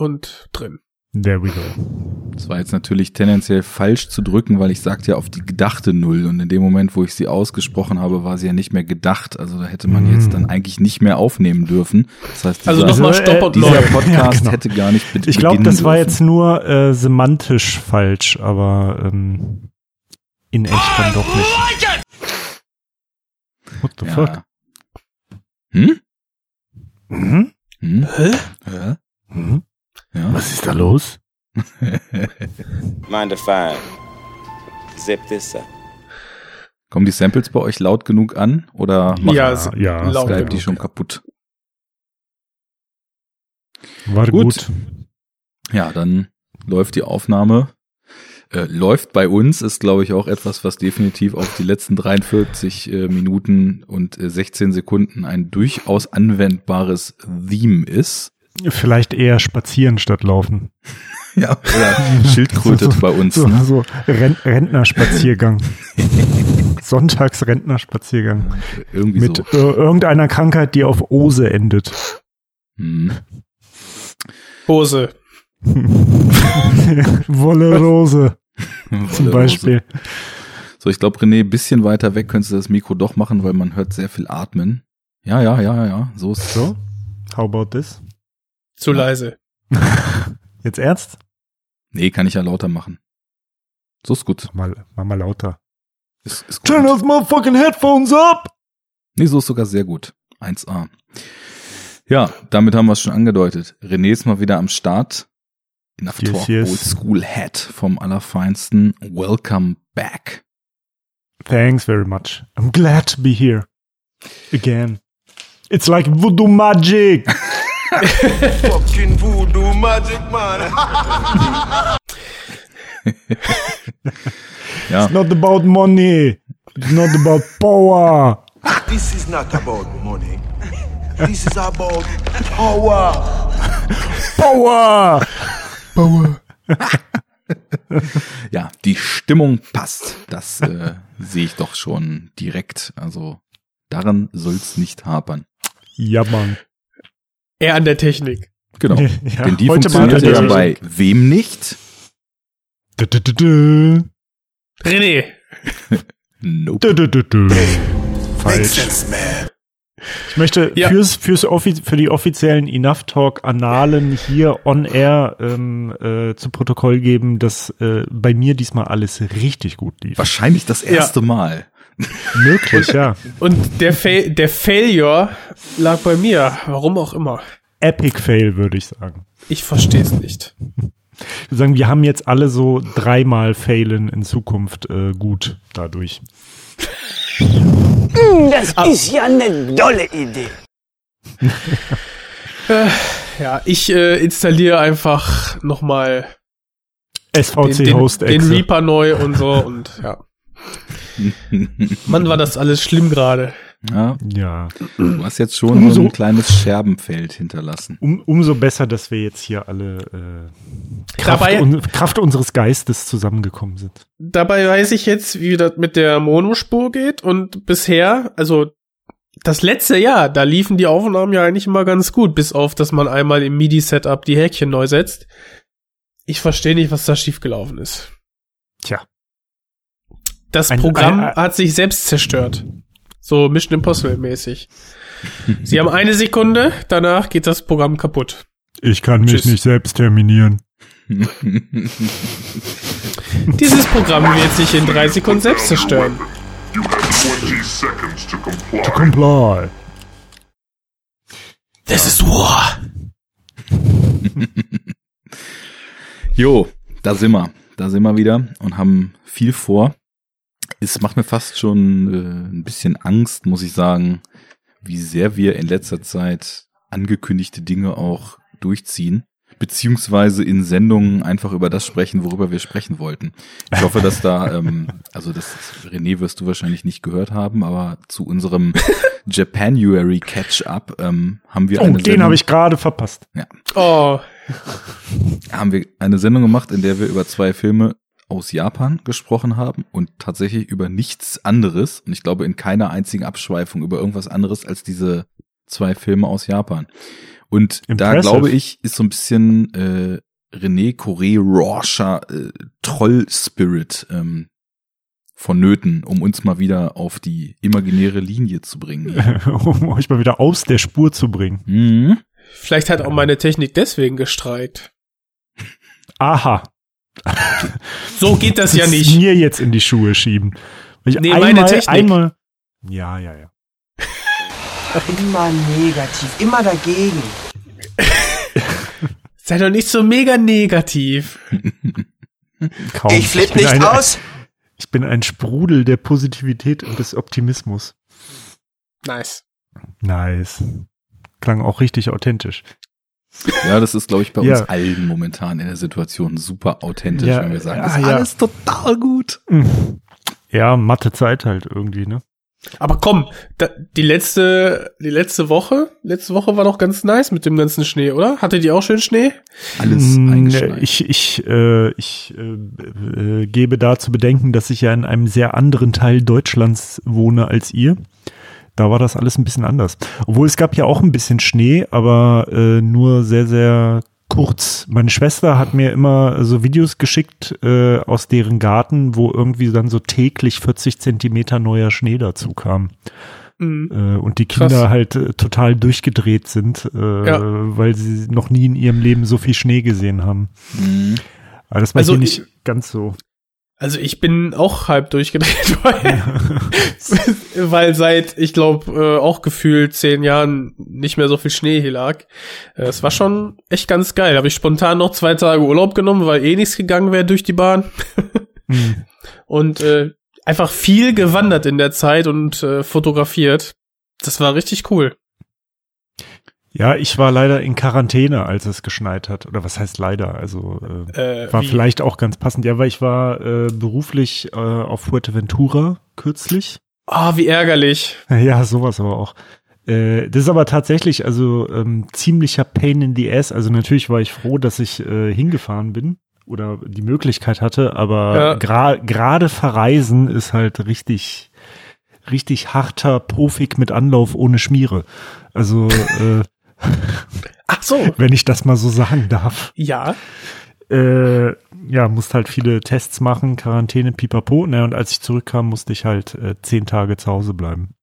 und drin. There we go. Das war jetzt natürlich tendenziell falsch zu drücken, weil ich sagte ja auf die gedachte Null und in dem Moment, wo ich sie ausgesprochen habe, war sie ja nicht mehr gedacht. Also da hätte man Mm. jetzt dann eigentlich nicht mehr aufnehmen dürfen. Das heißt, Also dieser, nochmal Also, Stopp äh, und dieser. Podcast Ja, genau. hätte gar nicht mit Ich glaube, beginnen das war dürfen. jetzt nur äh, semantisch falsch, aber ähm, in echt dann doch nicht. What the fuck? ja. Hm? Mhm. Hm? Hä? Hä? Mhm. Ja. Was ist da los? Mind if I zip this up? Kommen die Samples bei euch laut genug an oder macht Ja, Ja, es- ja, laut Skype genug. die schon kaputt? War Gut. gut. Ja, dann läuft die Aufnahme. Äh, läuft bei uns ist, glaube ich, auch etwas, was definitiv auf die letzten 43 äh, Minuten und äh, 16 Sekunden ein durchaus anwendbares Theme ist. Vielleicht eher spazieren statt laufen. Ja, oder Schildkrötet bei uns. So, Ne? so Ren Rentnerspaziergang. Sonntags Rentnerspaziergang. Irgendwie Mit so. irgendeiner Krankheit, die auf Ose endet. Hm. Hose. Wolle Rose zum Beispiel. So, ich glaube, René, bisschen weiter weg könntest du das Mikro doch machen, weil man hört sehr viel atmen. Ja, ja, ja, ja, so ist So, how about this? Zu leise. Jetzt ernst? Nee, kann ich ja lauter machen. So ist gut. Mal, mach mal lauter. Ist, ist. Turn those motherfucking headphones up! Nee, so ist sogar sehr gut. 1A. Ja, damit haben wir es schon angedeutet. René ist mal wieder am Start. Enough Yes, Talk yes. Old School Hat vom Allerfeinsten. Welcome back. Thanks very much. I'm glad to be here. Again. It's like voodoo magic. Fucking voodoo magic, man. Ja, It's not about money. It's not about power. This is not about money. This is about power. Power! Power. ja, die Stimmung passt. Das äh, sehe ich doch schon direkt. Also daran soll's nicht hapern. Ja, Mann. Eher an der Technik. Genau. Ja, Denn die heute mal funktioniert ja bei wem nicht? Du, du, du, du. René. Nope. Du, du, du, du. Makes Falsch. Ich möchte Ja. fürs, fürs offi für die offiziellen Enough Talk Annalen hier on air ähm, äh, zu Protokoll geben, dass äh, bei mir diesmal alles richtig gut lief. Wahrscheinlich das erste Mal. Möglich, ja. Und der, Fail der Failure lag bei mir. Warum auch immer. Epic Fail, würde ich sagen. Ich verstehe es nicht. Ich würde sagen, wir haben jetzt alle so dreimal Failen in Zukunft äh, gut dadurch. Das ist ja eine tolle Idee. Ja, ich äh, installiere einfach nochmal SVC den, den, Host den. Reaper neu und so und ja. Mann, war das alles schlimm gerade. Ja, Ja. du hast jetzt schon so Umso- ein kleines Scherbenfeld hinterlassen. Um, umso besser, dass wir jetzt hier alle äh, Kraft, Dabei- un Kraft unseres Geistes zusammengekommen sind. Dabei weiß ich jetzt, wie das mit der Monospur geht und bisher, also das letzte Jahr, da liefen die Aufnahmen ja eigentlich immer ganz gut, bis auf, dass man einmal im MIDI-Setup die Häkchen neu setzt. Ich verstehe nicht, was da schiefgelaufen ist. Tja. Das Ein- Programm ein- ein- hat sich selbst zerstört. So Mission Impossible mäßig. Sie haben eine Sekunde, danach geht das Programm kaputt. Ich kann mich Tschüss. nicht selbst terminieren. Dieses Programm wird sich in drei Sekunden selbst zerstören. You have 20 seconds to comply. To comply. This is war. Jo, da sind wir. Da sind wir wieder und haben viel vor. Es macht mir fast schon äh, ein bisschen Angst, muss ich sagen, wie sehr wir in letzter Zeit angekündigte Dinge auch durchziehen, beziehungsweise in Sendungen einfach über das sprechen, worüber wir sprechen wollten. Ich hoffe, dass da, ähm, also das René wirst du wahrscheinlich nicht gehört haben, aber zu unserem Japanuary Catch-up ähm, haben wir Oh, eine den habe ich gerade verpasst. Oh, haben wir eine Sendung gemacht, in der wir über zwei Filme aus Japan gesprochen haben und tatsächlich über nichts anderes und ich glaube in keiner einzigen Abschweifung über irgendwas anderes als diese zwei Filme aus Japan. Und da Impressive. glaube ich, ist so ein bisschen äh, René Coré Rorscher äh, Troll-Spirit ähm, vonnöten, um uns mal wieder auf die imaginäre Linie zu bringen. um euch mal wieder aus der Spur zu bringen. Mhm. Vielleicht hat auch meine Technik deswegen gestreikt. Aha. So geht das ja nicht. mir jetzt in die Schuhe schieben. Ich Nee, einmal, meine Technik. Einmal, ja, ja, ja. Immer negativ, immer dagegen. Sei doch nicht so mega negativ. Kaum. Ich flipp bin nicht eine, aus. Ich bin ein Sprudel der Positivität und des Optimismus. Nice. Nice. Klang auch richtig authentisch. Ja, das ist, glaube ich, bei Ja. uns allen momentan in der Situation super authentisch, Ja, wenn wir sagen, ja, das ist ja. alles total gut. Ja, Mathe Zeit halt irgendwie, ne? Aber komm, da, die letzte, die letzte Woche, letzte Woche war doch ganz nice mit dem ganzen Schnee, oder? Hatte die auch schön Schnee? Alles Mm, eingeschneit. Ich, ich, äh, ich äh, äh, gebe da zu bedenken, dass ich ja in einem sehr anderen Teil Deutschlands wohne als ihr. Da war das alles ein bisschen anders. Obwohl es gab ja auch ein bisschen Schnee, aber äh, nur sehr, sehr kurz. Meine Schwester hat mir immer so Videos geschickt äh, aus deren Garten, wo irgendwie dann so täglich 40 Zentimeter neuer Schnee dazu kam. Mhm. Äh, und die Krass. Kinder halt äh, total durchgedreht sind, äh, Ja. weil sie noch nie in ihrem Leben so viel Schnee gesehen haben. Mhm. Aber das war Also hier nicht ich- ganz so. Also ich bin auch halb durchgedreht, weil, weil seit, ich glaube, äh, auch gefühlt zehn Jahren nicht mehr so viel Schnee hier lag. Äh, Es war schon echt ganz geil. Habe ich spontan noch zwei Tage Urlaub genommen, weil eh nichts gegangen wäre durch die Bahn. Hm. Und äh, einfach viel gewandert in der Zeit und äh, fotografiert. Das war richtig cool. Ja, ich war leider in Quarantäne, als es geschneit hat. Oder was heißt leider? Also äh, Äh, war wie- vielleicht auch ganz passend. Ja, weil ich war äh, beruflich äh, auf Fuerteventura kürzlich. Ah, wie ärgerlich. Ja, sowas aber auch. Äh, das ist aber tatsächlich also ähm, ziemlicher Pain in the ass. Also natürlich war ich froh, dass ich äh, hingefahren bin oder die Möglichkeit hatte, aber Ja. gerade verreisen ist halt richtig, richtig harter Profik mit Anlauf ohne Schmiere. Also äh, Ach so. wenn ich das mal so sagen darf. Ja. Äh, ja, musste halt viele Tests machen, Quarantäne, pipapo. Ne, und als ich zurückkam, musste ich halt äh, zehn Tage zu Hause bleiben.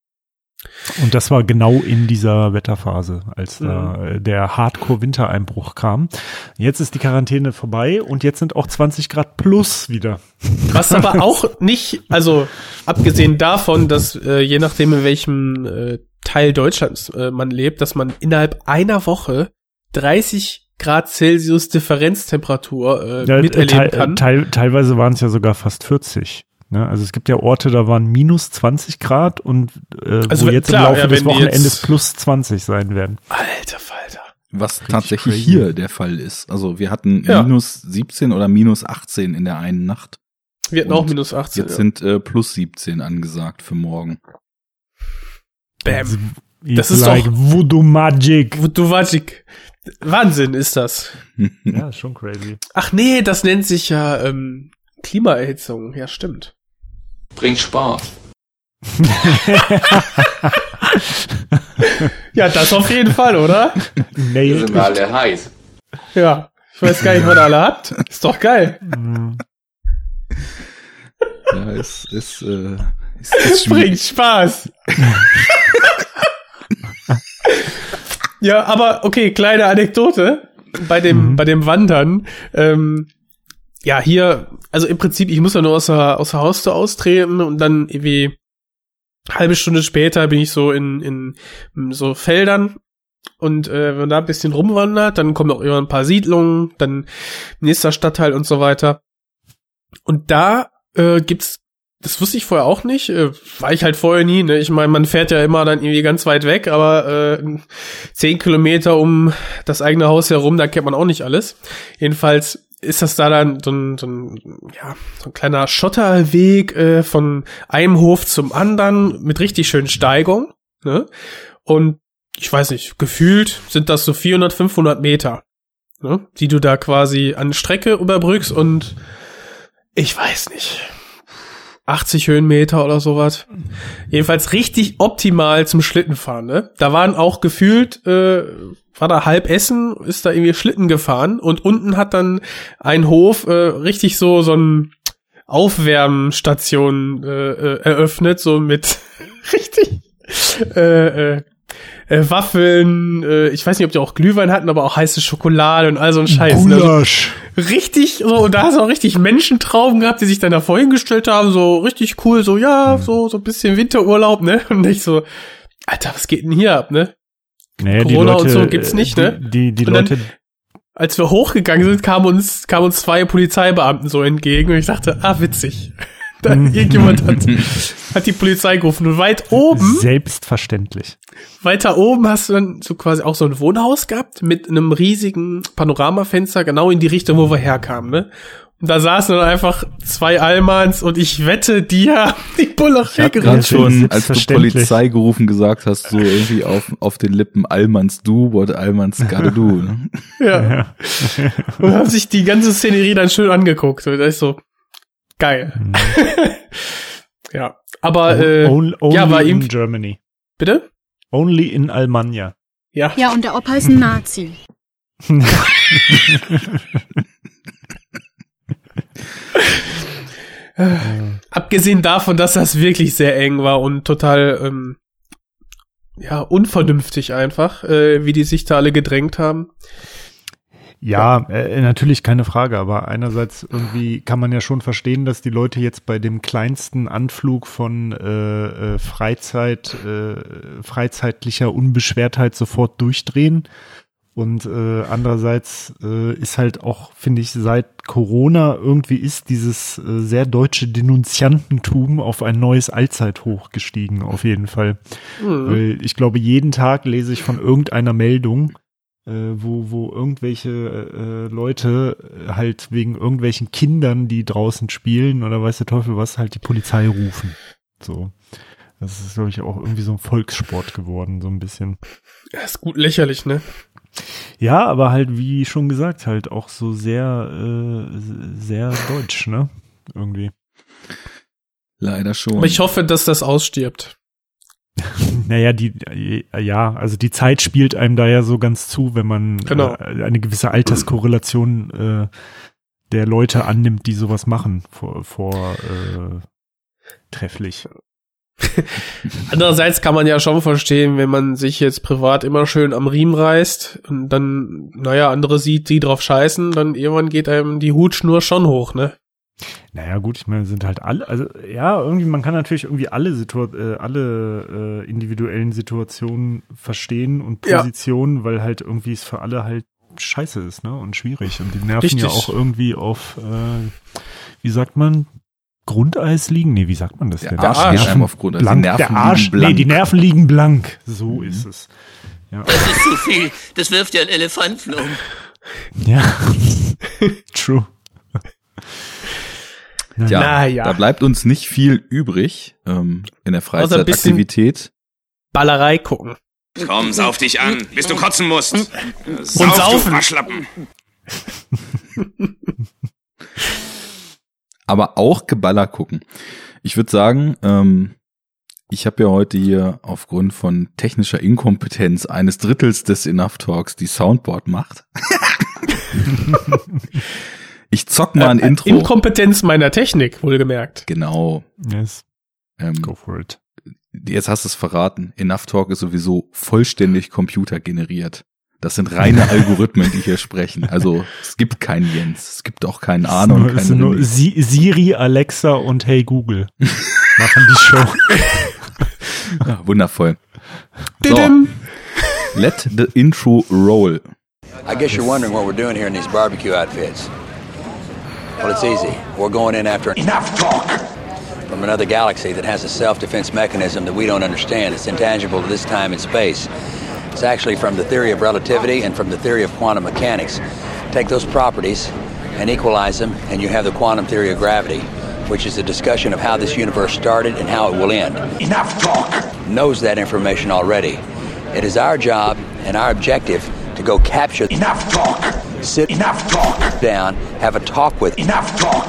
Und das war genau in dieser Wetterphase, als da äh, der Hardcore-Wintereinbruch kam. Jetzt ist die Quarantäne vorbei und jetzt sind auch 20 Grad plus wieder. Was aber auch nicht, also abgesehen davon, dass äh, je nachdem in welchem äh, Teil Deutschlands äh, man lebt, dass man innerhalb einer Woche 30 Grad Celsius Differenztemperatur äh, Ja, miterleben teil- kann. Teil, teilweise waren es ja sogar fast 40. Ne? Also es gibt ja Orte, da waren minus 20 Grad und äh, Also wo wenn- jetzt klar, im Laufe ja, des Wochenendes plus 20 sein werden. Alter Falter. Was tatsächlich crazy. hier der Fall ist. Also wir hatten Ja. minus 17 oder minus 18 in der einen Nacht. Wir hatten Und auch minus 18. Jetzt ja. sind äh, plus 17 angesagt für morgen. Bam. It's ist like doch- Voodoo Magic. Du Wajik. Wahnsinn ist das. Ja, ist schon crazy. Ach nee, das nennt sich ja ähm, Klimaerhitzung. Ja, stimmt. Bringt Spaß. Ja, das auf jeden Fall, oder? Wir Nailed sind it. alle heiß. Ja. Ich weiß gar nicht, was ihr alle habt. Ist doch geil. Ja, es ist, äh, schwierig. Bringt Spaß. ja, aber okay, kleine Anekdote bei dem Mhm. bei dem Wandern. Ähm, ja, hier, also im Prinzip, ich muss ja nur aus der, aus der Haustür austreten und dann irgendwie halbe Stunde später bin ich so in, in, in so Feldern und äh, wenn man da ein bisschen rumwandert, dann kommen auch immer ein paar Siedlungen, dann nächster Stadtteil und so weiter. Und da äh, gibt's, das wusste ich vorher auch nicht, äh, war ich halt vorher nie. Ne? Ich meine, man fährt ja immer dann irgendwie ganz weit weg, aber äh, zehn Kilometer um das eigene Haus herum, da kennt man auch nicht alles. Jedenfalls ist das da dann so ein, so ein, ja, so ein kleiner Schotterweg äh, von einem Hof zum anderen mit richtig schönen Steigung. Ne? Und ich weiß nicht, gefühlt sind das so 400, 500 Meter, ne? die du da quasi an Strecke überbrückst und ich weiß nicht. 80 Höhenmeter oder sowas. Jedenfalls richtig optimal zum Schlittenfahren, ne? Da waren auch gefühlt, äh, war da halb Essen, ist da irgendwie Schlitten gefahren und unten hat dann ein Hof äh, richtig so so ein Aufwärmstation äh, äh, eröffnet, so mit richtig äh, äh, äh, Waffeln, äh, ich weiß nicht, ob die auch Glühwein hatten, aber auch heiße Schokolade und all so ein Scheiß. ne? Gulasch. richtig so und da hast du auch richtig Menschentrauben gehabt, die sich dann davor hingestellt haben, so richtig cool, so ja, so so ein bisschen Winterurlaub, ne? Und nicht so Alter, was geht denn hier ab, ne? Naja, die Corona Leute, und so gibt's nicht, die, ne? Die, die Und dann- Leute, Als wir hochgegangen sind, kamen uns kamen uns zwei Polizeibeamten so entgegen und ich dachte, ah witzig. Da irgendjemand hat, hat die Polizei gerufen und weit oben selbstverständlich. Weiter oben hast du dann so quasi auch so ein Wohnhaus gehabt mit einem riesigen Panoramafenster genau in die Richtung, wo wir herkamen, ne? Und da saßen dann einfach zwei Allmanns und ich wette, die haben die Bullerei gerade gerufen. schon, als du. Polizei gerufen gesagt hast, so irgendwie auf, auf den Lippen Allmanns do, what Allmanns gotta do. Ne? Ja. Und haben sich die ganze Szenerie dann schön angeguckt. Und da ist so, geil. ja. Aber, äh, only, only ja, war in ihm, Germany. bitte? Only in Almania. Ja. Ja, und der Opa ist ein Nazi. Abgesehen davon, dass das wirklich sehr eng war und total, ähm, ja, unvernünftig einfach, äh, wie die sich da alle gedrängt haben. Ja, äh, natürlich keine Frage, aber einerseits irgendwie kann man ja schon verstehen, dass die Leute jetzt bei dem kleinsten Anflug von äh, äh, Freizeit, äh, freizeitlicher Unbeschwertheit sofort durchdrehen. Und äh, andererseits äh, ist halt auch, finde ich, seit Corona irgendwie ist dieses äh, sehr deutsche Denunziantentum auf ein neues Allzeithoch gestiegen, auf jeden Fall. Mhm. Weil ich glaube, jeden Tag lese ich von irgendeiner Meldung, wo, wo irgendwelche äh, Leute äh, halt wegen irgendwelchen Kindern, die draußen spielen oder weiß der Teufel was, halt die Polizei rufen. So. Das ist, glaube ich, auch irgendwie so ein Volkssport geworden, so ein bisschen. Das ist gut lächerlich, ne? Ja, aber halt, wie schon gesagt, halt auch so sehr, äh, sehr deutsch, ne? Irgendwie. Leider schon. Aber ich hoffe, dass das ausstirbt. Naja, die, äh, ja, also die Zeit spielt einem da ja so ganz zu, wenn man Genau. äh, eine gewisse Alterskorrelation äh, der Leute annimmt, die sowas machen, vor, vor äh, trefflich. Andererseits kann man ja schon verstehen, wenn man sich jetzt privat immer schön am Riemen reißt und dann, naja, andere sieht, die drauf scheißen, dann irgendwann geht einem die Hutschnur schon hoch, ne? Naja, gut, ich meine, sind halt alle, also ja, irgendwie, man kann natürlich irgendwie alle Situa äh, alle äh, individuellen Situationen verstehen und Ja. Positionen, weil halt irgendwie es für alle halt scheiße ist, ne? Und schwierig. Und die nerven Richtig. ja auch irgendwie auf, äh, wie sagt man, Grundeis liegen? Nee, wie sagt man das Der denn? Arsch geht einem auf Grundeis. Die Blank, Nerven der Arsch, liegen blank. nee, die Nerven liegen blank. So ist es. Ja. Das ist zu viel. Das wirft ja einen Elefanten um. ja. True. Tja, Naja. da bleibt uns nicht viel übrig ähm, in der Freizeitaktivität. Ballerei gucken. Komm, sauf dich an, bis du kotzen musst. Und Sauf, saufen. du Waschlappen. aber auch Geballer gucken. Ich würde sagen, ähm, ich habe ja heute hier aufgrund von technischer Inkompetenz eines Drittels des Enough Talks die Soundboard macht. ich zock mal ein Äh, Intro. Inkompetenz meiner Technik, wohlgemerkt. genau. Yes, Ähm, go for it. jetzt hast du es verraten. Enough Talk ist sowieso vollständig computergeneriert. Das sind reine Algorithmen, die hier sprechen. Also es gibt keinen Jens, es gibt auch keinen Arne und es sind nur. Si- Siri, Alexa und Hey Google machen die Show. Ja, wundervoll. So, let the intro roll. I guess you're wondering what we're doing here in these barbecue outfits. Well, it's easy. We're going in after enough talk from another galaxy that has a self-defense mechanism that we don't understand. It's intangible to this time and space. It's actually from the theory of relativity and from the theory of quantum mechanics. Take those properties and equalize them, and you have the quantum theory of gravity, which is a discussion of how this universe started and how it will end. Enough talk! Knows that information already. It is our job and our objective to go capture enough talk. Sit enough talk down, have a talk with enough talk.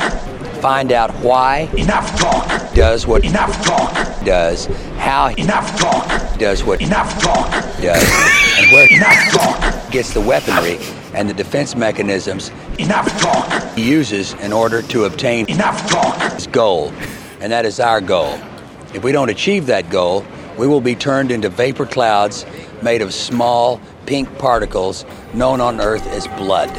find out why Enough talk. does what Enough talk. does, how Enough talk. does what Enough talk. does, and where Enough talk. gets the weaponry and the defense mechanisms Enough talk. he uses in order to obtain Enough talk. his goal, and that is our goal. If we don't achieve that goal, we will be turned into vapor clouds made of small pink particles known on Earth as blood.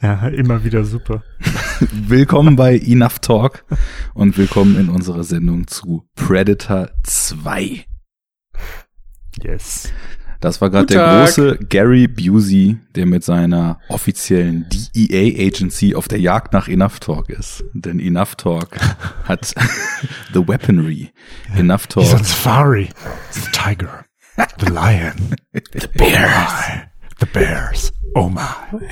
Ja, immer wieder super. willkommen bei Enough Talk und willkommen in unserer Sendung zu Predator 2. Yes. Das war gerade der Tag. große Gary Busey, der mit seiner offiziellen DEA Agency auf der Jagd nach Enough Talk ist. Denn Enough Talk hat the weaponry. Enough Talk. He's on safari. The tiger. The lion. The bears. the bears. Oh my.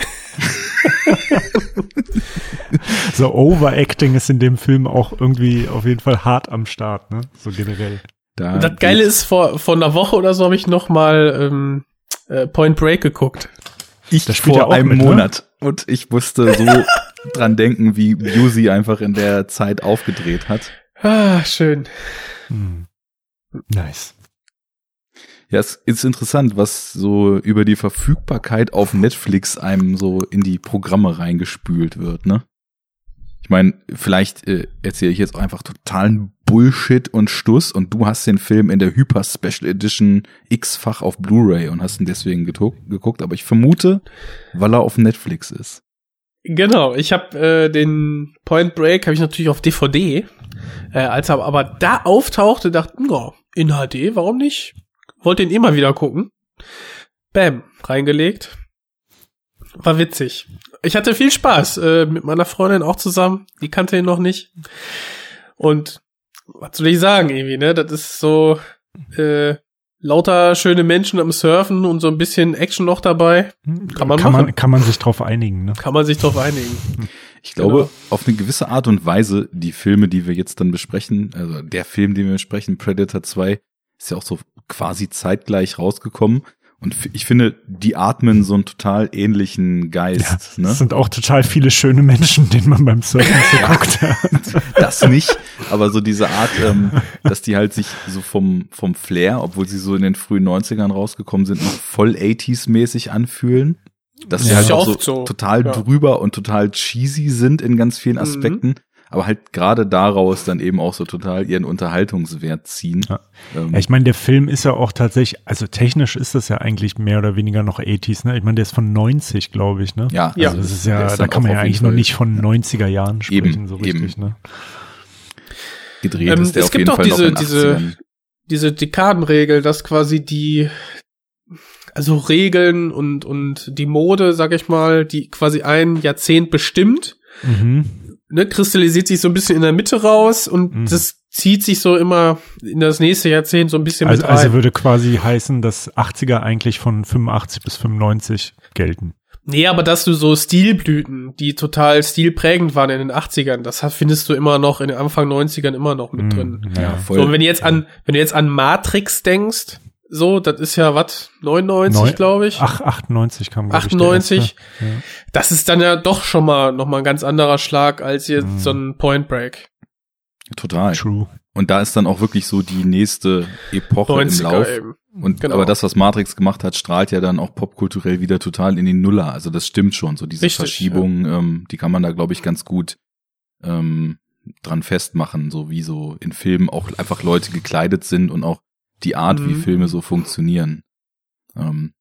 so Overacting ist in dem Film auch irgendwie auf jeden Fall hart am Start, ne? So generell. Da Und das Geile ist, vor, vor einer Woche oder so habe ich noch mal ähm, äh, Point Break geguckt. ich das spielt vor einem mit, ne? Monat und ich musste so dran denken, wie Busey einfach in der Zeit aufgedreht hat. Ah, schön. Hm. Nice. Ja, es ist interessant, was so über die Verfügbarkeit auf Netflix einem so in die Programme reingespült wird, ne? Ich meine, vielleicht äh, erzähle ich jetzt einfach totalen Bullshit und Stuss und du hast den Film in der Hyper Special Edition x-fach auf Blu-ray und hast ihn deswegen geguckt, aber ich vermute, weil er auf Netflix ist. Genau, ich habe äh, den Point Break habe ich natürlich auf DVD. Äh, als er aber da auftauchte, dachte, ja, in HD, warum nicht? Wollte ihn immer wieder gucken. Bam, reingelegt. War witzig. Ich hatte viel Spaß äh, mit meiner Freundin auch zusammen. Die kannte ihn noch nicht. Und was soll ich sagen, irgendwie, ne? Das ist so äh, lauter schöne Menschen am Surfen und so ein bisschen Action noch dabei. Kann man kann machen. man, kann man sich drauf einigen, ne? Kann man sich drauf einigen. Ich glaube, Genau. auf eine gewisse Art und Weise, die Filme, die wir jetzt dann besprechen, also der Film, den wir besprechen, Predator 2, ist ja auch so quasi zeitgleich rausgekommen. Und ich finde, die atmen so einen total ähnlichen Geist. Es ne? sind auch total viele schöne Menschen, denen man beim Surfen zuguckt. Das nicht, aber so diese Art, ähm, dass die halt sich so vom, vom Flair, obwohl sie so in den frühen 90ern rausgekommen sind, noch voll 80s-mäßig anfühlen. Dass sie Ja. halt Ist ja auch so, so, total ja. drüber und total cheesy sind in ganz vielen Mhm. Aber halt gerade daraus dann eben auch so total ihren Unterhaltungswert ziehen. Ja. Ähm, Ja, ich meine, der Film ist ja auch tatsächlich, also technisch ist das ja eigentlich mehr oder weniger noch 80s, ne? Ich meine, der ist von 90, glaube ich, ne? ja, Ja. Also das ist ja, ist da kann man ja eigentlich noch Fall nicht von 90er Jahren sprechen, Eben, so richtig, eben. ne? gedreht Ähm, ist der es auf gibt jeden auch Fall diese- noch diese- 80ern. diese Dekadenregel, dass quasi die, also Regeln und, und die Mode, sag ich mal, die quasi ein Jahrzehnt bestimmt, Mhm. Ne, kristallisiert sich so ein bisschen in der Mitte raus und Mhm. das zieht sich so immer in das nächste Jahrzehnt so ein bisschen Also, mit rein. also würde quasi heißen, dass 80er eigentlich von 85 bis 95 gelten. nee, aber dass du so Stilblüten, die total stilprägend waren in den 80ern, das findest du immer noch in den Anfang 90ern immer noch mit drin. Mhm, Ja, ja. voll. So, und wenn du jetzt an, wenn du jetzt an Matrix denkst, so, das ist ja was, 99, Neu- glaube ich. Ach, 98 kam, glaub ich, der 98. erste. Ja. Das ist dann ja doch schon mal noch mal ein ganz anderer Schlag als jetzt Mhm. so ein Point Break. Total. True. Und da ist dann auch wirklich so die nächste Epoche im 90er Lauf. eben. Und Genau. aber das, was Matrix gemacht hat, strahlt ja dann auch popkulturell wieder total in den Nuller. Also das stimmt schon. So diese Richtig, Verschiebung, ähm, die kann man da, glaube ich, ganz gut ähm, dran festmachen, so wie so in Filmen auch einfach Leute gekleidet sind und auch die Art, wie Mhm. Filme so funktionieren. Ähm,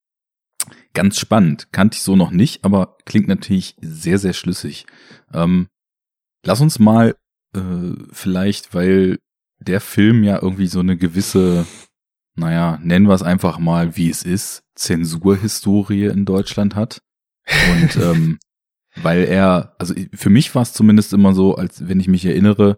ganz spannend. Kannte ich so noch nicht, aber klingt natürlich sehr, sehr schlüssig. Ähm, lass uns mal äh, vielleicht, weil der Film ja irgendwie so eine gewisse naja, nennen wir es einfach mal, wie es ist, Zensurhistorie in Deutschland hat. Und ähm, weil er, also für mich war es zumindest immer so, als wenn ich mich erinnere,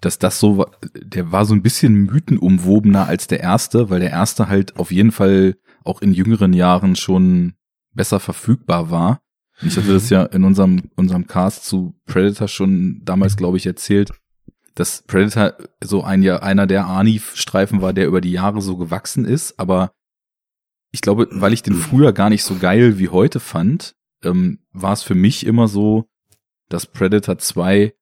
dass das so, der war so ein bisschen mythenumwobener als der erste, weil der erste halt auf jeden Fall auch in jüngeren Jahren schon besser verfügbar war. Und ich hatte das ja in unserem, unserem Cast zu Predator schon damals, glaube ich, erzählt, dass Predator so ein Jahr, einer der Arnie-Streifen war, der über die Jahre so gewachsen ist, aber ich glaube, weil ich den früher gar nicht so geil wie heute fand, ähm, war es für mich immer so, dass Predator 2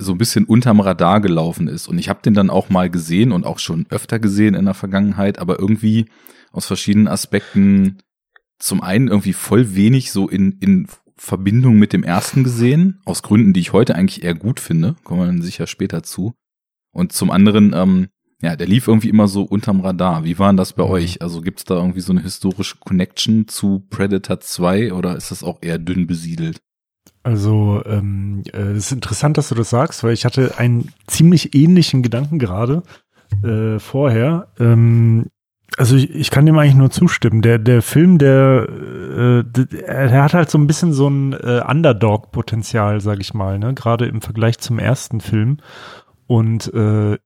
so ein bisschen unterm Radar gelaufen ist. Und ich habe den dann auch mal gesehen und auch schon öfter gesehen in der Vergangenheit, aber irgendwie aus verschiedenen Aspekten zum einen irgendwie voll wenig so in, in Verbindung mit dem ersten gesehen, aus Gründen, die ich heute eigentlich eher gut finde, kommen wir dann sicher später zu. Und zum anderen, ähm, ja, der lief irgendwie immer so unterm Radar. Wie war denn das bei mhm. euch? Also gibt's da irgendwie so eine historische Connection zu Predator 2 oder ist das auch eher dünn besiedelt? Also, ähm, äh, es ist interessant, dass du das sagst, weil ich hatte einen ziemlich ähnlichen Gedanken gerade äh, vorher. Ähm, also ich, ich kann dem eigentlich nur zustimmen. Der, der Film, der, äh, der, der hat halt so ein bisschen so ein äh, Underdog-Potenzial, sag ich mal, ne? Gerade im Vergleich zum ersten Film. Und äh,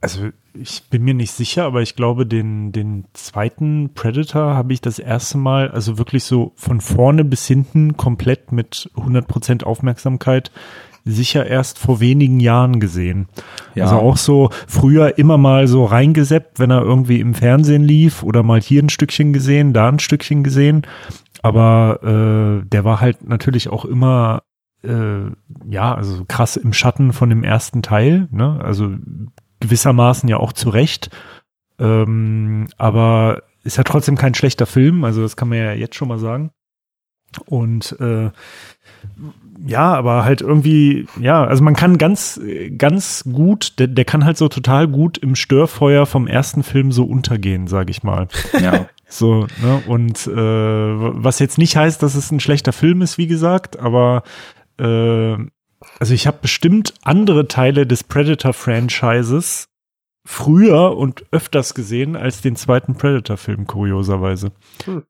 also ich bin mir nicht sicher, aber ich glaube, den, den zweiten Predator habe ich das erste Mal, also wirklich so von vorne bis hinten komplett mit 100% Aufmerksamkeit sicher erst vor wenigen Jahren gesehen. Ja. Also auch so früher immer mal so reingeseppt, wenn er irgendwie im Fernsehen lief oder mal hier ein Stückchen gesehen, da ein Stückchen gesehen. Aber äh, der war halt natürlich auch immer äh, ja, also krass im Schatten von dem ersten Teil, ne? Also gewissermaßen ja auch zu Recht. Ähm, aber ist ja trotzdem kein schlechter Film, also das kann man ja jetzt schon mal sagen. Und äh, ja, aber halt irgendwie, ja, also man kann ganz, ganz gut, der, der kann halt so total gut im Störfeuer vom ersten Film so untergehen, sag ich mal. Ja. So, ne? Und äh, was jetzt nicht heißt, dass es ein schlechter Film ist, wie gesagt, aber äh, also ich habe bestimmt andere Teile des Predator-Franchises früher und öfters gesehen als den zweiten Predator-Film, kurioserweise. Hm.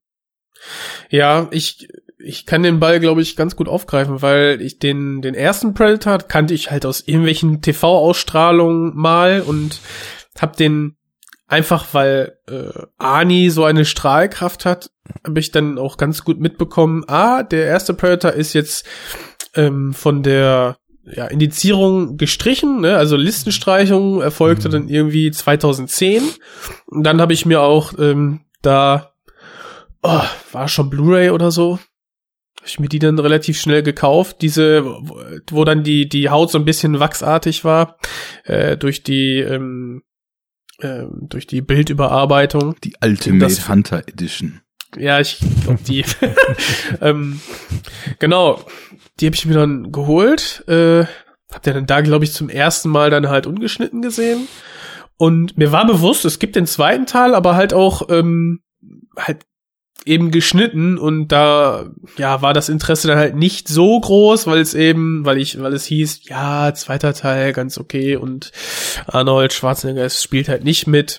Ja, ich ich kann den Ball, glaube ich, ganz gut aufgreifen, weil ich den, den ersten Predator kannte ich halt aus irgendwelchen TV-Ausstrahlungen mal und hab den einfach, weil äh, Ani so eine Strahlkraft hat, habe ich dann auch ganz gut mitbekommen, ah, der erste Predator ist jetzt ähm, von der ja, Indizierung gestrichen, ne? also Listenstreichung erfolgte mhm. dann irgendwie 2010. Und dann habe ich mir auch ähm, da, oh, war schon Blu-ray oder so, habe ich mir die dann relativ schnell gekauft. Diese, wo dann die die Haut so ein bisschen wachsartig war äh, durch die ähm, äh, durch die Bildüberarbeitung. Die Ultimate Hunter Edition. Ja, ich glaube die. ähm, genau, die habe ich mir dann geholt. Äh, hab der dann da, glaube ich, zum ersten Mal dann halt ungeschnitten gesehen. Und mir war bewusst, es gibt den zweiten Teil, aber halt auch ähm, halt eben geschnitten und da ja war das Interesse dann halt nicht so groß, weil es eben, weil ich, weil es hieß, ja zweiter Teil ganz okay und Arnold Schwarzenegger spielt halt nicht mit,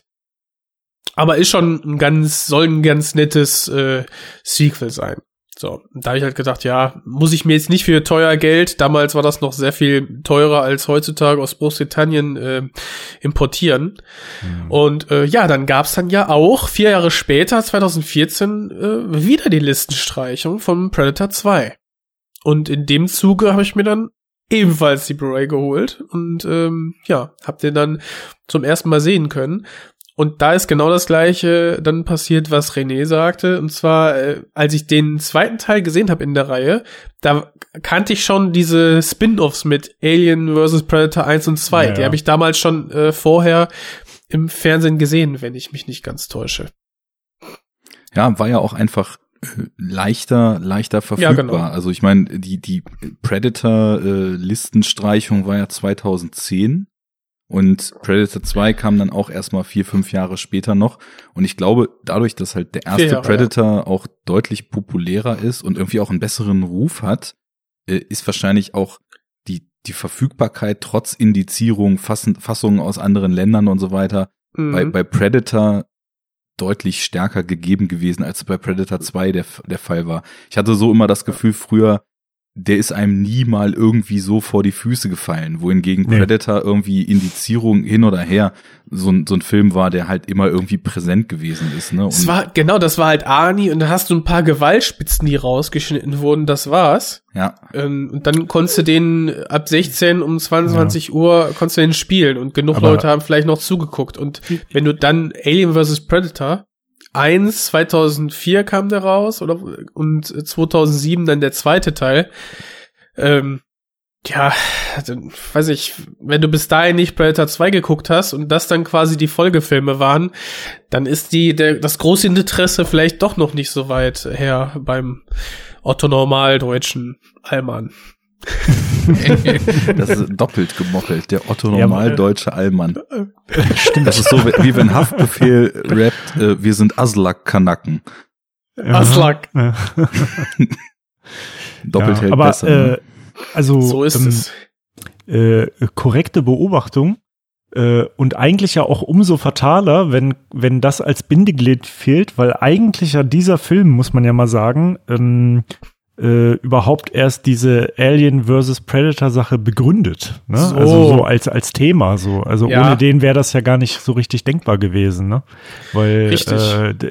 aber ist schon ein ganz soll ein ganz nettes äh, Sequel sein. So, da habe ich halt gedacht, ja, muss ich mir jetzt nicht für teuer Geld, damals war das noch sehr viel teurer als heutzutage aus Großbritannien äh, importieren. Mhm. Und äh, ja, dann gab's dann ja auch vier Jahre später, 2014, äh, wieder die Listenstreichung von Predator 2. Und in dem Zuge habe ich mir dann ebenfalls die Blu-ray geholt und ähm, ja, hab den dann zum ersten Mal sehen können. Und da ist genau das gleiche dann passiert, was René sagte. Und zwar, äh, als ich den zweiten Teil gesehen habe in der Reihe, da kannte ich schon diese Spin-offs mit Alien vs. Predator 1 und 2. Ja, Die habe ich damals schon äh, vorher im Fernsehen gesehen, wenn ich mich nicht ganz täusche. Ja, war ja auch einfach äh, leichter, leichter verfügbar. Ja, genau. Also ich meine, die, die Predator-Listenstreichung äh, war ja 2010 und Predator 2 kam dann auch erstmal vier, fünf Jahre später noch. Und ich glaube, dadurch, dass halt der erste Jahre, Predator ja. auch deutlich populärer ist und irgendwie auch einen besseren Ruf hat, äh, ist wahrscheinlich auch die, die Verfügbarkeit trotz Indizierung, Fassen, Fassungen aus anderen Ländern und so weiter mhm. bei, bei Predator deutlich stärker gegeben gewesen, als bei Predator 2 der, der Fall war. Ich hatte so immer das Gefühl, früher der ist einem nie mal irgendwie so vor die Füße gefallen, wohingegen nee. Predator irgendwie Indizierung hin oder her so, ein so ein Film war, der halt immer irgendwie präsent gewesen ist. Ne? das war, genau, das war halt Arnie und da hast du ein paar Gewaltspitzen, die rausgeschnitten wurden, das war's. Ja. Ähm, und dann konntest du den ab 16 um 22 ja. Uhr konntest du den spielen und genug Aber Leute haben vielleicht noch zugeguckt und wenn du dann Alien vs. Predator 2001, 2004 kam der raus oder und 2007 dann der zweite Teil. Ähm, ja, dann, weiß ich, wenn du bis dahin nicht Predator 2 geguckt hast und das dann quasi die Folgefilme waren, dann ist die der, das große Interesse vielleicht doch noch nicht so weit her beim Otto Normaldeutschen Allmann. das ist doppelt gemoppelt, der Otto Normaldeutsche Allmann. Stimmt. Das ist so, wie wenn Haftbefehl rappt, äh, wir sind Aslak-Kanaken. Aslak. Ja. Doppelt ja, hält aber, besser. Äh, ne? also so ist ähm, es. Äh, korrekte Beobachtung äh, und eigentlich ja auch umso fataler, wenn, wenn das als Bindeglied fehlt, weil eigentlich ja dieser Film, muss man ja mal sagen, ähm, äh, überhaupt erst diese Alien versus Predator Sache begründet. Ne? So. Also so als, als Thema so. Also Ja. ohne den wäre das ja gar nicht so richtig denkbar gewesen. Ne? Weil. Äh, d-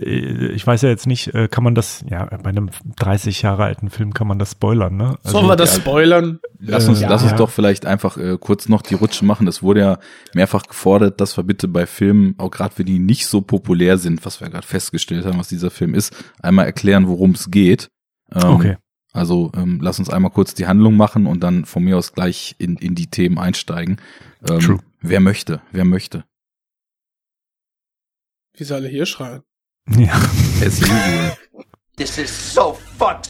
ich weiß ja jetzt nicht, äh, kann man das, ja, bei einem 30 Jahre alten Film kann man das spoilern, ne? Also, Sollen wir das spoilern? Lass uns, Äh, lass ja. uns doch vielleicht einfach äh, kurz noch die Rutsche machen. Es wurde ja mehrfach gefordert, dass wir bitte bei Filmen, auch gerade wenn die nicht so populär sind, was wir gerade festgestellt haben, was dieser Film ist, einmal erklären, worum es geht. Ähm, Okay. Also ähm, lass uns einmal kurz die Handlung machen und dann von mir aus gleich in, in die Themen einsteigen. Ähm, True. Wer möchte? Wer möchte? Wie sie alle hier schreien. Ja. As usual. This is so fucked.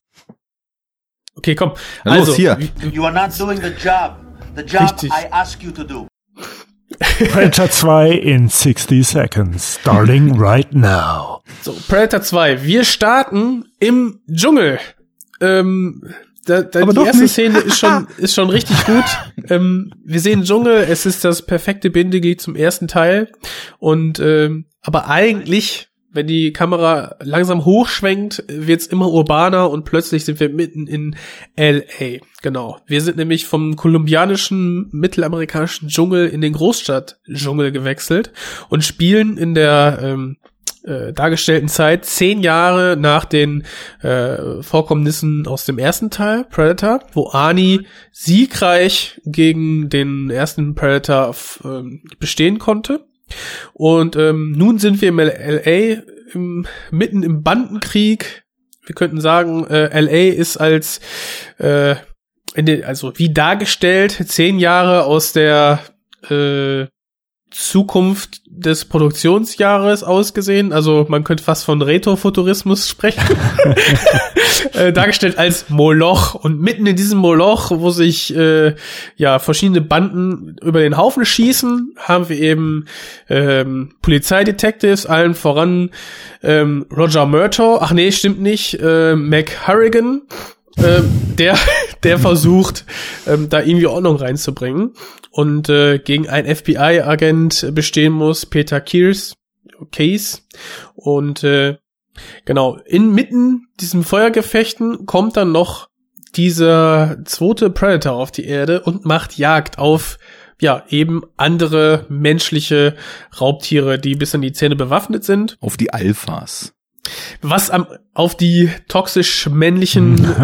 Okay, komm. Na los, also, hier. You are not doing the job. The job Richtig. I ask you to do. Predator 2 in 60 seconds, starting right now. So, Predator 2. Wir starten im Dschungel. Ähm, da, da, Aber die erste nicht. Szene ist schon, ist schon richtig gut. ähm, wir sehen Dschungel, es ist das perfekte Bindeglied zum ersten Teil. Und ähm, aber eigentlich, wenn die Kamera langsam hochschwenkt, wird's immer urbaner und plötzlich sind wir mitten in LA. Genau. Wir sind nämlich vom kolumbianischen, mittelamerikanischen Dschungel in den Großstadt-Dschungel gewechselt und spielen in der ähm, äh, dargestellten Zeit zehn Jahre nach den äh, Vorkommnissen aus dem ersten Teil, Predator, wo Arnie siegreich gegen den ersten Predator ähm, bestehen konnte. Und ähm, nun sind wir im LA im, mitten im Bandenkrieg. Wir könnten sagen, äh, LA ist als äh, in den, also wie dargestellt, zehn Jahre aus der äh, Zukunft des Produktionsjahres ausgesehen. Also man könnte fast von Retrofuturismus sprechen. äh, dargestellt als Moloch. Und mitten in diesem Moloch, wo sich äh, ja verschiedene Banden über den Haufen schießen, haben wir eben ähm, Polizeidetectives, allen voran ähm, Roger Murtaugh. Ach nee, stimmt nicht. Äh, Mac Harrigan. Ähm, der, der versucht, ähm, da irgendwie Ordnung reinzubringen und äh, gegen einen FBI-Agent bestehen muss, Peter Kears, Case. Und äh, genau, inmitten diesem Feuergefechten kommt dann noch dieser zweite Predator auf die Erde und macht Jagd auf ja, eben andere menschliche Raubtiere, die bis an die Zähne bewaffnet sind. Auf die Alphas. Was am, auf die toxisch männlichen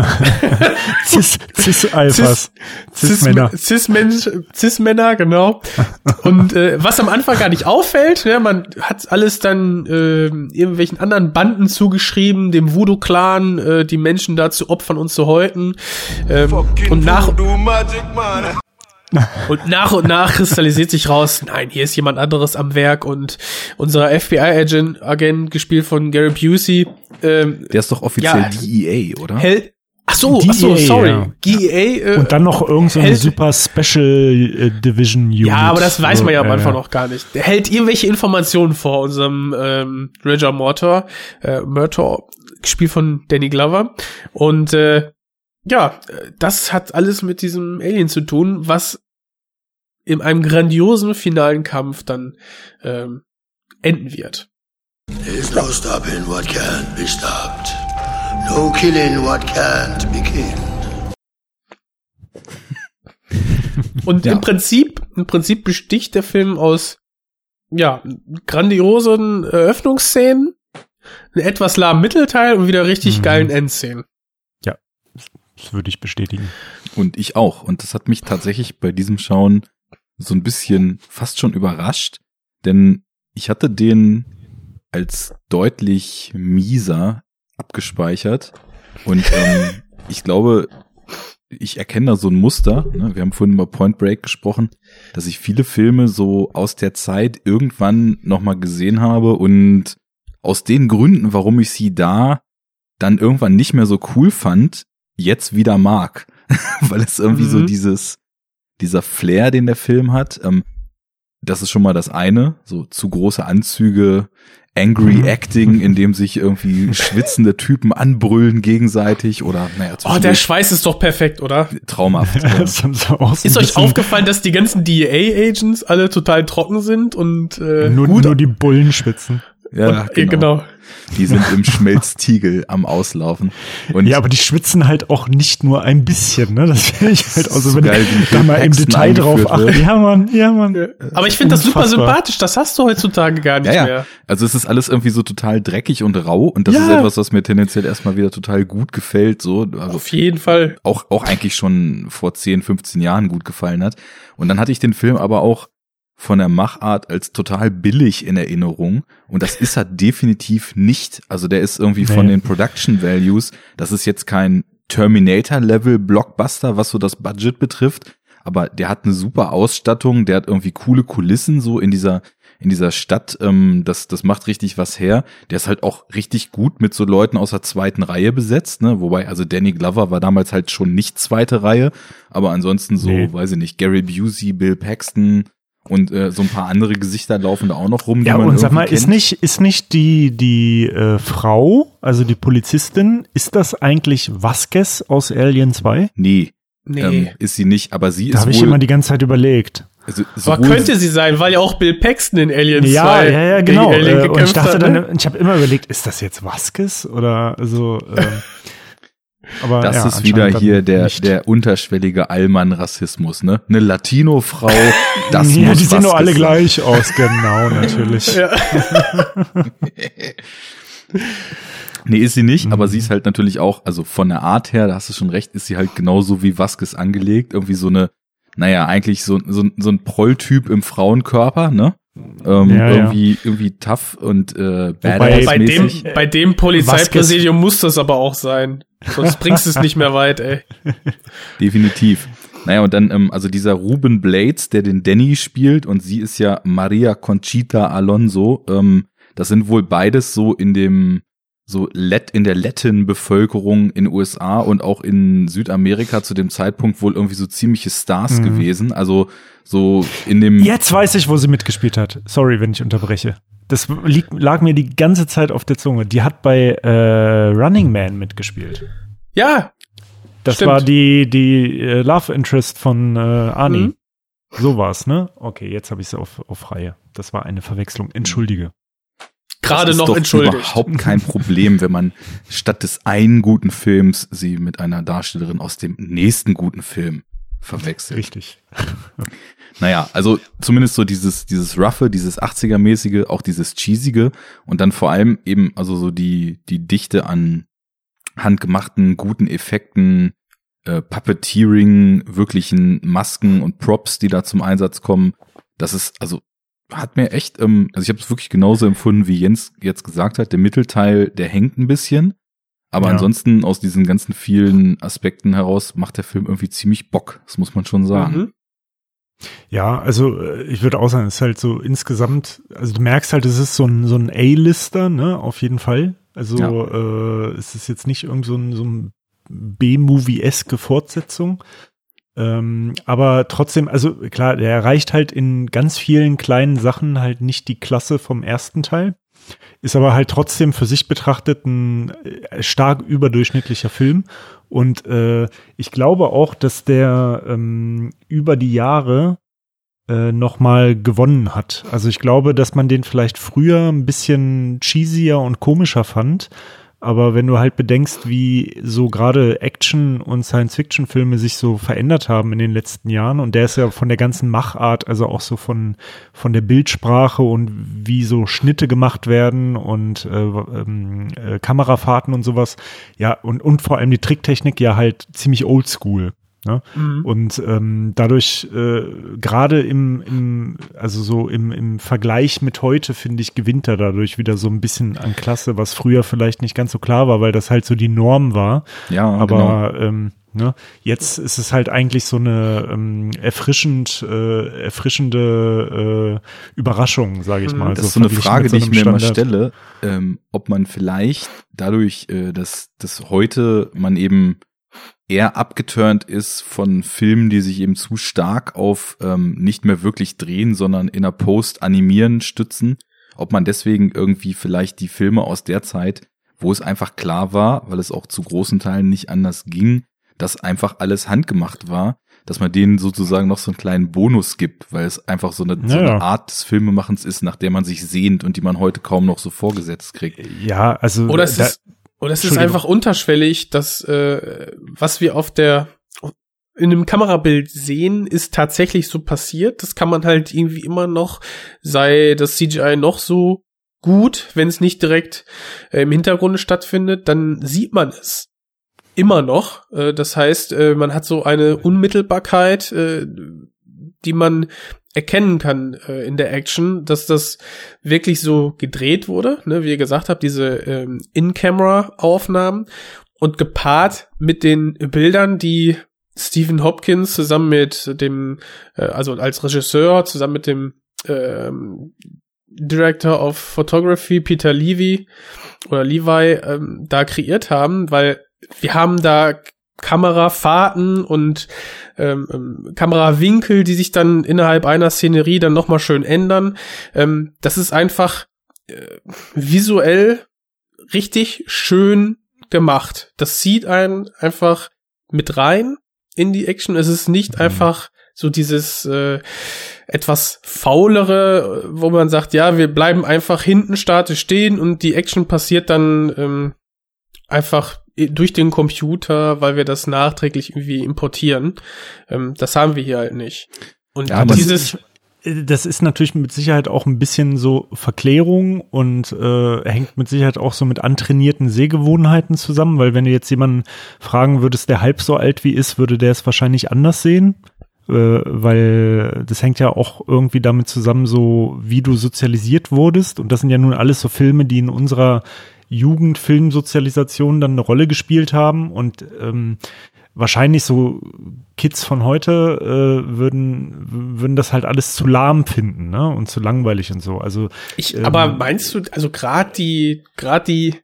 Cis, Cis-Alphas. Cis-Männer, Cis-Männer. Cis Cis-Männer, genau. Und äh, was am Anfang gar nicht auffällt, ja, man hat alles dann äh, irgendwelchen anderen Banden zugeschrieben, dem Voodoo-Clan, äh, die Menschen da zu opfern und zu häuten. Ähm, und nach. Und nach und nach kristallisiert sich raus, nein, hier ist jemand anderes am Werk und unser FBI-Agent, Agent, gespielt von Gary Busey, ähm, Der ist doch offiziell Ja. DEA, oder? hält, ach so, ach so, DEA, sorry, ja. GEA, äh, Und dann noch irgendeine so eine hält- super Special äh, Division Unit. Ja, aber das weiß man ja am So, Anfang äh, noch gar nicht. Der hält irgendwelche Informationen vor unserem ähm, Roger Mortor, äh, Murtaugh, gespielt von Danny Glover. Und äh, ja, äh, das hat alles mit diesem Alien zu tun, was in einem grandiosen finalen Kampf dann ähm, enden wird. There's no stopping what can't be stopped. No killing what can't be killed. Und Ja. im Prinzip, im Prinzip besticht der Film aus ja, grandiosen Eröffnungsszenen, einen etwas lahmen Mittelteil und wieder richtig Mhm. geilen Endszenen. Das würde ich bestätigen. Und ich auch. Und das hat mich tatsächlich bei diesem Schauen so ein bisschen fast schon überrascht, denn ich hatte den als deutlich mieser abgespeichert. Und ähm, ich glaube, ich erkenne da so ein Muster. Ne? Wir haben vorhin über Point Break gesprochen, dass ich viele Filme so aus der Zeit irgendwann nochmal gesehen habe und aus den Gründen, warum ich sie da dann irgendwann nicht mehr so cool fand, jetzt wieder mag. Weil es irgendwie mhm. so dieses, dieser Flair, den der Film hat. Ähm, das ist schon mal das eine. So zu große Anzüge, Angry mhm. Acting, in dem sich irgendwie schwitzende Typen anbrüllen gegenseitig oder naja. Oh, der Schweiß ist doch perfekt, oder? Traumhaft. Ja. ist euch aufgefallen, dass die ganzen DEA-Agents alle total trocken sind und äh, nur, gut nur die Bullen schwitzen? Ja, und, genau. genau. Die sind im Schmelztiegel am Auslaufen. Und ja, aber die schwitzen halt auch nicht nur ein bisschen, ne? Das finde ich halt auch so, wenn geil, ich da mal im Detail drauf achte. Ja, Mann, ja, Mann. Ja. Aber ich finde das super sympathisch. Das hast du heutzutage gar nicht ja, ja. mehr. Also es ist alles irgendwie so total dreckig und rau und das ja. ist etwas, was mir tendenziell erstmal wieder total gut gefällt, so. Also Auf jeden Fall. Auch, auch eigentlich schon vor 10, 15 Jahren gut gefallen hat. Und dann hatte ich den Film aber auch von der Machart als total billig in Erinnerung. Und das ist er definitiv nicht. Also der ist irgendwie nee. von den Production Values, das ist jetzt kein Terminator-Level Blockbuster, was so das Budget betrifft. Aber der hat eine super Ausstattung, der hat irgendwie coole Kulissen so in dieser in dieser Stadt, ähm, das, das macht richtig was her. Der ist halt auch richtig gut mit so Leuten aus der zweiten Reihe besetzt, ne? Wobei, also Danny Glover war damals halt schon nicht zweite Reihe, aber ansonsten so, nee. weiß ich nicht, Gary Busey, Bill Paxton, und äh, so ein paar andere Gesichter laufen da auch noch rum. Ja, und sag mal, kennt. ist nicht, ist nicht die, die äh, Frau, also die Polizistin, ist das eigentlich Vasquez aus Alien 2? Nee. Nee. Ähm, ist sie nicht, aber sie da ist. Da habe ich immer die ganze Zeit überlegt. Also, aber könnte sie sein, weil ja auch Bill Paxton in Alien ja, 2 ja, ja, genau. Äh, und ich dachte hat, ne? dann, ich habe immer überlegt, ist das jetzt Vasquez oder so? Äh, Aber das ja, ist wieder hier der, der unterschwellige Allmann-Rassismus, ne? Eine Latino-Frau, das ja, muss die sehen doch alle gleich aus, genau, natürlich. Ja. nee, ist sie nicht, mhm. aber sie ist halt natürlich auch, also von der Art her, da hast du schon recht, ist sie halt genauso wie Vasquez angelegt, irgendwie so eine, naja, eigentlich so, so, so ein Prolltyp im Frauenkörper, ne? Ähm, ja, irgendwie, ja. irgendwie tough und äh, badass bei dem, bei dem Polizeipräsidium muss das aber auch sein. Sonst bringst du es nicht mehr weit, ey. Definitiv. Naja, und dann, ähm, also dieser Ruben Blades, der den Danny spielt, und sie ist ja Maria Conchita Alonso. Ähm, das sind wohl beides so in dem, so Let in der Latin-Bevölkerung in USA und auch in Südamerika zu dem Zeitpunkt wohl irgendwie so ziemliche Stars mhm. gewesen. Also so in dem. Jetzt weiß ich, wo sie mitgespielt hat. Sorry, wenn ich unterbreche. Das lieg, lag mir die ganze Zeit auf der Zunge. Die hat bei äh, Running Man mitgespielt. Ja. Das stimmt. war die, die äh, Love Interest von äh, Arnie. Mhm. So war's, ne? Okay, jetzt habe ich es auf, auf Reihe. Das war eine Verwechslung. Entschuldige. Gerade noch entschuldigt. überhaupt kein Problem, wenn man statt des einen guten Films sie mit einer Darstellerin aus dem nächsten guten Film verwechselt. Richtig. naja, also zumindest so dieses, dieses Roughe, dieses 80er-mäßige, auch dieses Cheesige und dann vor allem eben, also so die, die Dichte an handgemachten, guten Effekten, äh, Puppeteering, wirklichen Masken und Props, die da zum Einsatz kommen. Das ist, also hat mir echt, ähm, also ich habe es wirklich genauso empfunden, wie Jens jetzt gesagt hat. Der Mittelteil, der hängt ein bisschen. Aber ja. ansonsten aus diesen ganzen vielen Aspekten heraus macht der Film irgendwie ziemlich Bock. Das muss man schon sagen. Mhm. Ja, also äh, ich würde auch sagen, es ist halt so insgesamt, also du merkst halt, es ist so ein, so ein A-Lister, ne, auf jeden Fall. Also ja. äh, es ist jetzt nicht irgend so ein, so ein B-Movie-eske Fortsetzung. Ähm, aber trotzdem, also klar, der erreicht halt in ganz vielen kleinen Sachen halt nicht die Klasse vom ersten Teil. Ist aber halt trotzdem für sich betrachtet ein äh, stark überdurchschnittlicher Film. Und äh, ich glaube auch, dass der ähm, über die Jahre äh, nochmal gewonnen hat. Also ich glaube, dass man den vielleicht früher ein bisschen cheesier und komischer fand. Aber wenn du halt bedenkst, wie so gerade Action- und Science-Fiction-Filme sich so verändert haben in den letzten Jahren, und der ist ja von der ganzen Machart, also auch so von, von der Bildsprache und wie so Schnitte gemacht werden und äh, ähm, äh, Kamerafahrten und sowas, ja, und, und vor allem die Tricktechnik ja halt ziemlich oldschool. Ne? Mhm. Und ähm, dadurch äh, gerade im, im, also so im, im Vergleich mit heute, finde ich, gewinnt er dadurch wieder so ein bisschen an Klasse, was früher vielleicht nicht ganz so klar war, weil das halt so die Norm war. Ja, aber genau. ähm, Ne? Jetzt ist es halt eigentlich so eine ähm, erfrischend, äh, erfrischende äh, Überraschung, sage ich Mhm. mal. Das ist so so eine Frage, mit die ich mir immer Standard. stelle, ähm, ob man vielleicht dadurch, äh, dass, dass heute man eben eher abgeturnt ist von Filmen, die sich eben zu stark auf ähm, nicht mehr wirklich drehen, sondern in der Post animieren stützen, ob man deswegen irgendwie vielleicht die Filme aus der Zeit, wo es einfach klar war, weil es auch zu großen Teilen nicht anders ging, dass einfach alles handgemacht war, dass man denen sozusagen noch so einen kleinen Bonus gibt, weil es einfach so eine, so Ja, ja. eine Art des Filmemachens ist, nach der man sich sehnt und die man heute kaum noch so vorgesetzt kriegt. Ja, also Oder da- ist, oder es ist einfach unterschwellig, dass äh, was wir auf der in einem Kamerabild sehen, ist tatsächlich so passiert. Das kann man halt irgendwie immer noch, sei das CGI noch so gut, wenn es nicht direkt äh, im Hintergrund stattfindet, dann sieht man es immer noch. Äh, das heißt, äh, man hat so eine Unmittelbarkeit, äh, die man erkennen kann äh, in der Action, dass das wirklich so gedreht wurde, ne, wie ihr gesagt habt, diese ähm, In-Camera-Aufnahmen und gepaart mit den Bildern, die Stephen Hopkins zusammen mit dem, äh, also als Regisseur, zusammen mit dem ähm, Director of Photography, Peter Levy oder Levi, ähm, da kreiert haben, weil wir haben da Kamerafahrten und ähm, ähm, Kamerawinkel, die sich dann innerhalb einer Szenerie dann nochmal schön ändern. Ähm, das ist einfach äh, visuell richtig schön gemacht. Das zieht einen einfach mit rein in die Action. Es ist nicht einfach so dieses äh, etwas faulere, wo man sagt, ja, wir bleiben einfach hinten statisch stehen und die Action passiert dann ähm, einfach durch den Computer, weil wir das nachträglich irgendwie importieren. Ähm, das haben wir hier halt nicht. Und Ja, dieses das ist natürlich mit Sicherheit auch ein bisschen so Verklärung und äh, hängt mit Sicherheit auch so mit antrainierten Sehgewohnheiten zusammen, weil wenn du jetzt jemanden fragen würdest, der halb so alt wie ist, würde der es wahrscheinlich anders sehen, äh, weil das hängt ja auch irgendwie damit zusammen, so wie du sozialisiert wurdest und das sind ja nun alles so Filme, die in unserer Jugendfilmsozialisation dann eine Rolle gespielt haben und ähm, wahrscheinlich so Kids von heute äh, würden würden das halt alles zu lahm finden, ne? Und zu langweilig und so. Also Ich, ähm, aber meinst du, also gerade die, gerade die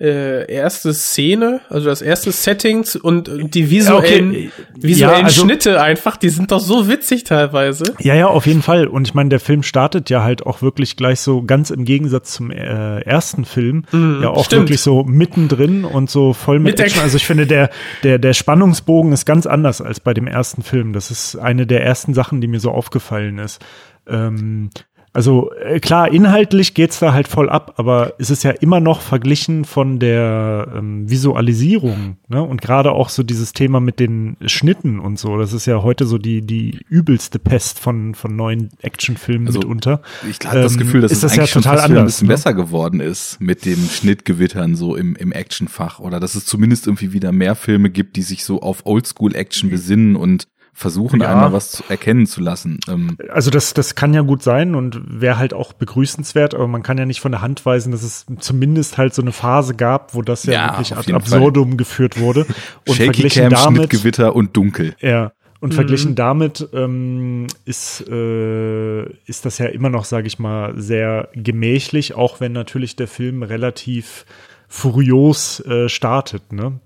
äh, erste Szene, also das erste Settings und die visuellen, okay. visuellen Ja, also- Schnitte einfach, die sind doch so witzig teilweise. Ja, ja, auf jeden Fall. Und ich meine, der Film startet ja halt auch wirklich gleich so ganz im Gegensatz zum äh, ersten Film, Mhm, ja auch stimmt. wirklich so mittendrin und so voll mit, Mit Action. Also ich finde, der, der, der Spannungsbogen ist ganz anders als bei dem ersten Film. Das ist eine der ersten Sachen, die mir so aufgefallen ist. Ähm, also äh, klar, inhaltlich geht's da halt voll ab, aber es ist ja immer noch verglichen von der ähm, Visualisierung, ne? Und gerade auch so dieses Thema mit den Schnitten und so, das ist ja heute so die die übelste Pest von von neuen Actionfilmen Also, mitunter. Ich habe das Ähm, Gefühl, dass ist es das eigentlich ja schon total wieder ein anders. bisschen ne? besser geworden ist mit den Schnittgewittern so im, im Actionfach oder dass es zumindest irgendwie wieder mehr Filme gibt, die sich so auf Oldschool-Action besinnen und versuchen Ja. einmal was zu erkennen zu lassen. Ähm, Also das, das kann ja gut sein und wäre halt auch begrüßenswert, aber man kann ja nicht von der Hand weisen, dass es zumindest halt so eine Phase gab, wo das ja, Ja, wirklich ad absurdum geführt wurde. Und Shaky verglichen Cam, damit, Schnittgewitter und dunkel. ja, und Mhm. verglichen damit ähm, ist, äh, ist das ja immer noch, sage ich mal, sehr gemächlich, auch wenn natürlich der Film relativ furios äh, startet, ne?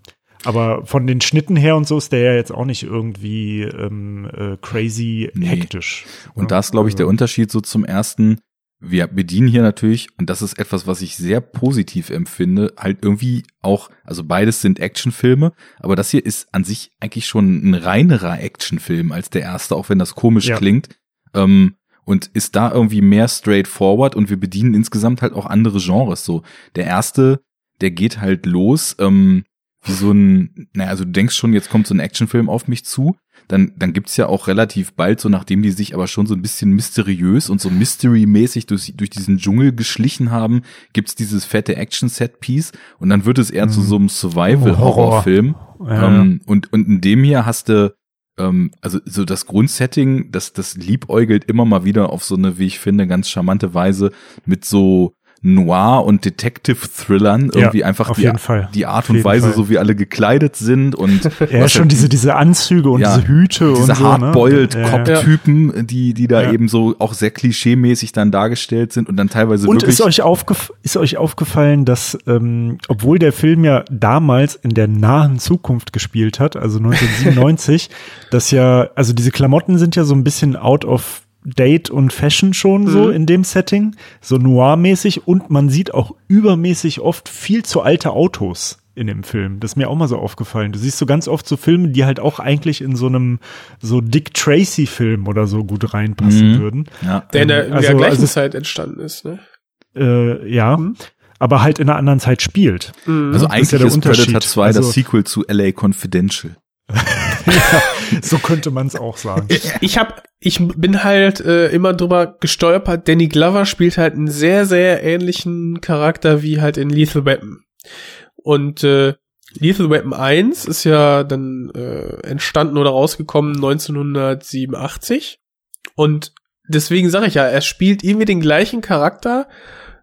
Aber von den Schnitten her und so ist der ja jetzt auch nicht irgendwie ähm, äh, crazy Nee. hektisch. Und ne? da ist, glaube ich, der Also- Unterschied so zum ersten. Wir bedienen hier natürlich, und das ist etwas, was ich sehr positiv empfinde, halt irgendwie auch, also beides sind Actionfilme, aber das hier ist an sich eigentlich schon ein reinerer Actionfilm als der erste, auch wenn das komisch Ja. klingt. Ähm, und ist da irgendwie mehr straightforward und wir bedienen insgesamt halt auch andere Genres. So, der erste, der geht halt los, ähm, wie so ein, naja, also du denkst schon, jetzt kommt so ein Actionfilm auf mich zu, dann, dann gibt's ja auch relativ bald, so nachdem die sich aber schon so ein bisschen mysteriös und so mystery-mäßig durch, durch diesen Dschungel geschlichen haben, gibt's dieses fette Action-Set-Piece und dann wird es eher zu so einem Survival-Horrorfilm. Ja. Ähm, und, und in dem hier hast du ähm, also so das Grundsetting, das, das liebäugelt immer mal wieder auf so eine, wie ich finde, ganz charmante Weise mit so Noir- und Detective-Thrillern irgendwie Ja, einfach auf die, jeden Fall. die Art und Weise, Fall. so wie alle gekleidet sind und Ja, schon diese, diese Anzüge und ja, diese Hüte diese und so. ne? hardboiled ja. Cop-Typen, die, die da eben so auch sehr klischeemäßig dann dargestellt sind und dann teilweise Und wirklich. ist euch, aufgef ist euch aufgefallen, dass, ähm, obwohl der Film ja damals in der nahen Zukunft gespielt hat, also 1997, dass ja, also diese Klamotten sind ja so ein bisschen out of Date und Fashion schon so Mhm. in dem Setting, so noir-mäßig und man sieht auch übermäßig oft viel zu alte Autos in dem Film. Das ist mir auch mal so aufgefallen. Du siehst so ganz oft so Filme, die halt auch eigentlich in so einem so Dick Tracy Film oder so gut reinpassen Mhm. würden. ja. Der in der, in der Also- gleichen also- Zeit entstanden ist, ne? Äh, ja, aber halt in einer anderen Zeit spielt. Mhm. Also Das ist eigentlich ja der ist, Predator Unterschied. 2 Also- das Sequel zu LA Confidential. So könnte man es auch sagen. ich hab, ich bin halt äh, immer drüber gestolpert. Danny Glover spielt halt einen sehr, sehr ähnlichen Charakter wie halt in Lethal Weapon. Und äh, Lethal Weapon 1 ist ja dann äh, entstanden oder rausgekommen 1987. Und deswegen sage ich ja, er spielt irgendwie den gleichen Charakter,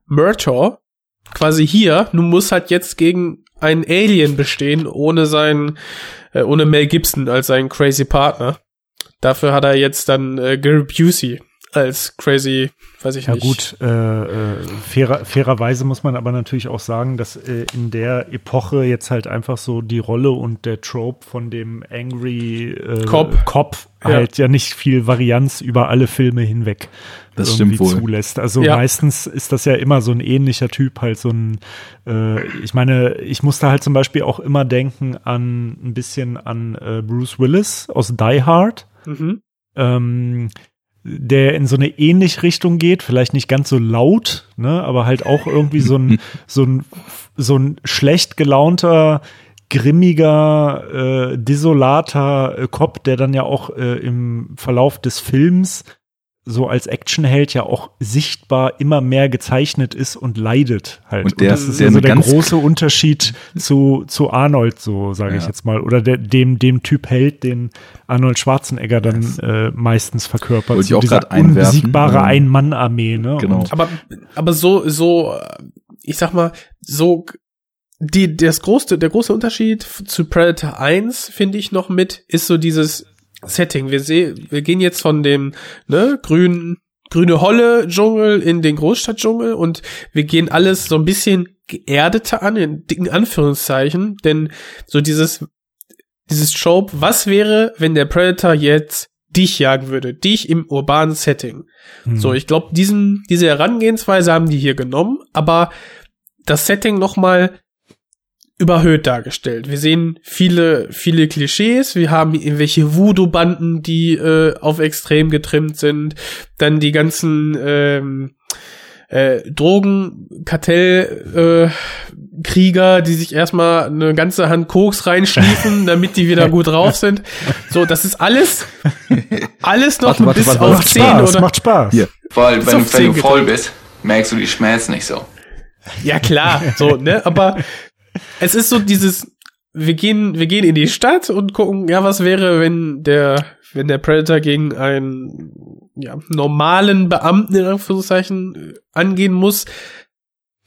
Murtaugh, quasi hier, nun muss halt jetzt gegen einen Alien bestehen, ohne seinen, äh, ohne Mel Gibson als seinen crazy Partner. Dafür hat er jetzt dann äh, Gary Busey als crazy, weiß ich Ja nicht. gut, äh, äh, fairer, fairerweise muss man aber natürlich auch sagen, dass äh, in der Epoche jetzt halt einfach so die Rolle und der Trope von dem Angry äh, Cop. Cop Ja. halt ja nicht viel Varianz über alle Filme hinweg Das irgendwie zulässt. Also Ja. meistens ist das ja immer so ein ähnlicher Typ, halt so ein, äh, ich meine, ich musste halt zum Beispiel auch immer denken an ein bisschen an äh, Bruce Willis aus Die Hard Mhm. ähm, der in so eine ähnliche Richtung geht, vielleicht nicht ganz so laut, ne, aber halt auch irgendwie so ein, so ein, so ein schlecht gelaunter, grimmiger, äh, desolater äh, Cop, der dann ja auch äh, im Verlauf des Films so als Actionheld ja auch sichtbar immer mehr gezeichnet ist und leidet halt. Und der- das ist der ja so eine der große Unterschied zu, zu Arnold, so sage ich Ja. jetzt mal. Oder der, dem, dem Typ Held, den Arnold Schwarzenegger dann äh, meistens verkörpert. Wollte ich So auch dieser grad einwerfen. unbesiegbare Ähm, Ein-Mann-Armee, ne? genau. Und, Aber, aber so, so, ich sag mal, so, die, das große, der große Unterschied zu Predator 1, finde ich noch mit, ist so dieses Setting. Wir sehen, wir gehen jetzt von dem, ne, grünen, grüne Holle Dschungel in den Großstadtdschungel und wir gehen alles so ein bisschen geerdeter an, in dicken Anführungszeichen, denn so dieses, dieses Trope, was wäre, wenn der Predator jetzt dich jagen würde, dich im urbanen Setting? hm. So, ich glaube, diesen, diese Herangehensweise haben die hier genommen, aber das Setting nochmal überhöht dargestellt. Wir sehen viele, viele Klischees. Wir haben irgendwelche Voodoo-Banden, die äh, auf extrem getrimmt sind. Dann die ganzen ähm, äh, Drogenkartell äh, Krieger, die sich erstmal eine ganze Hand Koks reinschließen, damit die wieder gut drauf sind. So, das ist alles, alles noch Warte, warte, bis warte, auf macht 10 Spaß, oder macht Spaß. Hier. Vor allem, Ist wenn, wenn du 10 voll getrimmt. bist, merkst du die Schmerzen nicht so. Ja, klar, so, ne, aber es ist so dieses, wir gehen, wir gehen in die Stadt und gucken, ja, was wäre, wenn der, wenn der Predator gegen einen, ja, normalen Beamten, in Anführungszeichen, äh, angehen muss.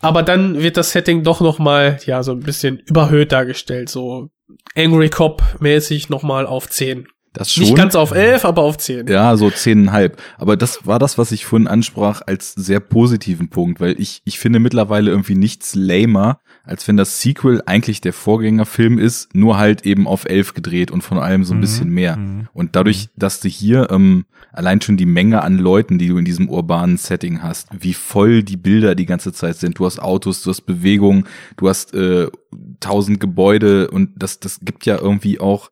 Aber dann wird das Setting doch noch mal, ja, so ein bisschen überhöht dargestellt, so Angry Cop mäßig noch mal auf 10. Das schon. Nicht ganz auf 11, aber auf 10. Ja, so zehneinhalb. Aber das war das, was ich vorhin ansprach, als sehr positiven Punkt, weil ich, ich finde mittlerweile irgendwie nichts lamer, als wenn das Sequel eigentlich der Vorgängerfilm ist, nur halt eben auf elf gedreht und von allem so ein Mhm. bisschen mehr. Mhm. Und dadurch, dass du hier ähm, allein schon die Menge an Leuten, die du in diesem urbanen Setting hast, wie voll die Bilder die ganze Zeit sind. Du hast Autos, du hast Bewegung, du hast äh, tausend Gebäude und das, das gibt ja irgendwie auch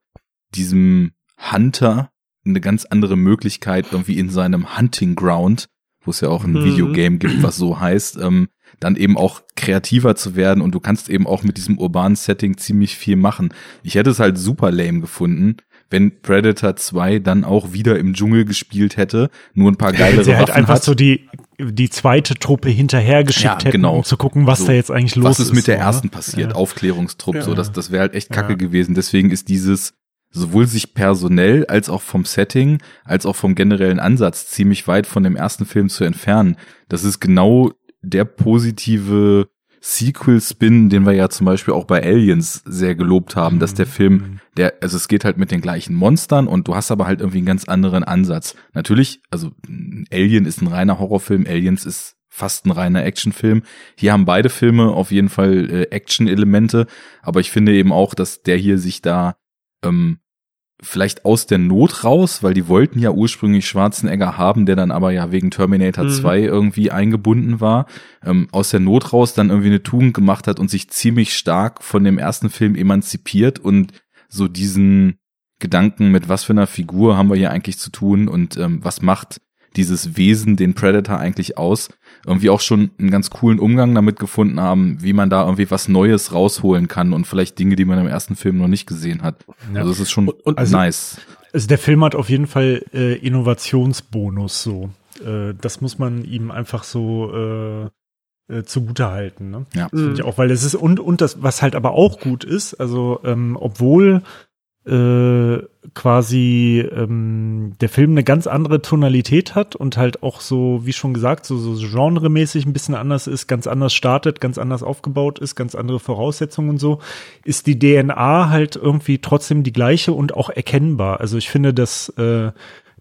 diesem Hunter eine ganz andere Möglichkeit, irgendwie in seinem Hunting Ground, wo es ja auch ein Mhm. Videogame gibt, was so heißt, ähm, dann eben auch kreativer zu werden und du kannst eben auch mit diesem urbanen Setting ziemlich viel machen. Ich hätte es halt super lame gefunden, wenn Predator 2 dann auch wieder im Dschungel gespielt hätte, nur ein paar sie halt Waffen einfach hat. so die, die zweite Truppe hinterhergeschickt Ja, hätten, genau. um zu gucken, was So, da jetzt eigentlich los was ist. ist mit der ersten ne? passiert? Ja. Aufklärungstrupp, Ja. so das, das wäre halt echt kacke Ja. gewesen. Deswegen ist dieses sowohl sich personell als auch vom Setting, als auch vom generellen Ansatz ziemlich weit von dem ersten Film zu entfernen. Das ist genau der positive Sequel-Spin, den wir ja zum Beispiel auch bei Aliens sehr gelobt haben, dass der Film, der, also es geht halt mit den gleichen Monstern und du hast aber halt irgendwie einen ganz anderen Ansatz. Natürlich, also Alien ist ein reiner Horrorfilm, Aliens ist fast ein reiner Actionfilm. Hier haben beide Filme auf jeden Fall äh, Action-Elemente, aber ich finde eben auch, dass der hier sich da ähm, vielleicht aus der Not raus, weil die wollten ja ursprünglich Schwarzenegger haben, der dann aber ja wegen Terminator Mhm. 2 irgendwie eingebunden war, ähm, aus der Not raus dann irgendwie eine Tugend gemacht hat und sich ziemlich stark von dem ersten Film emanzipiert und so diesen Gedanken, mit was für einer Figur haben wir hier eigentlich zu tun und ähm, was macht dieses Wesen, den Predator eigentlich aus, irgendwie auch schon einen ganz coolen Umgang damit gefunden haben, wie man da irgendwie was Neues rausholen kann und vielleicht Dinge, die man im ersten Film noch nicht gesehen hat. Ja. Also es ist schon und- also- nice. Also der Film hat auf jeden Fall äh, Innovationsbonus so. Äh, das muss man ihm einfach so äh, äh, zugute halten. Ne? Ja. Finde ich auch, weil es ist und und das, was halt aber auch gut ist, also ähm, obwohl äh, quasi ähm, der Film eine ganz andere Tonalität hat und halt auch so, wie schon gesagt, so, so genremäßig ein bisschen anders ist, ganz anders startet, ganz anders aufgebaut ist, ganz andere Voraussetzungen und so, ist die DNA halt irgendwie trotzdem die gleiche und auch erkennbar. Also ich finde, dass äh,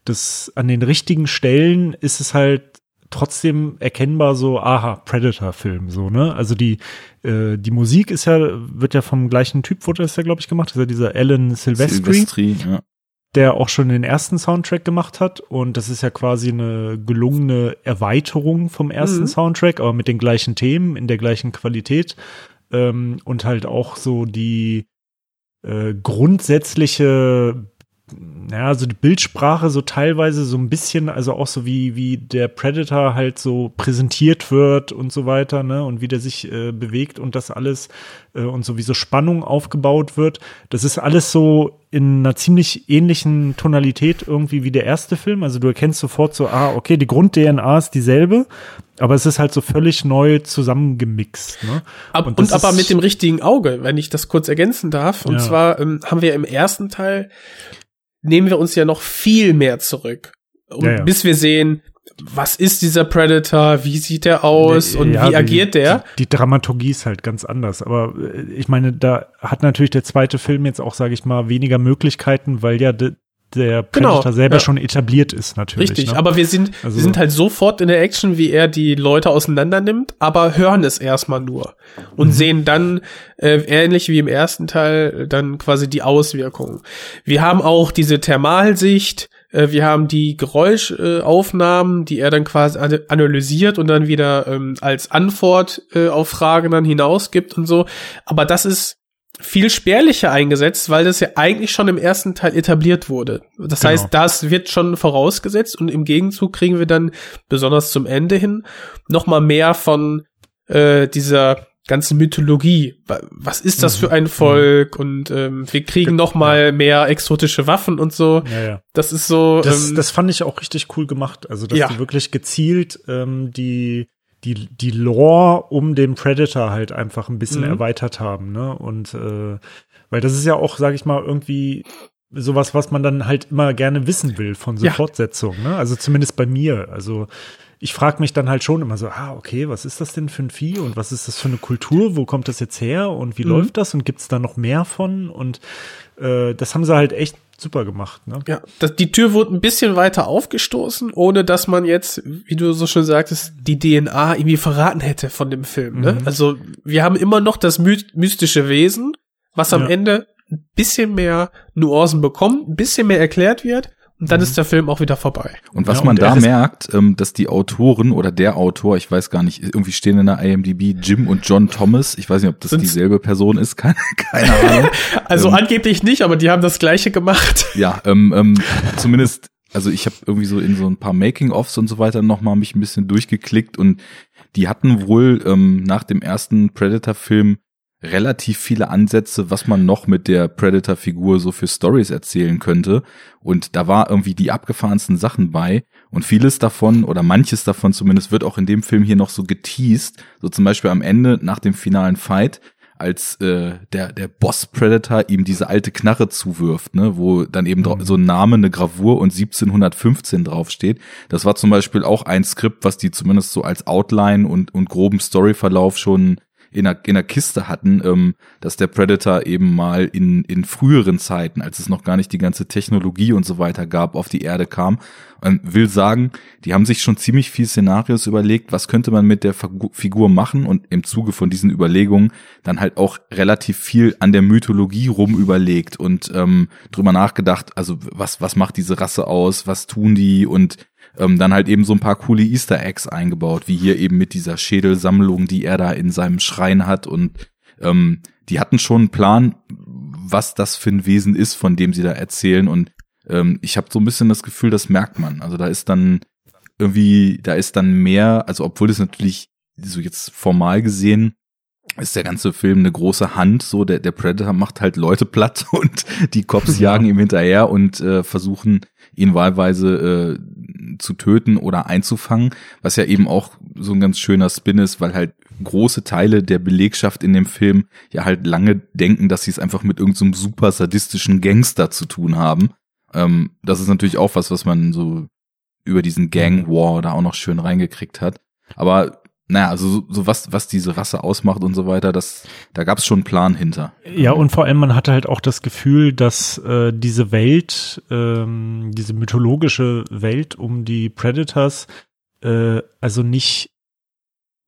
das an den richtigen Stellen ist es halt trotzdem erkennbar so, aha, Predator-Film, so, ne? Also die, äh, die Musik ist ja, wird ja vom gleichen Typ, wurde das ja, glaube ich, gemacht. Das ist ja dieser Alan Silvestri, Silvestri, ja. der auch schon den ersten Soundtrack gemacht hat. Und das ist ja quasi eine gelungene Erweiterung vom ersten Mhm. Soundtrack, aber mit den gleichen Themen, in der gleichen Qualität. Ähm, und halt auch so die äh, grundsätzliche ja, also die Bildsprache so teilweise so ein bisschen, also auch so wie, wie der Predator halt so präsentiert wird und so weiter, ne, und wie der sich äh, bewegt und das alles äh, und so wie so Spannung aufgebaut wird. Das ist alles so in einer ziemlich ähnlichen Tonalität irgendwie wie der erste Film. Also du erkennst sofort so, ah, okay, die Grund-DNA ist dieselbe, aber es ist halt so völlig neu zusammengemixt, ne? Ab, und das aber mit dem richtigen Auge, wenn ich das kurz ergänzen darf. Und Ja. zwar ähm, haben wir im ersten Teil, nehmen wir uns ja noch viel mehr zurück. Und Ja, ja. bis wir sehen, was ist dieser Predator, wie sieht der aus und Ja, wie die- agiert der? Die, die Dramaturgie ist halt ganz anders. Aber äh, ich meine, da hat natürlich der zweite Film jetzt auch, sage ich mal, weniger Möglichkeiten, weil ja de, der Genau, Predator selber ja. schon etabliert ist, natürlich. Richtig, ne? aber wir sind, Also- wir sind halt sofort in der Action, wie er die Leute auseinander nimmt, aber hören es erstmal nur und Mhm. sehen dann, äh, ähnlich wie im ersten Teil, dann quasi die Auswirkungen. Wir haben auch diese Thermalsicht, äh, wir haben die Geräuschaufnahmen, äh, die er dann quasi ana- analysiert und dann wieder ähm, als Antwort äh, auf Fragen dann hinausgibt und so. Aber das ist viel spärlicher eingesetzt, weil das ja eigentlich schon im ersten Teil etabliert wurde. Das Genau. heißt, das wird schon vorausgesetzt und im Gegenzug kriegen wir dann besonders zum Ende hin noch mal mehr von äh, dieser ganzen Mythologie. Wa- Was ist das Mhm. für ein Volk? Und ähm, wir kriegen noch mal mehr exotische Waffen und so. ja, ja. Das ist so. Das, ähm, das fand ich auch richtig cool gemacht. Also, dass Ja. die wirklich gezielt ähm, die, die, die Lore um den Predator halt einfach ein bisschen Mhm. erweitert haben, ne? Und äh, weil das ist ja auch, sag ich mal, irgendwie sowas, was man dann halt immer gerne wissen will von so Ja. Fortsetzungen, ne? Also zumindest bei mir. Also ich frage mich dann halt schon immer so, ah, okay, was ist das denn für ein Vieh und was ist das für eine Kultur? Wo kommt das jetzt her und wie Mhm. läuft das und gibt es da noch mehr von? Und äh, das haben sie halt echt super gemacht, ne? Ja, das, die Tür wurde ein bisschen weiter aufgestoßen, ohne dass man jetzt, wie du so schön sagtest, die DNA irgendwie verraten hätte von dem Film. Ne? Mhm. Also wir haben immer noch das my mystische Wesen, was am Ja. Ende ein bisschen mehr Nuancen bekommt, ein bisschen mehr erklärt wird und dann ist der Film auch wieder vorbei. Und was Ja, man und da er merkt, ähm, dass die Autoren oder der Autor, ich weiß gar nicht, irgendwie stehen in der IMDb Jim und John Thomas. Ich weiß nicht, ob das Sind's- dieselbe Person ist, keine, keine Ahnung. Also Ähm, angeblich nicht, aber die haben das gleiche gemacht. Ja, ähm, ähm, zumindest, also ich habe irgendwie so in so ein paar Making-ofs und so weiter nochmal mich ein bisschen durchgeklickt und die hatten wohl ähm, nach dem ersten Predator-Film relativ viele Ansätze, was man noch mit der Predator-Figur so für Stories erzählen könnte. Und da war irgendwie die abgefahrensten Sachen bei. Und vieles davon oder manches davon zumindest wird auch in dem Film hier noch so geteased. So zum Beispiel am Ende nach dem finalen Fight, als äh, der der Boss Predator ihm diese alte Knarre zuwirft, ne, wo dann eben mhm. so ein Name, eine Gravur und 1715 draufsteht. Das war zum Beispiel auch ein Skript, was die zumindest so als Outline und und groben Storyverlauf schon in der, in der Kiste hatten, ähm, dass der Predator eben mal in, in früheren Zeiten, als es noch gar nicht die ganze Technologie und so weiter gab, auf die Erde kam. Und will sagen, die haben sich schon ziemlich viel Szenarios überlegt, was könnte man mit der Figur machen und im Zuge von diesen Überlegungen dann halt auch relativ viel an der Mythologie rum überlegt und ähm, drüber nachgedacht, also was, was macht diese Rasse aus, was tun die und ähm, dann halt eben so ein paar coole Easter Eggs eingebaut, wie hier eben mit dieser Schädelsammlung, die er da in seinem Schrein hat und ähm, die hatten schon einen Plan, was das für ein Wesen ist, von dem sie da erzählen und ähm, ich habe so ein bisschen das Gefühl, das merkt man. Also da ist dann irgendwie, da ist dann mehr, also obwohl es natürlich so jetzt formal gesehen ist der ganze Film eine große Hand, so der, der Predator macht halt Leute platt und die Cops jagen ihm hinterher und äh, versuchen ihn wahlweise äh, zu töten oder einzufangen, was ja eben auch so ein ganz schöner Spin ist, weil halt große Teile der Belegschaft in dem Film ja halt lange denken, dass sie es einfach mit irgendeinem so super sadistischen Gangster zu tun haben. Ähm, das ist natürlich auch was, was man so über diesen Gang War da auch noch schön reingekriegt hat. Aber naja, also so, so was, was diese Rasse ausmacht und so weiter, das, da gab es schon einen Plan hinter. Ja, und vor allem man hatte halt auch das Gefühl, dass äh, diese Welt, ähm, diese mythologische Welt um die Predators, äh, also nicht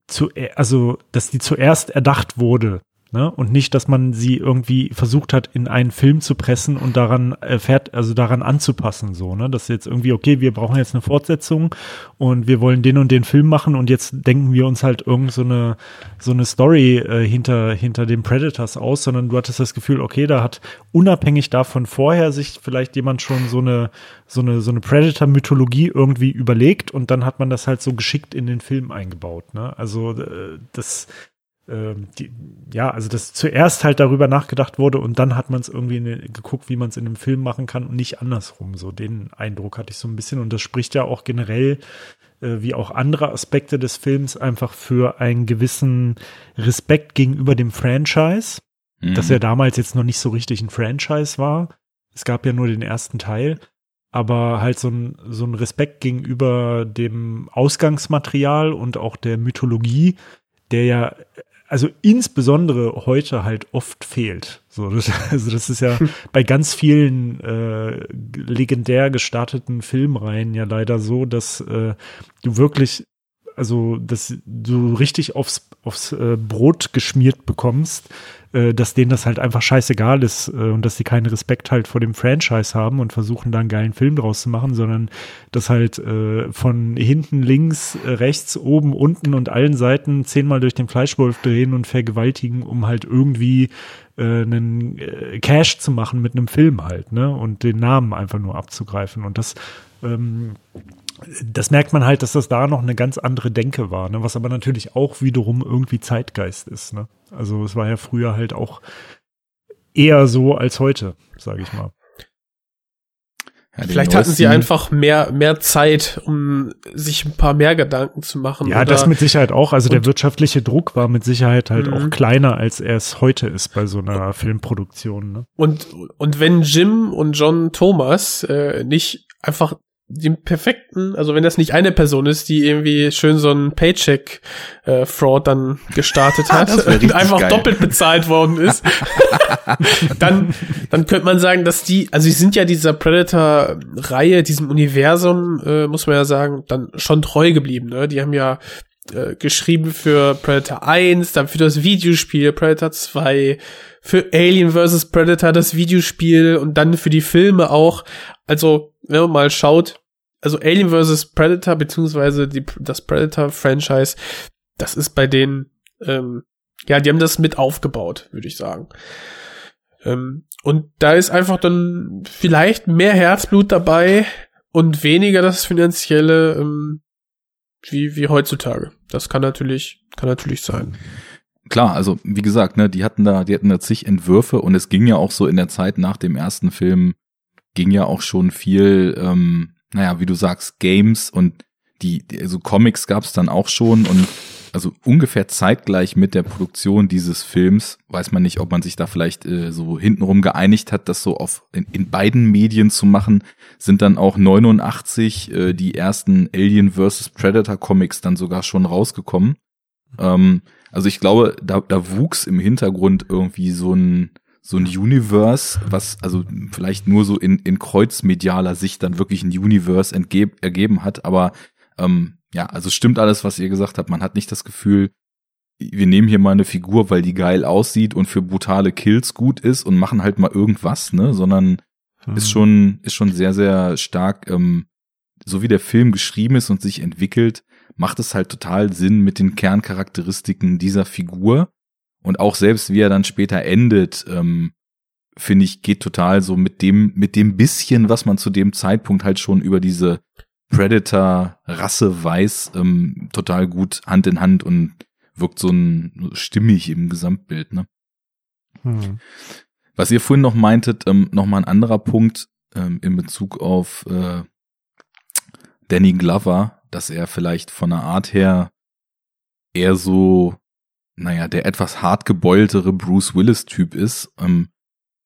zu, also dass die zuerst erdacht wurde Ne? Und nicht, dass man sie irgendwie versucht hat, in einen Film zu pressen und daran erfährt, also daran anzupassen, so, ne? Dass jetzt irgendwie, okay, wir brauchen jetzt eine Fortsetzung und wir wollen den und den Film machen und jetzt denken wir uns halt irgend so eine, so eine Story äh, hinter, hinter den Predators aus, sondern du hattest das Gefühl, okay, da hat unabhängig davon vorher sich vielleicht jemand schon so eine, so eine, so eine Predator-Mythologie irgendwie überlegt und dann hat man das halt so geschickt in den Film eingebaut, ne? Also, äh, das, die, ja, also dass zuerst halt darüber nachgedacht wurde und dann hat man es irgendwie eine, geguckt, wie man es in einem Film machen kann und nicht andersrum. So den Eindruck hatte ich so ein bisschen und das spricht ja auch generell äh, wie auch andere Aspekte des Films einfach für einen gewissen Respekt gegenüber dem Franchise, mhm. das ja damals jetzt noch nicht so richtig ein Franchise war. Es gab ja nur den ersten Teil, aber halt so ein, so ein Respekt gegenüber dem Ausgangsmaterial und auch der Mythologie, der ja also insbesondere heute halt oft fehlt. So, das, also das ist ja bei ganz vielen äh, legendär gestarteten Filmreihen ja leider so, dass äh, du wirklich also dass du richtig aufs, aufs äh, Brot geschmiert bekommst, äh, dass denen das halt einfach scheißegal ist äh, und dass sie keinen Respekt halt vor dem Franchise haben und versuchen da einen geilen Film draus zu machen, sondern das halt äh, von hinten, links, äh, rechts, oben, unten und allen Seiten zehnmal durch den Fleischwolf drehen und vergewaltigen, um halt irgendwie äh, einen Cash zu machen mit einem Film halt, ne? Und den Namen einfach nur abzugreifen. Und das ähm, das merkt man halt, dass das da noch eine ganz andere Denke war, ne? was aber natürlich auch wiederum irgendwie Zeitgeist ist. Ne? Also es war ja früher halt auch eher so als heute, sage ich mal. Ja, Vielleicht hatten sie einfach mehr, mehr Zeit, um sich ein paar mehr Gedanken zu machen. Ja, das mit Sicherheit auch. Also der wirtschaftliche Druck war mit Sicherheit halt auch mhm. kleiner, als er es heute ist bei so einer Filmproduktion. Ne? Und, und wenn Jim und John Thomas äh, nicht einfach den perfekten, also wenn das nicht eine Person ist, die irgendwie schön so ein Paycheck-Fraud äh, dann gestartet hat und einfach geil. doppelt bezahlt worden ist, dann, dann könnte man sagen, dass die, also sie sind ja dieser Predator-Reihe, diesem Universum, äh, muss man ja sagen, dann schon treu geblieben. Ne? Die haben ja äh, geschrieben für Predator 1, dann für das Videospiel Predator 2, für Alien vs. Predator das Videospiel und dann für die Filme auch. Also, wenn man mal schaut, also Alien vs. Predator, beziehungsweise die, das Predator-Franchise, das ist bei denen, ähm, ja, die haben das mit aufgebaut, würde ich sagen. Ähm, und da ist einfach dann vielleicht mehr Herzblut dabei und weniger das Finanzielle, ähm, wie, wie heutzutage. Das kann natürlich, kann natürlich sein klar, also wie gesagt, ne, die hatten da, die hatten da zig Entwürfe und es ging ja auch so in der Zeit nach dem ersten Film ging ja auch schon viel, ähm, naja, wie du sagst, Games und die, also Comics gab es dann auch schon und also ungefähr zeitgleich mit der Produktion dieses Films, weiß man nicht, ob man sich da vielleicht äh, so hintenrum geeinigt hat, das so auf in, in beiden Medien zu machen, sind dann auch 89 äh, die ersten Alien vs. Predator Comics dann sogar schon rausgekommen. Ähm, also ich glaube, da, da wuchs im Hintergrund irgendwie so ein so ein Universe, was also vielleicht nur so in, in kreuzmedialer Sicht dann wirklich ein Universe entgeb, ergeben hat, aber ähm, ja, also stimmt alles, was ihr gesagt habt. Man hat nicht das Gefühl, wir nehmen hier mal eine Figur, weil die geil aussieht und für brutale Kills gut ist und machen halt mal irgendwas, ne, sondern mhm. ist schon, ist schon sehr, sehr stark, ähm, so wie der Film geschrieben ist und sich entwickelt, macht es halt total Sinn mit den Kerncharakteristiken dieser Figur und auch selbst wie er dann später endet, ähm, finde ich, geht total so mit dem, mit dem bisschen, was man zu dem Zeitpunkt halt schon über diese Predator-Rasse weiß, ähm, total gut Hand in Hand und wirkt so ein stimmig im Gesamtbild, ne? Hm. Was ihr vorhin noch meintet, ähm, noch mal ein anderer Punkt ähm, in Bezug auf äh, Danny Glover, dass er vielleicht von der Art her eher so naja, der etwas hart gebeultere Bruce Willis-Typ ist. Ähm,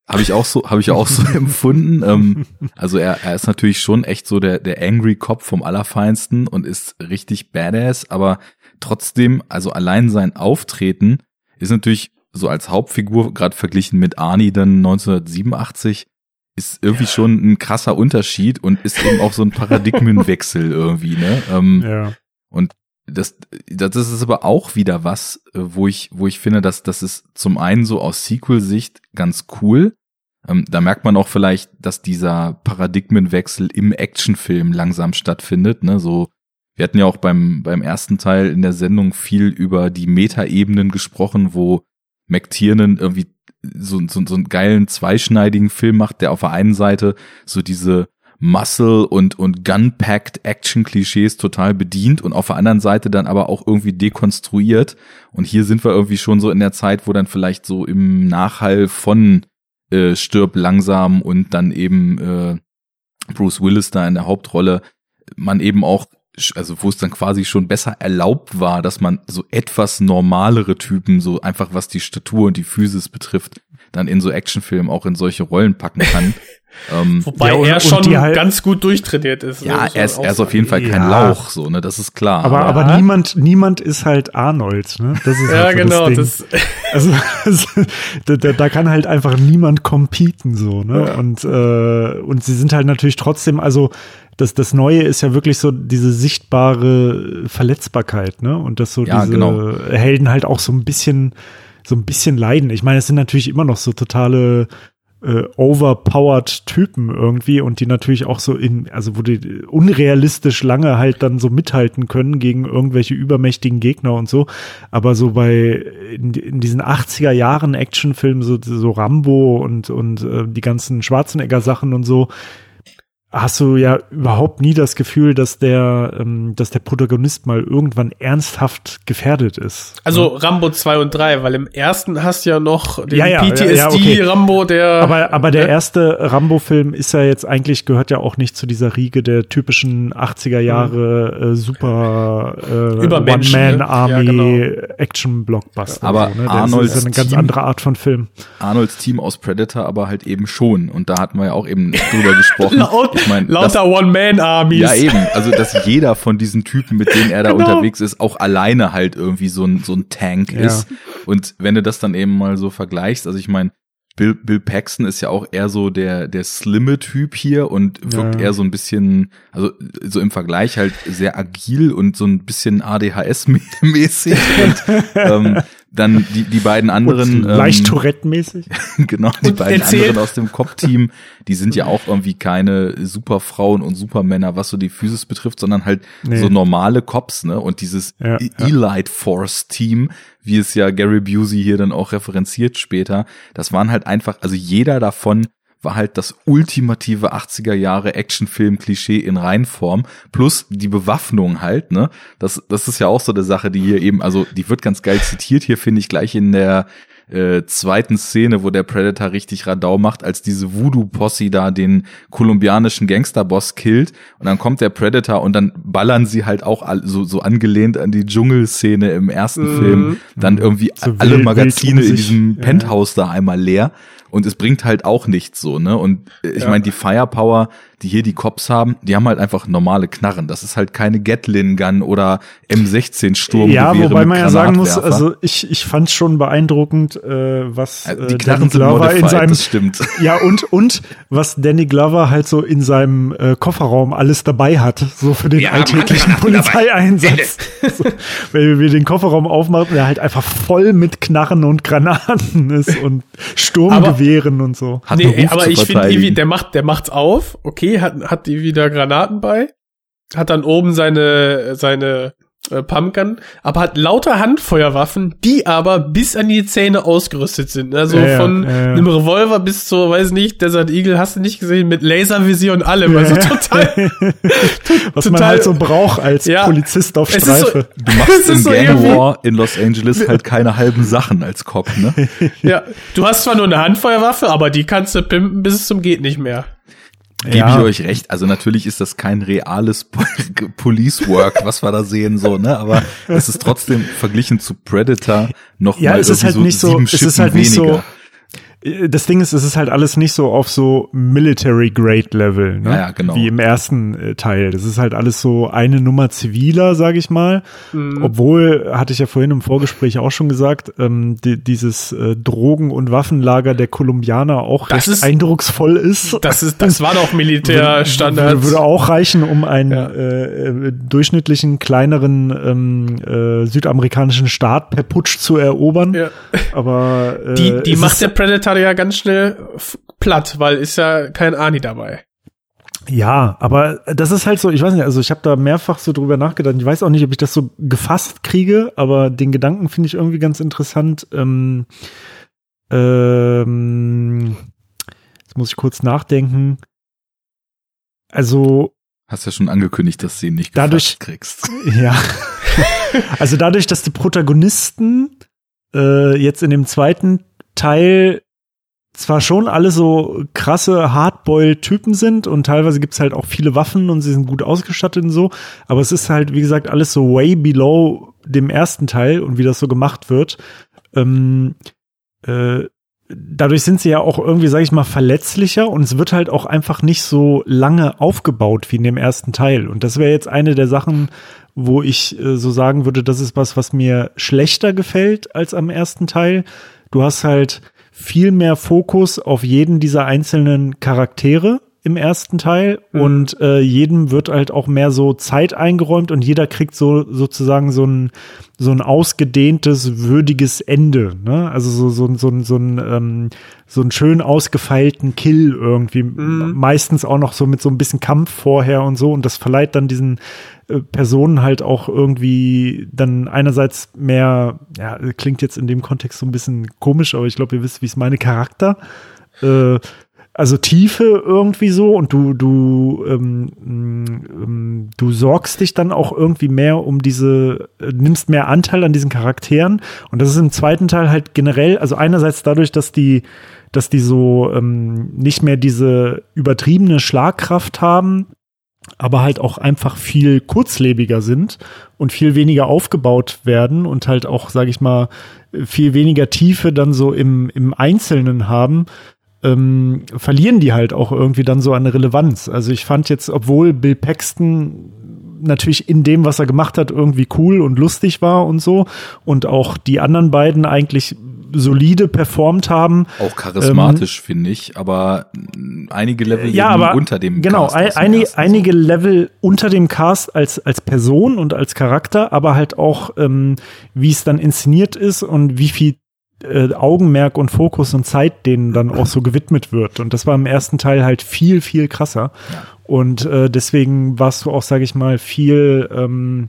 habe ich auch so, habe ich auch so empfunden. Ähm, also er, er ist natürlich schon echt so der, der Angry Cop vom Allerfeinsten und ist richtig badass, aber trotzdem, also allein sein Auftreten ist natürlich so als Hauptfigur, gerade verglichen mit Arnie dann 1987, ist irgendwie ja. schon ein krasser Unterschied und ist eben auch so ein Paradigmenwechsel irgendwie, ne? Ähm, ja. Und das, das ist aber auch wieder was, äh, wo ich, wo ich finde, dass das ist zum einen so aus Sequel-Sicht ganz cool. Ähm, da merkt man auch vielleicht, dass dieser Paradigmenwechsel im Actionfilm langsam stattfindet. Ne? So, wir hatten ja auch beim, beim ersten Teil in der Sendung viel über die Metaebenen gesprochen, wo McTiernan irgendwie so, so, so einen geilen zweischneidigen Film macht, der auf der einen Seite so diese Muscle und, und Gun-Packed Action-Klischees total bedient und auf der anderen Seite dann aber auch irgendwie dekonstruiert. Und hier sind wir irgendwie schon so in der Zeit, wo dann vielleicht so im Nachhall von äh, Stirb langsam und dann eben äh, Bruce Willis da in der Hauptrolle man eben auch also wo es dann quasi schon besser erlaubt war, dass man so etwas normalere Typen, so einfach was die Statur und die Physis betrifft, dann in so Actionfilmen auch in solche Rollen packen kann. Ähm, Wobei ja, und, er schon halt, ganz gut durchtrainiert ist. Ja, er ist, er ist auf jeden Fall kein ja. Lauch, so, ne, das ist klar. Aber, aber, aber niemand, niemand ist halt Arnold, ne, das ist Ja, halt so genau, das, das also, also da, da, kann halt einfach niemand competen, so, ne, ja. und, äh, und sie sind halt natürlich trotzdem, also, das, das Neue ist ja wirklich so diese sichtbare Verletzbarkeit, ne, und dass so diese genau. Helden halt auch so ein bisschen, so ein bisschen leiden. Ich meine, es sind natürlich immer noch so totale äh, overpowered Typen irgendwie und die natürlich auch so in, also wo die unrealistisch lange halt dann so mithalten können gegen irgendwelche übermächtigen Gegner und so. Aber so bei in, in diesen 80er Jahren Actionfilmen, so, so Rambo und, und äh, die ganzen Schwarzenegger Sachen und so, hast du ja überhaupt nie das Gefühl, dass der, ähm, dass der Protagonist mal irgendwann ernsthaft gefährdet ist. Also ne? Rambo 2 und 3, weil im ersten hast du ja noch den ja, ja, PTSD ja, okay. Rambo, der. Aber, aber der erste Rambo-Film ist ja jetzt eigentlich, gehört ja auch nicht zu dieser Riege der typischen 80er Jahre äh, super äh, One-Man-Army ne? genau. Action-Blockbuster. Aber so, ne? Arnolds ist eine ganz andere Art von Film. Arnolds Team aus Predator aber halt eben schon. Und da hatten wir ja auch eben drüber gesprochen. Ich mein, Lauter One-Man-Armies. Ja, eben. Also, dass jeder von diesen Typen, mit denen er da genau. unterwegs ist, auch alleine halt irgendwie so ein, so ein Tank ja. ist. Und wenn du das dann eben mal so vergleichst, also ich meine, Bill, Bill Paxton ist ja auch eher so der, der slimme Typ hier und wirkt ja. eher so ein bisschen, also so im Vergleich halt sehr agil und so ein bisschen ADHS-mäßig. und ähm, dann die, die beiden anderen. Und leicht ähm, Tourette-mäßig. genau, die und beiden erzählt. anderen aus dem Cop-Team, die sind ja auch irgendwie keine Superfrauen und Supermänner, was so die Physis betrifft, sondern halt nee. so normale Cops, ne? Und dieses ja, e- Elite Force Team, wie es ja Gary Busey hier dann auch referenziert später, das waren halt einfach, also jeder davon war halt das ultimative 80er Jahre Actionfilm-Klischee in Reinform. Plus die Bewaffnung halt, ne? Das, das ist ja auch so eine Sache, die hier eben, also die wird ganz geil zitiert hier, finde ich, gleich in der äh, zweiten Szene, wo der Predator richtig Radau macht, als diese Voodoo-Posse da den kolumbianischen Gangsterboss killt und dann kommt der Predator und dann ballern sie halt auch all, so, so angelehnt an die Dschungelszene im ersten Mhm. Film dann irgendwie So alle Magazine um in diesem ja. Penthouse da einmal leer und es bringt halt auch nichts so, ne? Und ich Ja. meine, die Firepower, die hier die Cops haben, die haben halt einfach normale Knarren. Das ist halt keine Gatlin Gun oder M16 Sturm. Ja, wobei man ja sagen muss, also ich, ich fand schon beeindruckend, äh, was Also äh, die Danny Knarren sind Glover in seinem das stimmt. ja und und was Danny Glover halt so in seinem äh, Kofferraum alles dabei hat, so für den haben alltäglichen. Polizeieinsatz. so, wenn wir den Kofferraum aufmachen, der halt einfach voll mit Knarren und Granaten ist und Sturmgewehren und so. Hat nee, einen Ruf aber zu ich finde der macht, der macht's auf, okay, hat, hat die wieder Granaten bei, hat dann oben seine, seine äh, Pumpgun, aber hat lauter Handfeuerwaffen, die aber bis an die Zähne ausgerüstet sind. Also Ja, von ja, ja. einem Revolver bis zur, weiß nicht, Desert Eagle hast du nicht gesehen, mit Laservisier und allem. Also total. was man total- halt so braucht als Ja. Polizist auf ist so- Streife. Du machst Es ist im so Gang War in Los Angeles halt keine halben Sachen als Cop, ne? ja, du hast zwar nur eine Handfeuerwaffe, aber die kannst du pimpen bis es zum geht nicht mehr. Gebe Ja. ich euch recht. Also natürlich ist das kein reales Po- Police Work, was wir da sehen, so, ne? Aber es ist trotzdem verglichen zu Predator noch Ja, mal es ist halt nicht so, es ist halt nicht so, weniger. Das Ding ist, es ist halt alles nicht so auf so Military Grade Level, ne? Ja, ja, genau. Wie im ersten äh, Teil. Das ist halt alles so eine Nummer ziviler, sag ich mal. Mhm. Obwohl, hatte ich ja vorhin im Vorgespräch auch schon gesagt, ähm, die, dieses äh, Drogen- und Waffenlager der Kolumbianer auch Das recht ist- eindrucksvoll ist. Das ist, das war doch Militärstandard. Würde, würde auch reichen, um einen Ja. äh, durchschnittlichen, kleineren ähm, äh, südamerikanischen Staat per Putsch zu erobern. Ja. Aber äh, Die, die macht der Predator ja ganz schnell platt, weil ist ja kein Ani dabei. Ja, aber das ist halt so, ich weiß nicht, also ich habe da mehrfach so drüber nachgedacht. Ich weiß auch nicht, ob ich das so gefasst kriege, aber den Gedanken finde ich irgendwie ganz interessant. Ähm, ähm, jetzt muss ich kurz nachdenken. Also Hast ja schon angekündigt, dass du ihn nicht Dadurch- kriegst. Ja. also dadurch, dass die Protagonisten äh, jetzt in dem zweiten Teil zwar schon alle so krasse Hardboil-Typen sind und teilweise gibt's halt auch viele Waffen und sie sind gut ausgestattet und so, aber es ist halt, wie gesagt, alles so way below dem ersten Teil und wie das so gemacht wird. Ähm, äh, dadurch sind sie ja auch irgendwie, sag ich mal, verletzlicher und es wird halt auch einfach nicht so lange aufgebaut wie in dem ersten Teil. Und das wäre jetzt eine der Sachen, wo ich äh, so sagen würde, das ist was, was mir schlechter gefällt als am ersten Teil. Du hast halt viel mehr Fokus auf jeden dieser einzelnen Charaktere im ersten Teil und äh, jedem wird halt auch mehr so Zeit eingeräumt und jeder kriegt so sozusagen so ein so ein ausgedehntes würdiges Ende, ne? Also so so so, so ein ähm, so einen schön ausgefeilten Kill irgendwie. Meistens auch noch so mit so ein bisschen Kampf vorher und so und das verleiht dann diesen Personen halt auch irgendwie dann einerseits mehr ja klingt jetzt in dem Kontext so ein bisschen komisch, aber ich glaube ihr wisst wie es meine Charakter äh, also Tiefe irgendwie so und du du ähm, ähm, du sorgst dich dann auch irgendwie mehr um diese äh, nimmst mehr Anteil an diesen Charakteren und das ist im zweiten Teil halt generell also einerseits dadurch dass die dass die so ähm, nicht mehr diese übertriebene Schlagkraft haben aber halt auch einfach viel kurzlebiger sind und viel weniger aufgebaut werden und halt auch, sage ich mal, viel weniger Tiefe dann so im, im Einzelnen haben, ähm, verlieren die halt auch irgendwie dann so eine Relevanz. Also ich fand jetzt, obwohl Bill Paxton natürlich in dem, was er gemacht hat, irgendwie cool und lustig war und so und auch die anderen beiden eigentlich solide performt haben. Auch charismatisch, finde ich, aber mh, einige Level Ähm, ja, aber unter dem genau, Cast ein, aus dem einige, so. Level unter dem Cast als als Person und als Charakter, aber halt auch ähm, wie es dann inszeniert ist und wie viel äh, Augenmerk und Fokus und Zeit denen dann auch so gewidmet wird. Und das war im ersten Teil halt viel viel krasser. Und äh, deswegen warst du auch, sage ich mal, viel ähm,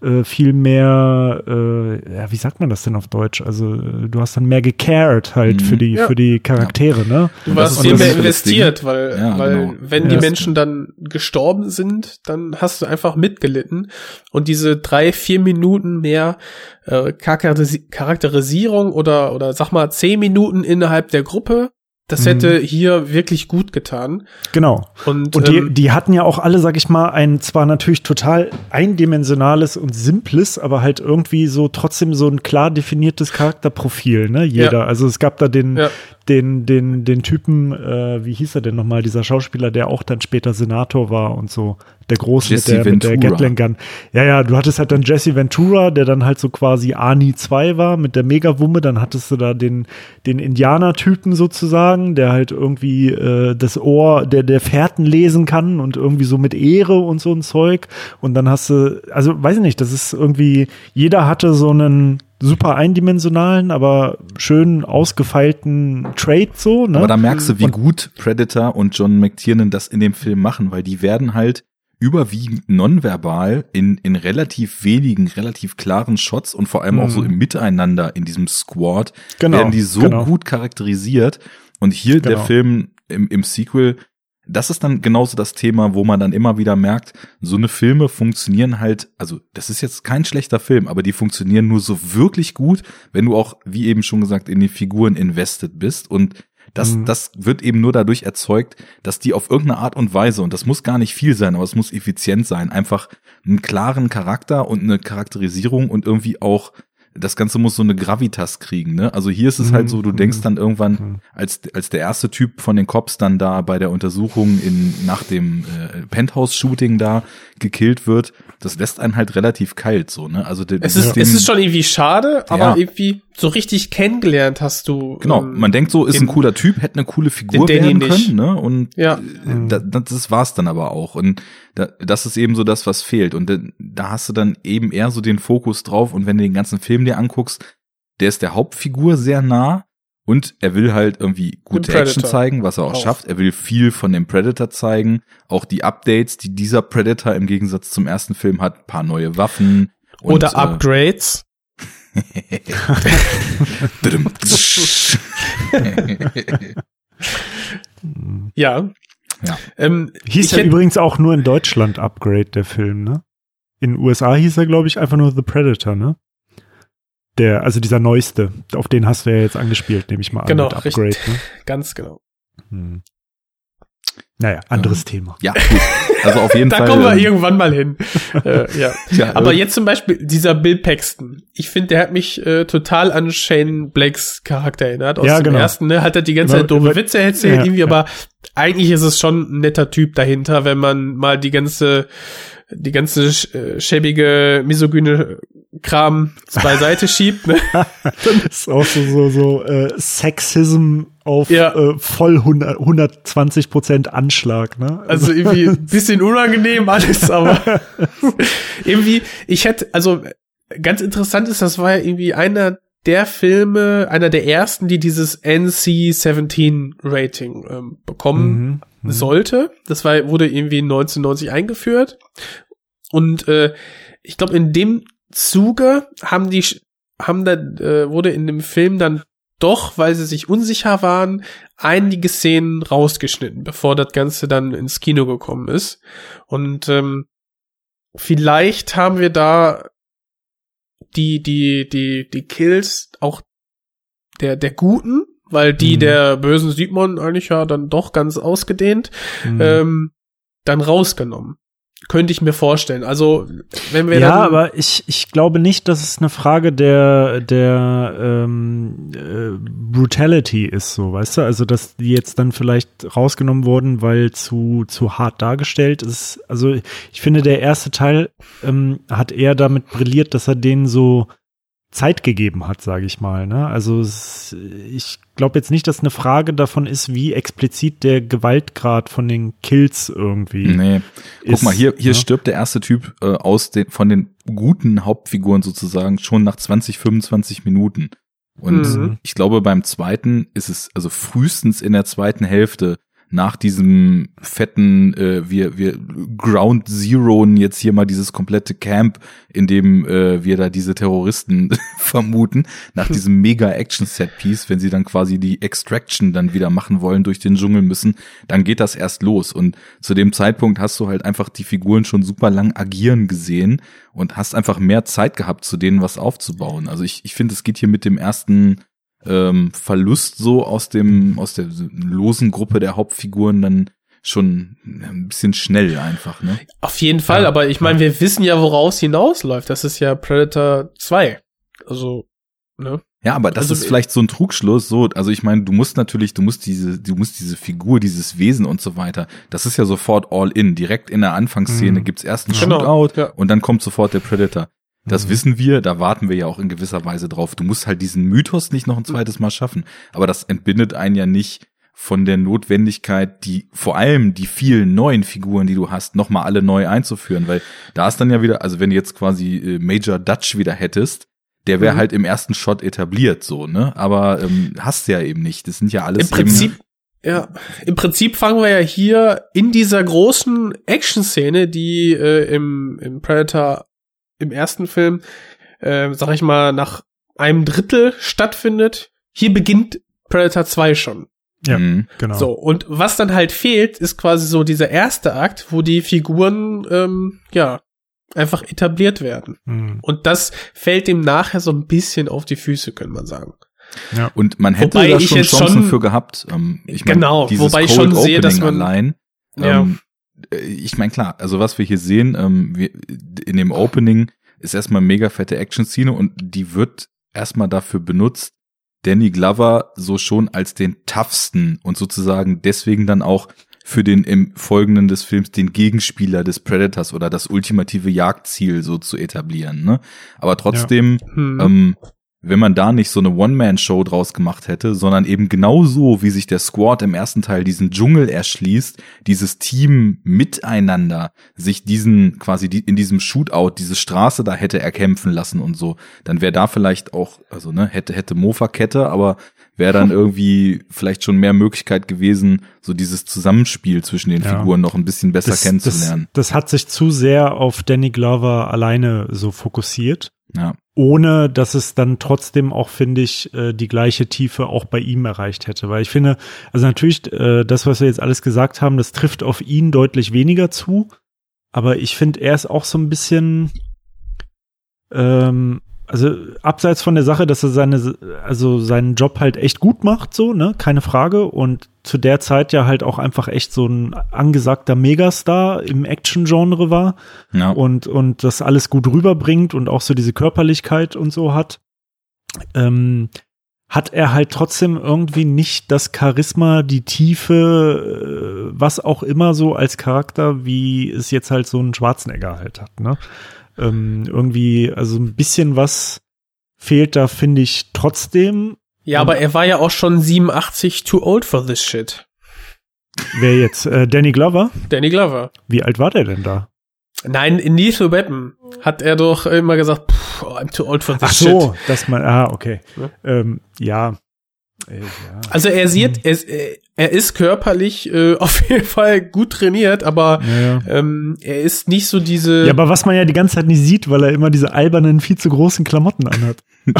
äh, viel mehr, äh, ja, wie sagt man das denn auf Deutsch? Also äh, du hast dann mehr gecared halt Mhm. für die Ja. für die Charaktere, ne? Du warst viel mehr investiert, weil, Ja, weil genau. wenn Ja. die Menschen dann gestorben sind, dann hast du einfach mitgelitten. Und diese drei, vier Minuten mehr äh, Charakterisi- Charakterisierung oder, oder sag mal zehn Minuten innerhalb der Gruppe, das Mhm. hätte hier wirklich gut getan. Genau. Und, Und die, ähm, die hatten ja auch alle, sag ich mal, ein zwar natürlich total eindimensionales und simples, aber halt irgendwie so trotzdem so ein klar definiertes Charakterprofil, ne? Jeder. Ja. Also es gab da den, Ja. Den, den, den Typen, äh, wie hieß er denn nochmal, dieser Schauspieler, der auch dann später Senator war und so. Der Große mit Jesse der, mit der Ventura. Gatling Gun. Ja, ja, du hattest halt dann Jesse Ventura, der dann halt so quasi Ani 2 war mit der Megawumme. Dann hattest du da den, den Indianer-Typen sozusagen, der halt irgendwie äh, das Ohr der, der Fährten lesen kann und irgendwie so mit Ehre und so ein Zeug. Und dann hast du, also weiß ich nicht, das ist irgendwie, jeder hatte so einen super eindimensionalen, aber schön ausgefeilten Trade so, ne? Aber da merkst du, wie Und- gut Predator und John McTiernan das in dem Film machen, weil die werden halt überwiegend nonverbal in, in relativ wenigen, relativ klaren Shots und vor allem auch so Mhm. im Miteinander in diesem Squad Genau, werden die so genau. gut charakterisiert. Und hier der Genau. Film im, im Sequel, das ist dann genauso das Thema, wo man dann immer wieder merkt, so eine Filme funktionieren halt, also das ist jetzt kein schlechter Film, aber die funktionieren nur so wirklich gut, wenn du auch, wie eben schon gesagt, in die Figuren invested bist und das, Mhm. das wird eben nur dadurch erzeugt, dass die auf irgendeine Art und Weise, und das muss gar nicht viel sein, aber es muss effizient sein, einfach einen klaren Charakter und eine Charakterisierung und irgendwie auch das Ganze muss so eine Gravitas kriegen, ne? Also hier ist es halt so, du denkst dann irgendwann, als, als der erste Typ von den Cops dann da bei der Untersuchung in, nach dem äh, Penthouse-Shooting da gekillt wird, das lässt einen halt relativ kalt, so, ne? Also es ist, dem- es ist schon irgendwie schade, aber Ja. irgendwie so richtig kennengelernt hast du. Genau, ähm, man denkt so, ist den- ein cooler Typ, hätte eine coole Figur werden nicht. können, ne? Und Ja. äh, da, das war's dann aber auch. Und da, das ist eben so das, was fehlt. Und da, da hast du dann eben eher so den Fokus drauf. Und wenn du den ganzen Film dir anguckst, der ist der Hauptfigur sehr nah. Und er will halt irgendwie gute. Action zeigen, was er auch, Auch. schafft. Er will viel von dem Predator zeigen. Auch die Updates, die dieser Predator im Gegensatz zum ersten Film hat. Paar neue Waffen. Und, oder äh, Upgrades. Ja. Ja. Ähm, Hieß ja übrigens auch nur in Deutschland Upgrade, der Film, ne? In den USA hieß er, glaube ich, einfach nur The Predator, ne? Der, also dieser neueste, auf den hast du ja jetzt angespielt, nehme ich mal an. Genau, mit Upgrade, richtig. ne? Ganz genau. Hm. Naja, anderes Thema. Ja, gut. Also auf jeden da Fall. kommen wir ähm, irgendwann mal hin. äh, ja. Ja, Aber äh, jetzt zum Beispiel dieser Bill Paxton. Ich finde, der hat mich äh, total an Shane Blakes Charakter erinnert. Aus Ja, dem genau. ersten, ne? Hat er die ganze Zeit doofe Witze erzählt, Ja, irgendwie, ja. aber eigentlich ist es schon ein netter Typ dahinter, wenn man mal die ganze die ganze äh, schäbige, misogyne Kram beiseite schiebt. Ne? Das ist auch so, so, so äh, Sexism auf Ja. äh, voll 100, 120 Prozent Anschlag, ne? Also irgendwie ein bisschen unangenehm alles, aber irgendwie, ich hätte, also ganz interessant ist, das war ja irgendwie einer der Filme, einer der ersten, die dieses NC-17 Rating ähm, bekommen Mhm, mhm. sollte. Das war, wurde irgendwie 1990 eingeführt. Und äh, ich glaube, in dem Zuge haben die, haben da, äh, wurde in dem Film dann doch, weil sie sich unsicher waren, einige Szenen rausgeschnitten, bevor das Ganze dann ins Kino gekommen ist. Und ähm, vielleicht haben wir da die, die, die, die Kills auch der, der Guten, weil die Mhm. der bösen sieht man eigentlich ja dann doch ganz ausgedehnt, Mhm. ähm, dann rausgenommen. Könnte ich mir vorstellen. Also, wenn wir ja, aber ich, ich glaube nicht, dass es eine Frage der, der ähm, äh, Brutality ist, so, weißt du? Also, dass die jetzt dann vielleicht rausgenommen wurden, weil zu, zu hart dargestellt ist. Also, ich finde, der erste Teil ähm, hat eher damit brilliert, dass er denen so Zeit gegeben hat, sage ich mal. Ne? Also es, ich glaube jetzt nicht, dass eine Frage davon ist, wie explizit der Gewaltgrad von den Kills irgendwie. Nee. Guck ist, mal, hier, hier ne? stirbt der erste Typ äh, aus den, von den guten Hauptfiguren sozusagen schon nach 20, 25 Minuten. Und Mhm. ich glaube, beim zweiten ist es, also frühestens in der zweiten Hälfte, nach diesem fetten, äh, wir, wir Ground Zero jetzt hier mal dieses komplette Camp, in dem äh, wir da diese Terroristen vermuten, nach diesem mega Action-Set-Piece, wenn sie dann quasi die Extraction dann wieder machen wollen, durch den Dschungel müssen, dann geht das erst los. Und zu dem Zeitpunkt hast du halt einfach die Figuren schon super lang agieren gesehen und hast einfach mehr Zeit gehabt, zu denen was aufzubauen. Also ich, ich finde, es geht hier mit dem ersten ähm, Verlust so aus dem aus der losen Gruppe der Hauptfiguren dann schon ein bisschen schnell einfach, ne? Auf jeden Fall, Ja. aber ich meine, wir wissen ja, woraus hinausläuft. Das ist ja Predator 2. Also, ne? Ja, aber das Also, ist vielleicht so ein Trugschluss, so, also ich meine, du musst natürlich, du musst diese, du musst diese Figur, dieses Wesen und so weiter, das ist ja sofort all in. Direkt in der Anfangsszene Mhm. gibt's erst einen Genau, Shootout ja. und dann kommt sofort der Predator. Das Mhm. wissen wir, da warten wir ja auch in gewisser Weise drauf. Du musst halt diesen Mythos nicht noch ein zweites Mal schaffen. Aber das entbindet einen ja nicht von der Notwendigkeit, die vor allem die vielen neuen Figuren, die du hast, nochmal alle neu einzuführen. Weil da ist dann ja wieder, also wenn du jetzt quasi äh, Major Dutch wieder hättest, der wäre Mhm. halt im ersten Shot etabliert, so, ne? Aber ähm, hast du ja eben nicht. Das sind ja alles Im Prinzip, ja, im Prinzip fangen wir ja hier in dieser großen Action-Szene, die äh, im, im Predator im ersten Film, äh, sag ich mal, nach einem Drittel stattfindet. Hier beginnt Predator 2 schon. Ja, Mhm. genau. So, und was dann halt fehlt, ist quasi so dieser erste Akt, wo die Figuren, ähm, ja, einfach etabliert werden. Mhm. Und das fällt dem nachher so ein bisschen auf die Füße, könnte man sagen. Und man hätte Wobei da ich schon Chancen schon- für gehabt. Ähm, ich mein, Genau, dieses wobei ich Cold schon sehe, dass Opening man- allein. Ja. Ähm, äh, ich meine, klar, also was wir hier sehen, ähm, wir, in dem Opening ist erstmal mega fette Action-Szene und die wird erstmal dafür benutzt, Danny Glover so schon als den toughsten und sozusagen deswegen dann auch für den im Folgenden des Films den Gegenspieler des Predators oder das ultimative Jagdziel so zu etablieren. Ne? Aber trotzdem Hm. ähm, wenn man da nicht so eine One-Man-Show draus gemacht hätte, sondern eben genau so, wie sich der Squad im ersten Teil diesen Dschungel erschließt, dieses Team miteinander sich diesen quasi die, in diesem Shootout diese Straße da hätte erkämpfen lassen und so, dann wäre da vielleicht auch, also ne, hätte hätte Mofa-Kette, aber wäre dann irgendwie vielleicht schon mehr Möglichkeit gewesen, so dieses Zusammenspiel zwischen den Ja. Figuren noch ein bisschen besser kennenzulernen. Das, das hat sich zu sehr auf Danny Glover alleine so fokussiert. Ja. Ohne dass es dann trotzdem auch, finde ich, äh, die gleiche Tiefe auch bei ihm erreicht hätte. Weil ich finde, also natürlich, äh, das, was wir jetzt alles gesagt haben, das trifft auf ihn deutlich weniger zu. Aber ich finde, er ist auch so ein bisschen, ähm, also abseits von der Sache, dass er seine, also seinen Job halt echt gut macht, so, ne, keine Frage. Und zu der Zeit ja halt auch einfach echt so ein angesagter Megastar im Action-Genre war Ja. und, und das alles gut rüberbringt und auch so diese Körperlichkeit und so hat, ähm, hat er halt trotzdem irgendwie nicht das Charisma, die Tiefe, äh, was auch immer so als Charakter, wie es jetzt halt so ein Schwarzenegger halt hat, ne? Ähm, irgendwie, also ein bisschen was fehlt da, finde ich, trotzdem. Ja, aber er war ja auch schon 87 too old for this shit. Wer jetzt? Äh, Danny Glover? Danny Glover. Wie alt war der denn da? Nein, in Lethal Weapon hat er doch immer gesagt, "Pff, I'm too old for this Ach so, shit. dass man, ah, okay. Ja. Ähm, ja. Ja. Also er sieht, er, ist- er ist körperlich äh, auf jeden Fall gut trainiert, aber Ja, ja. ähm, er ist nicht so diese. Ja, aber was man ja die ganze Zeit nicht sieht, weil er immer diese albernen, viel zu großen Klamotten anhat.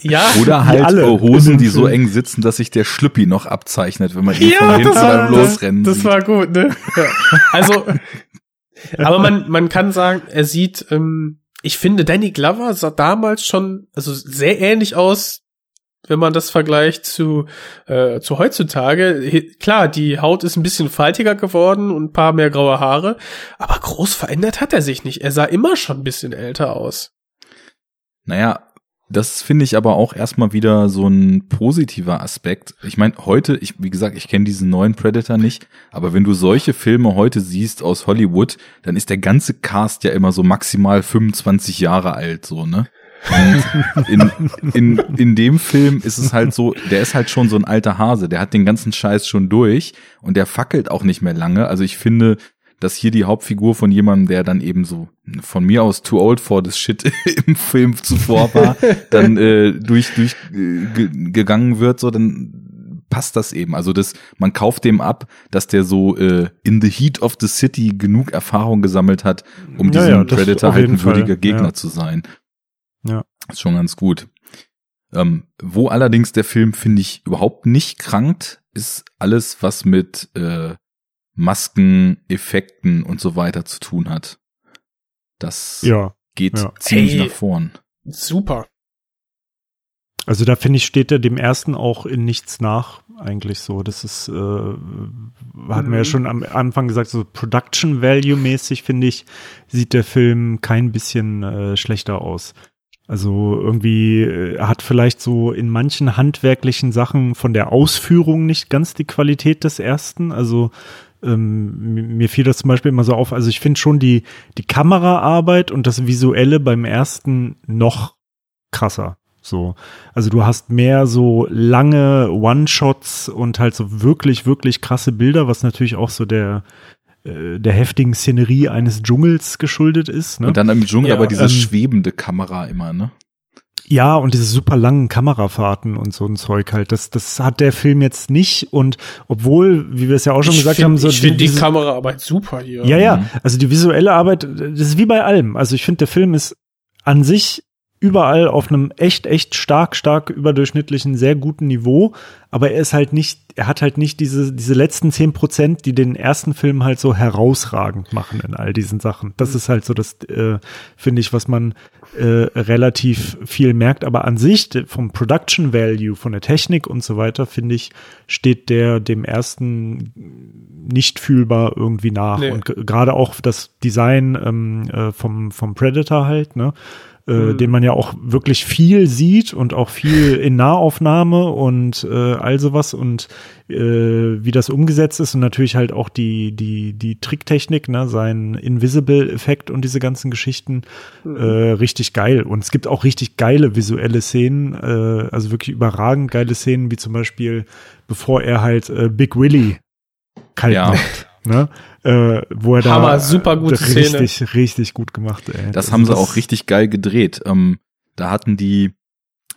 ja, Oder halt alle Hosen, die so eng sitzen, dass sich der Schlüppi noch abzeichnet, wenn man ihn ja, von hinten das war, beim das, Losrennen das sieht. war gut, ne? Ja. Also, aber man, man kann sagen, er sieht, ähm, ich finde, Danny Glover sah damals schon, also sehr ähnlich aus, wenn man das vergleicht zu, äh, zu heutzutage. He- Klar, die Haut ist ein bisschen faltiger geworden und ein paar mehr graue Haare, aber groß verändert hat er sich nicht. Er sah immer schon ein bisschen älter aus. Naja, das finde ich aber auch erstmal wieder so ein positiver Aspekt. Ich meine, heute, ich, wie gesagt, ich kenne diesen neuen Predator nicht, aber wenn du solche Filme heute siehst aus Hollywood, dann ist der ganze Cast ja immer so maximal 25 Jahre alt, so, ne? In, in, in dem Film ist es halt so, der ist halt schon so ein alter Hase, der hat den ganzen Scheiß schon durch und der fackelt auch nicht mehr lange. Also ich finde, dass hier die Hauptfigur von jemandem, der dann eben so von mir aus too old for this shit im Film zuvor war, dann äh, durch durch äh, ge gegangen wird, so dann passt das eben. Also das, man kauft dem ab, dass der so äh, in the heat of the city genug Erfahrung gesammelt hat, um Ja, diesem ja, Predator halt ein würdiger Fall, Gegner ja. zu sein. Ja. Ist schon ganz gut. Ähm, wo allerdings der Film, finde ich, überhaupt nicht krankt, ist alles, was mit äh, Masken, Effekten und so weiter zu tun hat. Das Ja. geht ja. ziemlich Ey. nach vorn. Super. Also da finde ich, steht er dem ersten auch in nichts nach, eigentlich so. Das ist, äh, hatten wir ja Mhm. schon am Anfang gesagt, so Production Value mäßig, finde ich, sieht der Film kein bisschen äh, schlechter aus. Also irgendwie äh, hat vielleicht so in manchen handwerklichen Sachen von der Ausführung nicht ganz die Qualität des ersten. Also ähm, mir- fiel das zum Beispiel immer so auf. Also ich finde schon die, die Kameraarbeit und das Visuelle beim ersten noch krasser. So. Also du hast mehr so lange One-Shots und halt so wirklich, wirklich krasse Bilder, was natürlich auch so der, der heftigen Szenerie eines Dschungels geschuldet ist. Ne? Und dann im Dschungel Ja, aber diese ähm, schwebende Kamera immer, ne? Ja, und diese super langen Kamerafahrten und so ein Zeug halt, das, das hat der Film jetzt nicht. Und obwohl, wie wir es ja auch schon ich gesagt find, haben, so ich finde die Kameraarbeit super hier. Ja, ja, also die visuelle Arbeit, das ist wie bei allem. Also ich finde, der Film ist an sich überall auf einem echt, echt stark, stark überdurchschnittlichen, sehr guten Niveau. Aber er ist halt nicht, er hat halt nicht diese, diese letzten zehn Prozent, die den ersten Film halt so herausragend machen in all diesen Sachen. Das ist halt so das, äh, finde ich, was man äh, relativ viel merkt. Aber an sich, vom Production Value, von der Technik und so weiter, finde ich, steht der dem ersten nicht fühlbar irgendwie nach. Nee. Und gerade auch das Design ähm, äh, vom, vom Predator halt, ne? Äh, Mhm. den man ja auch wirklich viel sieht und auch viel in Nahaufnahme und äh, all sowas und äh, wie das umgesetzt ist und natürlich halt auch die die die Tricktechnik, ne, sein Invisible-Effekt und diese ganzen Geschichten Mhm. äh, richtig geil und es gibt auch richtig geile visuelle Szenen, äh, also wirklich überragend geile Szenen, wie zum Beispiel bevor er halt äh, Big Willy kalt Ja. macht, ne, äh, wo er da Hammer, super gute Szene. richtig richtig gut gemacht. Ey. Das Also haben sie auch richtig geil gedreht. Ähm, da hatten die,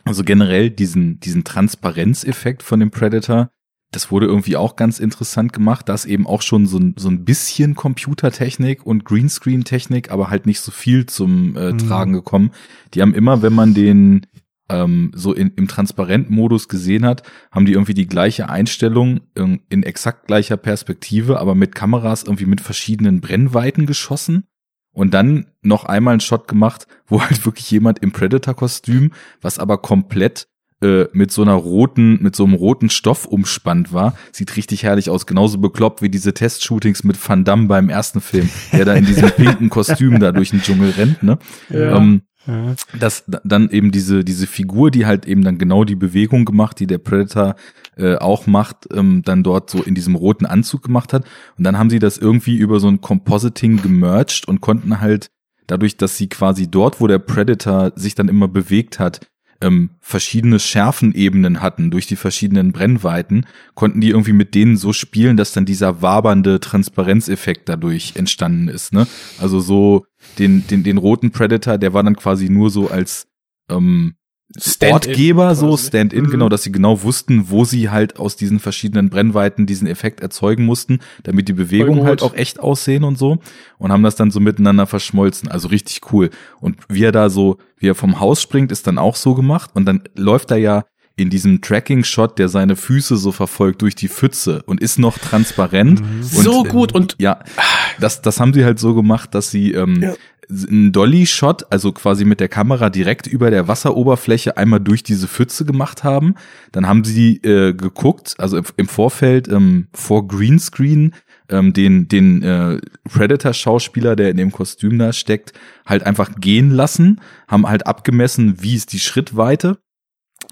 also generell diesen, diesen Transparenzeffekt von dem Predator, das wurde irgendwie auch ganz interessant gemacht. Da ist eben auch schon so ein, so ein bisschen Computertechnik und Greenscreen-Technik, aber halt nicht so viel zum äh, Mhm. Tragen gekommen. Die haben immer, wenn man den ähm, so in, im Transparent-Modus gesehen hat, haben die irgendwie die gleiche Einstellung in, in exakt gleicher Perspektive, aber mit Kameras irgendwie mit verschiedenen Brennweiten geschossen und dann noch einmal einen Shot gemacht, wo halt wirklich jemand im Predator-Kostüm, was aber komplett äh, mit so einer roten, mit so einem roten Stoff umspannt war, sieht richtig herrlich aus. Genauso bekloppt wie diese Testshootings mit Van Damme beim ersten Film, der da in diesem pinken Kostüm da durch den Dschungel rennt, ne? Ja. Ähm, Ja. dass dann eben diese diese Figur, die halt eben dann genau die Bewegung gemacht, die der Predator äh, auch macht, ähm, dann dort so in diesem roten Anzug gemacht hat. Und dann haben sie das irgendwie über so ein Compositing gemerged und konnten halt dadurch, dass sie quasi dort, wo der Predator sich dann immer bewegt hat, ähm, verschiedene Schärfenebenen hatten durch die verschiedenen Brennweiten, konnten die irgendwie mit denen so spielen, dass dann dieser wabernde Transparenzeffekt dadurch entstanden ist. Ne? Also so den, den, den roten Predator, der war dann quasi nur so als ähm, Stand-in Ortgeber, so. Stand-in, Mhm. genau, dass sie genau wussten, wo sie halt aus diesen verschiedenen Brennweiten diesen Effekt erzeugen mussten, damit die Bewegungen halt auch echt aussehen und so und haben das dann so miteinander verschmolzen. Also richtig cool. Und wie er da so, wie er vom Haus springt, ist dann auch so gemacht und dann läuft er ja in diesem Tracking-Shot, der seine Füße so verfolgt durch die Pfütze und ist noch transparent. Und, So gut und ja, das, das haben sie halt so gemacht, dass sie ähm, Ja. einen Dolly-Shot, also quasi mit der Kamera direkt über der Wasseroberfläche einmal durch diese Pfütze gemacht haben. Dann haben sie äh, geguckt, also im- im Vorfeld ähm, vor Greenscreen ähm, den den äh, Predator-Schauspieler, der in dem Kostüm da steckt, halt einfach gehen lassen, haben halt abgemessen, wie ist die Schrittweite.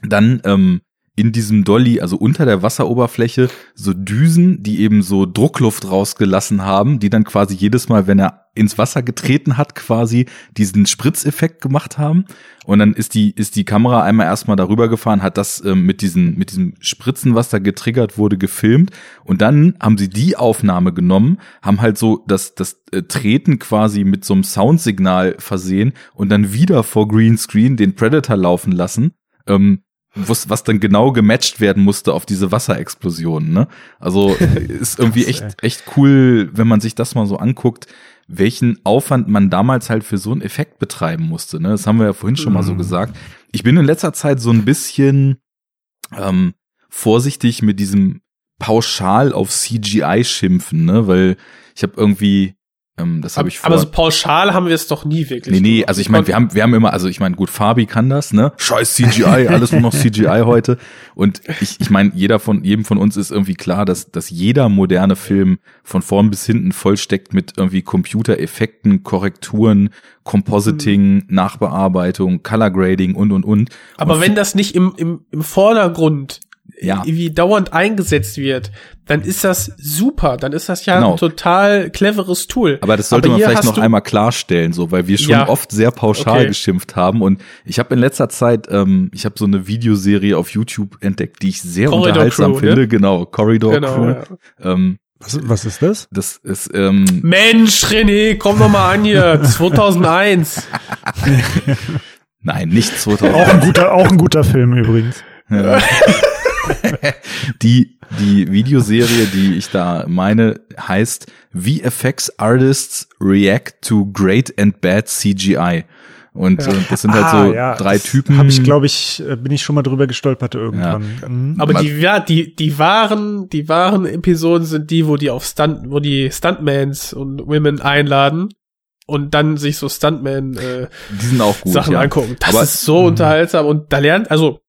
Dann ähm, in diesem Dolly, also unter der Wasseroberfläche, so Düsen, die eben so Druckluft rausgelassen haben, die dann quasi jedes Mal, wenn er ins Wasser getreten hat, quasi diesen Spritzeffekt gemacht haben. Und dann ist die, ist die Kamera einmal erstmal darüber gefahren, hat das ähm, mit diesen, mit diesem Spritzen, was da getriggert wurde, gefilmt. Und dann haben sie die Aufnahme genommen, haben halt so das, das äh, Treten quasi mit so einem Soundsignal versehen und dann wieder vor Greenscreen den Predator laufen lassen. Ähm, was, was dann genau gematcht werden musste auf diese Wasserexplosion, ne? Also ist irgendwie echt, echt cool, wenn man sich das mal so anguckt, welchen Aufwand man damals halt für so einen Effekt betreiben musste, ne? Das haben wir ja vorhin schon mal so Mhm. gesagt. Ich bin in letzter Zeit so ein bisschen ähm, vorsichtig mit diesem pauschal auf CGI schimpfen, ne? Weil ich habe irgendwie, ähm, das habe ich vor. Aber so pauschal haben wir es doch nie wirklich. Nee, nee, gemacht. also ich meine, wir haben, wir haben immer, also ich meine, gut, Fabi kann das, ne? Scheiß CGI, alles nur noch CGI heute. Und ich, ich meine, jeder von, jedem von uns ist irgendwie klar, dass, dass jeder moderne Film von vorn bis hinten vollsteckt mit irgendwie Computereffekten, Korrekturen, Compositing, Nachbearbeitung, Color Grading und, und, und. Aber und wenn das nicht im, im, im Vordergrund Ja. irgendwie dauernd eingesetzt wird, dann ist das super. Dann ist das ja Genau. ein total cleveres Tool. Aber das sollte man hier vielleicht noch einmal klarstellen, so, weil wir schon Ja. oft sehr pauschal Okay. geschimpft haben. Und ich habe in letzter Zeit, ähm, ich habe so eine Videoserie auf YouTube entdeckt, die ich sehr Corridor unterhaltsam Crew, finde. ne? Genau, Corridor Genau, Crew. ja. Ähm, Was, was ist das? das ist ähm, Mensch, René, komm noch mal an hier. 2001. nein, nicht 2000. Auch ein guter, auch ein guter Film übrigens. Ja. Die, die Videoserie, die ich da meine, heißt VFX Artists React to Great and Bad CGI. Und Ja. äh, das sind halt Ah, so ja, drei das Typen. Habe ich, glaube ich, äh, bin ich schon mal drüber gestolpert irgendwann. Mhm. Aber die, ja, die, die wahren, die wahren Episoden sind die, wo die auf Stunt, wo die Stuntmans und Women einladen und dann sich so Stuntman äh, die sind auch gut. Sachen ja. angucken. Das Aber- ist so unterhaltsam und da lernt, also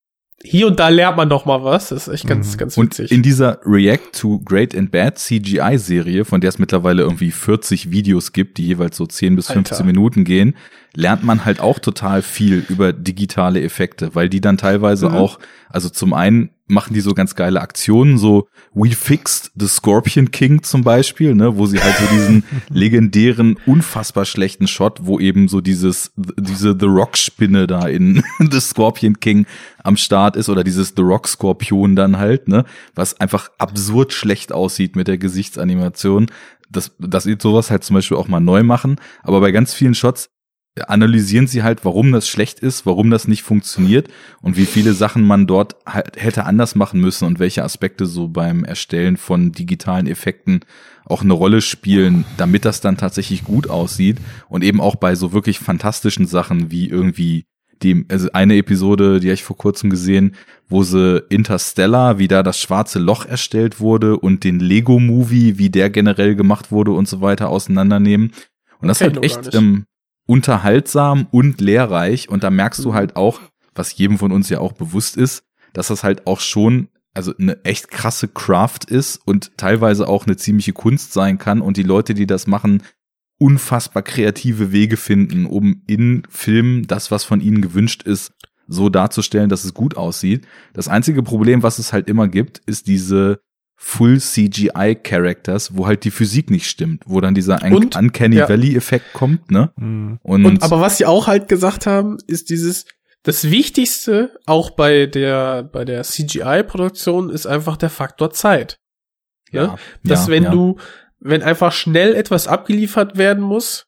hier und da lernt man noch mal was. Das ist echt ganz, ganz Und witzig. in dieser React to Great and Bad CGI-Serie, von der es mittlerweile irgendwie 40 Videos gibt, die jeweils so 10 bis 15 Alter. Minuten gehen, lernt man halt auch total viel über digitale Effekte, weil die dann teilweise Mhm. auch, also zum einen machen die so ganz geile Aktionen, so We Fixed the Scorpion King zum Beispiel, ne, wo sie halt so diesen legendären, unfassbar schlechten Shot, wo eben so dieses, diese The Rock Spinne da in The Scorpion King am Start ist oder dieses The Rock Skorpion dann halt, ne, was einfach absurd schlecht aussieht mit der Gesichtsanimation. Das, das wird sowas halt zum Beispiel auch mal neu machen, aber bei ganz vielen Shots analysieren sie halt, warum das schlecht ist, warum das nicht funktioniert und wie viele Sachen man dort halt hätte anders machen müssen und welche Aspekte so beim Erstellen von digitalen Effekten auch eine Rolle spielen, damit das dann tatsächlich gut aussieht und eben auch bei so wirklich fantastischen Sachen wie irgendwie die, also eine Episode, die habe ich vor kurzem gesehen, wo sie Interstellar, wie da das schwarze Loch erstellt wurde und den Lego Movie, wie der generell gemacht wurde und so weiter auseinandernehmen. Und das ist halt echt ähm, unterhaltsam und lehrreich. Und da merkst Mhm. du halt auch, was jedem von uns ja auch bewusst ist, dass das halt auch schon also eine echt krasse Craft ist und teilweise auch eine ziemliche Kunst sein kann und die Leute, die das machen, unfassbar kreative Wege finden, um in Filmen das, was von ihnen gewünscht ist, so darzustellen, dass es gut aussieht. Das einzige Problem, was es halt immer gibt, ist diese Full CGI Characters, wo halt die Physik nicht stimmt, wo dann dieser Un Und- Uncanny ja. Valley Effekt kommt, ne? Mhm. Und, Und aber was sie auch halt gesagt haben, ist dieses das Wichtigste auch bei der bei der CGI-Produktion ist einfach der Faktor Zeit. Ne? ja, Dass ja, wenn ja. du wenn einfach schnell etwas abgeliefert werden muss,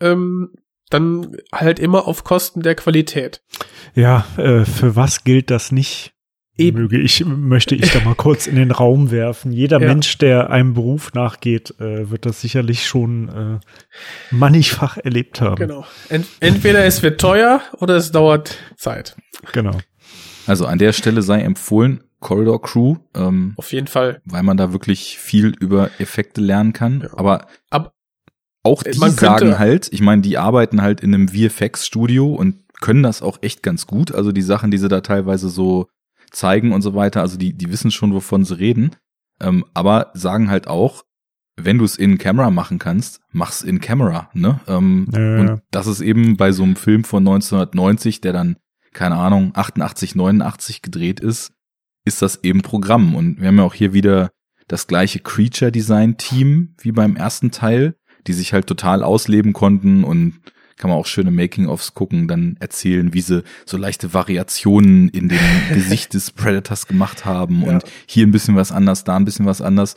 ähm, dann halt immer auf Kosten der Qualität. Ja, äh, für was gilt das nicht? Eben. Möge ich, möchte ich da mal kurz in den Raum werfen. Jeder Ja. Mensch, der einem Beruf nachgeht, äh, wird das sicherlich schon äh, mannigfach erlebt haben. Genau. Ent entweder es wird teuer oder es dauert Zeit. Genau. Also an der Stelle sei empfohlen, Corridor Crew, ähm, Auf jeden Fall. weil man da wirklich viel über Effekte lernen kann. Ja. Aber Ab auch die sagen halt, ich meine, die arbeiten halt in einem VFX-Studio und können das auch echt ganz gut. Also die Sachen, die sie da teilweise so zeigen und so weiter, also die, die wissen schon, wovon sie reden. Ähm, aber sagen halt auch, wenn du es in Camera machen kannst, mach's in Camera, ne? Ähm, Ja, ja, ja. Und das ist eben bei so einem Film von 1990, der dann, keine Ahnung, 88, 89 gedreht ist, ist das eben Programm. Und wir haben ja auch hier wieder das gleiche Creature Design Team wie beim ersten Teil, die sich halt total ausleben konnten und kann man auch schöne Making-ofs gucken, dann erzählen, wie sie so leichte Variationen in dem Gesicht des Predators gemacht haben und hier ein bisschen was anders, da ein bisschen was anders.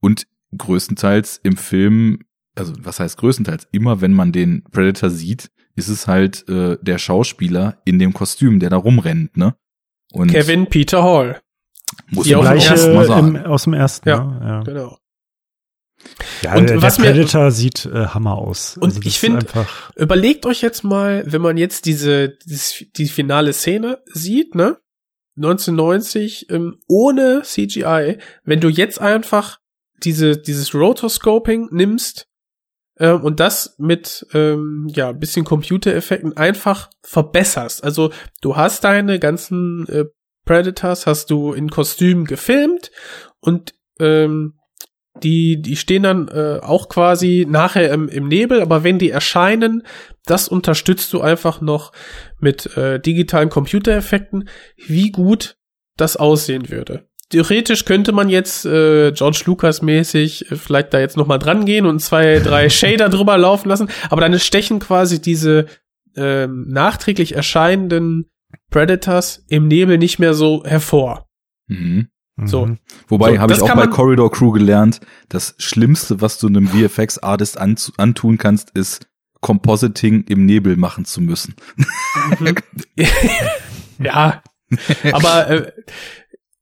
Und größtenteils im Film, also was heißt größtenteils, immer wenn man den Predator sieht, ist es halt äh, der Schauspieler in dem Kostüm, der da rumrennt, ne? Und Kevin Peter Hall. muss die Gleiche aus dem ersten. Ja, ne? ja. Genau. Ja Und der, was der mir- Predator sieht äh, Hammer aus. Und Also ich ist find- einfach Überlegt euch jetzt mal, wenn man jetzt diese, dieses, die finale Szene sieht, ne? 1990, ähm, ohne CGI, wenn du jetzt einfach diese, dieses Rotoscoping nimmst ähm, und das mit ähm, ja ein bisschen Computereffekten einfach verbesserst. Also du hast deine ganzen äh, Predators, hast du in Kostümen gefilmt und ähm, die, die stehen dann äh, auch quasi nachher im, im Nebel, aber wenn die erscheinen, das unterstützt du einfach noch mit äh, digitalen Computereffekten, wie gut das aussehen würde. Theoretisch könnte man jetzt äh, George Lucas mäßig äh, vielleicht da jetzt noch mal dran gehen und zwei, drei Shader drüber laufen lassen, aber dann stechen quasi diese ähm, nachträglich erscheinenden Predators im Nebel nicht mehr so hervor. Mhm. So. Mhm. Wobei So, habe ich auch bei Corridor Crew gelernt, das Schlimmste, was du einem VFX-Artist an, antun kannst, ist Compositing im Nebel machen zu müssen. ja, aber äh,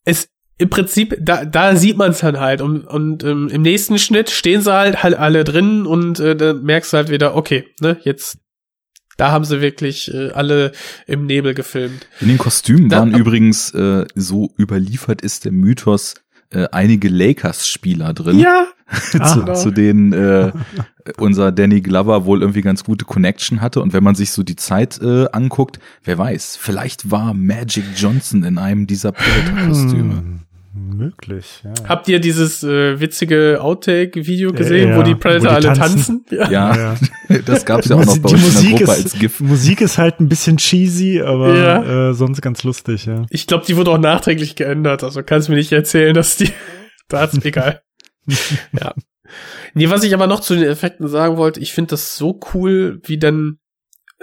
es im Prinzip, da, da sieht man es dann halt und, und ähm, im nächsten Schnitt stehen sie halt, halt alle drin und äh, dann merkst du halt wieder, okay, ne, jetzt da haben sie wirklich äh, alle im Nebel gefilmt. In den Kostümen Da- waren übrigens, äh, so überliefert ist der Mythos, äh, einige Lakers-Spieler drin. Ja, zu, genau. zu denen äh, unser Danny Glover wohl irgendwie ganz gute Connection hatte. Und wenn man sich so die Zeit äh, anguckt, wer weiß, vielleicht war Magic Johnson in einem dieser Predator-Kostüme. Möglich, ja. Habt ihr dieses äh, witzige Outtake-Video gesehen, Ja, wo die wo Predator die alle tanzen? tanzen? Ja, Ja. das gab's ja auch noch bei die uns in der Musik Gruppe ist, als GIF. Musik ist halt ein bisschen cheesy, aber Ja. äh, sonst ganz lustig, ja. Ich glaube, die wurde auch nachträglich geändert. Also kannst mir nicht erzählen, dass die. da ist egal. ja. Nee, was ich aber noch zu den Effekten sagen wollte, ich finde das so cool, wie dann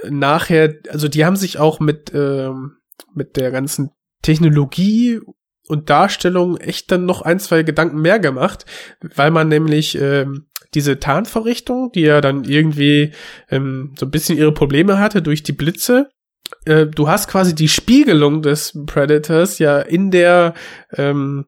nachher, also die haben sich auch mit, ähm, mit der ganzen Technologie und Darstellung echt dann noch ein, zwei Gedanken mehr gemacht, weil man nämlich ähm, diese Tarnvorrichtung, die ja dann irgendwie ähm, so ein bisschen ihre Probleme hatte durch die Blitze, äh, du hast quasi die Spiegelung des Predators ja in der ähm,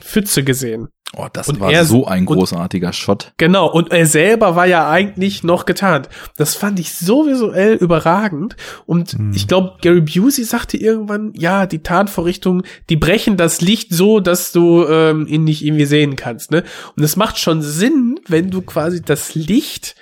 Pfütze gesehen. Oh, das Und war er- so ein und- großartiger Shot. Genau, und er selber war ja eigentlich noch getarnt. Das fand ich so visuell überragend. Und Mhm. ich glaube, Gary Busey sagte irgendwann, ja, die Tarnvorrichtungen, die brechen das Licht so, dass du ähm, ihn nicht irgendwie sehen kannst. Ne? Und es macht schon Sinn, wenn du quasi das Licht,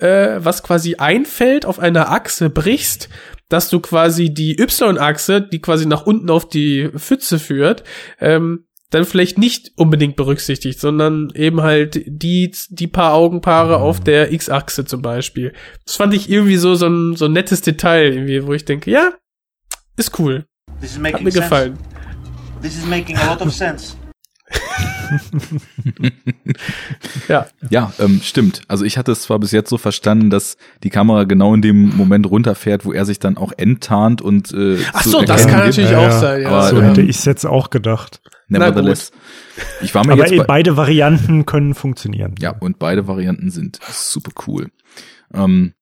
äh, was quasi einfällt, auf einer Achse brichst, dass du quasi die Y-Achse, die quasi nach unten auf die Pfütze führt, ähm, dann vielleicht nicht unbedingt berücksichtigt, sondern eben halt die, die paar Augenpaare auf der X-Achse zum Beispiel. Das fand ich irgendwie so, so ein, so ein nettes Detail, irgendwie, wo ich denke, ja, ist cool. This is Hat making mir sense. gefallen. This is making a lot of sense. Ja. Ja, ähm, stimmt. Also ich hatte es zwar bis jetzt so verstanden, dass die Kamera genau in dem Moment runterfährt, wo er sich dann auch enttarnt und äh, Ach so, das kann gibt. natürlich Ja, auch sein, ja. Aber, so ähm, hätte ich es jetzt auch gedacht. Nevertheless. Ich war mir Aber jetzt eh, bei, beide Varianten können funktionieren. Ja, und beide Varianten sind super cool. Ähm,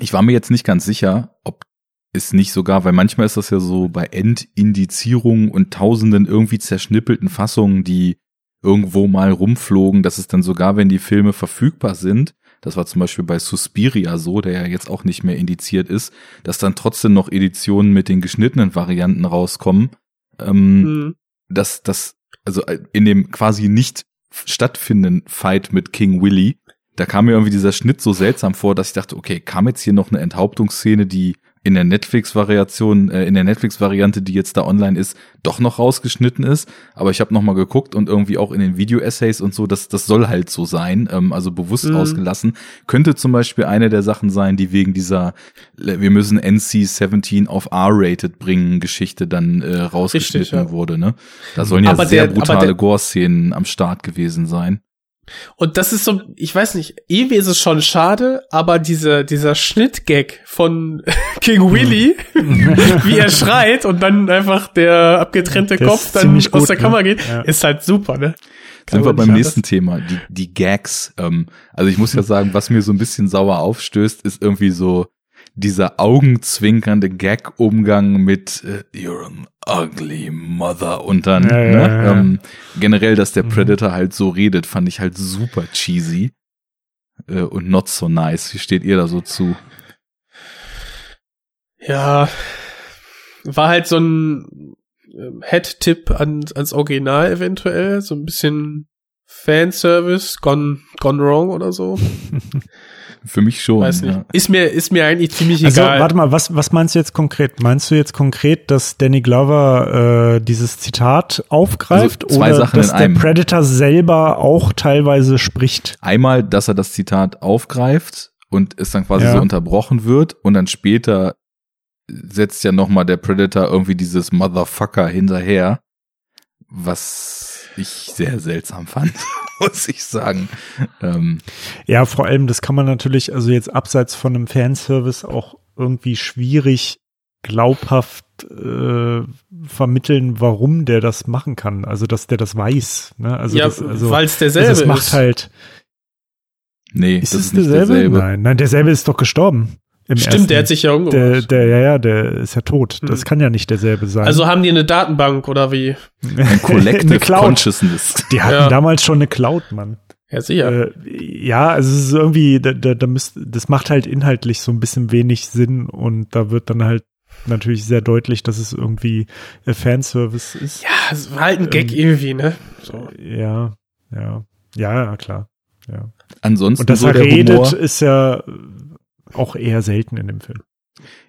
ich war mir jetzt nicht ganz sicher, ob es nicht sogar, weil manchmal ist das ja so bei Endindizierungen und tausenden irgendwie zerschnippelten Fassungen, die irgendwo mal rumflogen, dass es dann sogar, wenn die Filme verfügbar sind, das war zum Beispiel bei Suspiria so, der ja jetzt auch nicht mehr indiziert ist, dass dann trotzdem noch Editionen mit den geschnittenen Varianten rauskommen. Ähm, Mhm. Dass das, also äh, in dem quasi nicht stattfindenden Fight mit King Willy, da kam mir irgendwie dieser Schnitt so seltsam vor, dass ich dachte, okay, kam jetzt hier noch eine Enthauptungsszene, die in der Netflix-Variation, äh, in der Netflix-Variante, die jetzt da online ist, doch noch rausgeschnitten ist. Aber ich habe noch mal geguckt und irgendwie auch in den Video-Essays und so, das, das soll halt so sein, ähm, also bewusst Mhm. rausgelassen. Könnte zum Beispiel eine der Sachen sein, die wegen dieser, wir müssen NC-17 auf R-rated bringen, Geschichte dann äh, rausgeschnitten Richtig, ja. wurde. Ne? Da sollen ja Aber sehr der- brutale Gore-Szenen am Start gewesen sein. Und das ist so, ich weiß nicht, irgendwie ist es schon schade, aber dieser, dieser Schnittgag von King Willy, wie er schreit und dann einfach der abgetrennte Der Kopf dann ziemlich aus gut, der ne? Kamera geht, Ja. ist halt super, ne? Kann Sind wir beim nächsten Thema, die, die Gags. Ähm, also ich muss ja sagen, was mir so ein bisschen sauer aufstößt, ist irgendwie so dieser augenzwinkernde Gag-Umgang mit äh, You're an ugly mother und dann Ja, ne, ja. Ähm, generell, dass der Mhm. Predator halt so redet, fand ich halt super cheesy äh, und not so nice. Wie steht ihr da so zu? Ja, war halt so ein ähm, Head-Tipp an, ans Original eventuell, so ein bisschen Fanservice, gone, gone wrong oder so. Für mich schon. Weiß nicht. Ja. Ist mir, ist mir eigentlich ziemlich Also, egal. warte mal, was, was meinst du jetzt konkret? Meinst du jetzt konkret, dass Danny Glover äh, dieses Zitat aufgreift Also zwei oder Sachen dass in der einem. Predator selber auch teilweise spricht? Einmal, dass er das Zitat aufgreift und es dann quasi Ja. so unterbrochen wird und dann später setzt ja nochmal der Predator irgendwie dieses Motherfucker hinterher, was ich sehr seltsam fand, muss ich sagen. Ähm, Ja, vor allem, das kann man natürlich, also jetzt abseits von einem Fanservice auch irgendwie schwierig glaubhaft äh, vermitteln, warum der das machen kann. Also, dass der das weiß. Ne? Also, ja, also, weil es derselbe also das macht ist. halt. nee, Ist das es ist nicht derselbe? derselbe. Nein, nein, derselbe ist doch gestorben. Im Stimmt, der hat ersten. sich ja der, umgebracht. der, ja, ja, der ist ja tot. Das Hm. kann ja nicht derselbe sein. Also haben die eine Datenbank oder wie? Ein Collective Eine Cloud. Consciousness. Die hatten Ja. damals schon eine Cloud, Mann. Ja, sicher. Äh, ja, also es ist irgendwie, da, da, da müsst, das macht halt inhaltlich so ein bisschen wenig Sinn und da wird dann halt natürlich sehr deutlich, dass es irgendwie äh, Fanservice ist. ja, es war halt ein Gag ähm, irgendwie, ne? So. Ja, ja, ja, klar. Ja. Ansonsten Und dass so er der redet, Humor. ist ja auch eher selten in dem Film.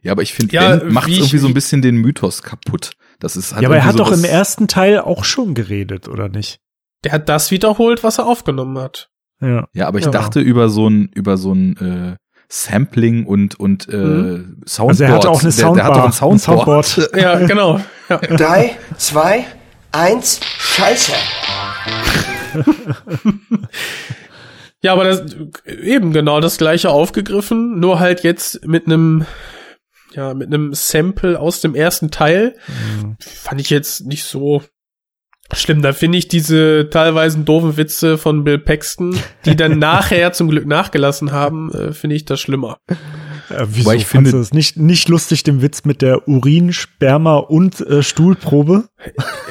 Ja, aber ich finde, Ja, Ben macht irgendwie so ein bisschen den Mythos kaputt. Das ist halt ja, aber er hat doch im ersten Teil auch schon geredet, oder nicht? Der hat das wiederholt, was er aufgenommen hat. Ja. Ja, aber ich Ja. dachte über so ein über so ein äh, Sampling und und äh, Mhm. Soundboard. Also er hat auch eine der, der hat doch ein Soundbar, ein Soundboard. Ja, genau. Ja. Drei, zwei, eins, Scheiße. Ja, aber das eben genau das gleiche aufgegriffen, nur halt jetzt mit einem ja, mit einem Sample aus dem ersten Teil. Mhm. Fand ich jetzt nicht so schlimm. Da finde ich diese teilweise doofen Witze von Bill Paxton, die dann nachher zum Glück nachgelassen haben, äh, finde ich das schlimmer. Äh, wieso Wobei ich finde- du das nicht, nicht lustig, den Witz mit der Urin, Sperma und äh, Stuhlprobe?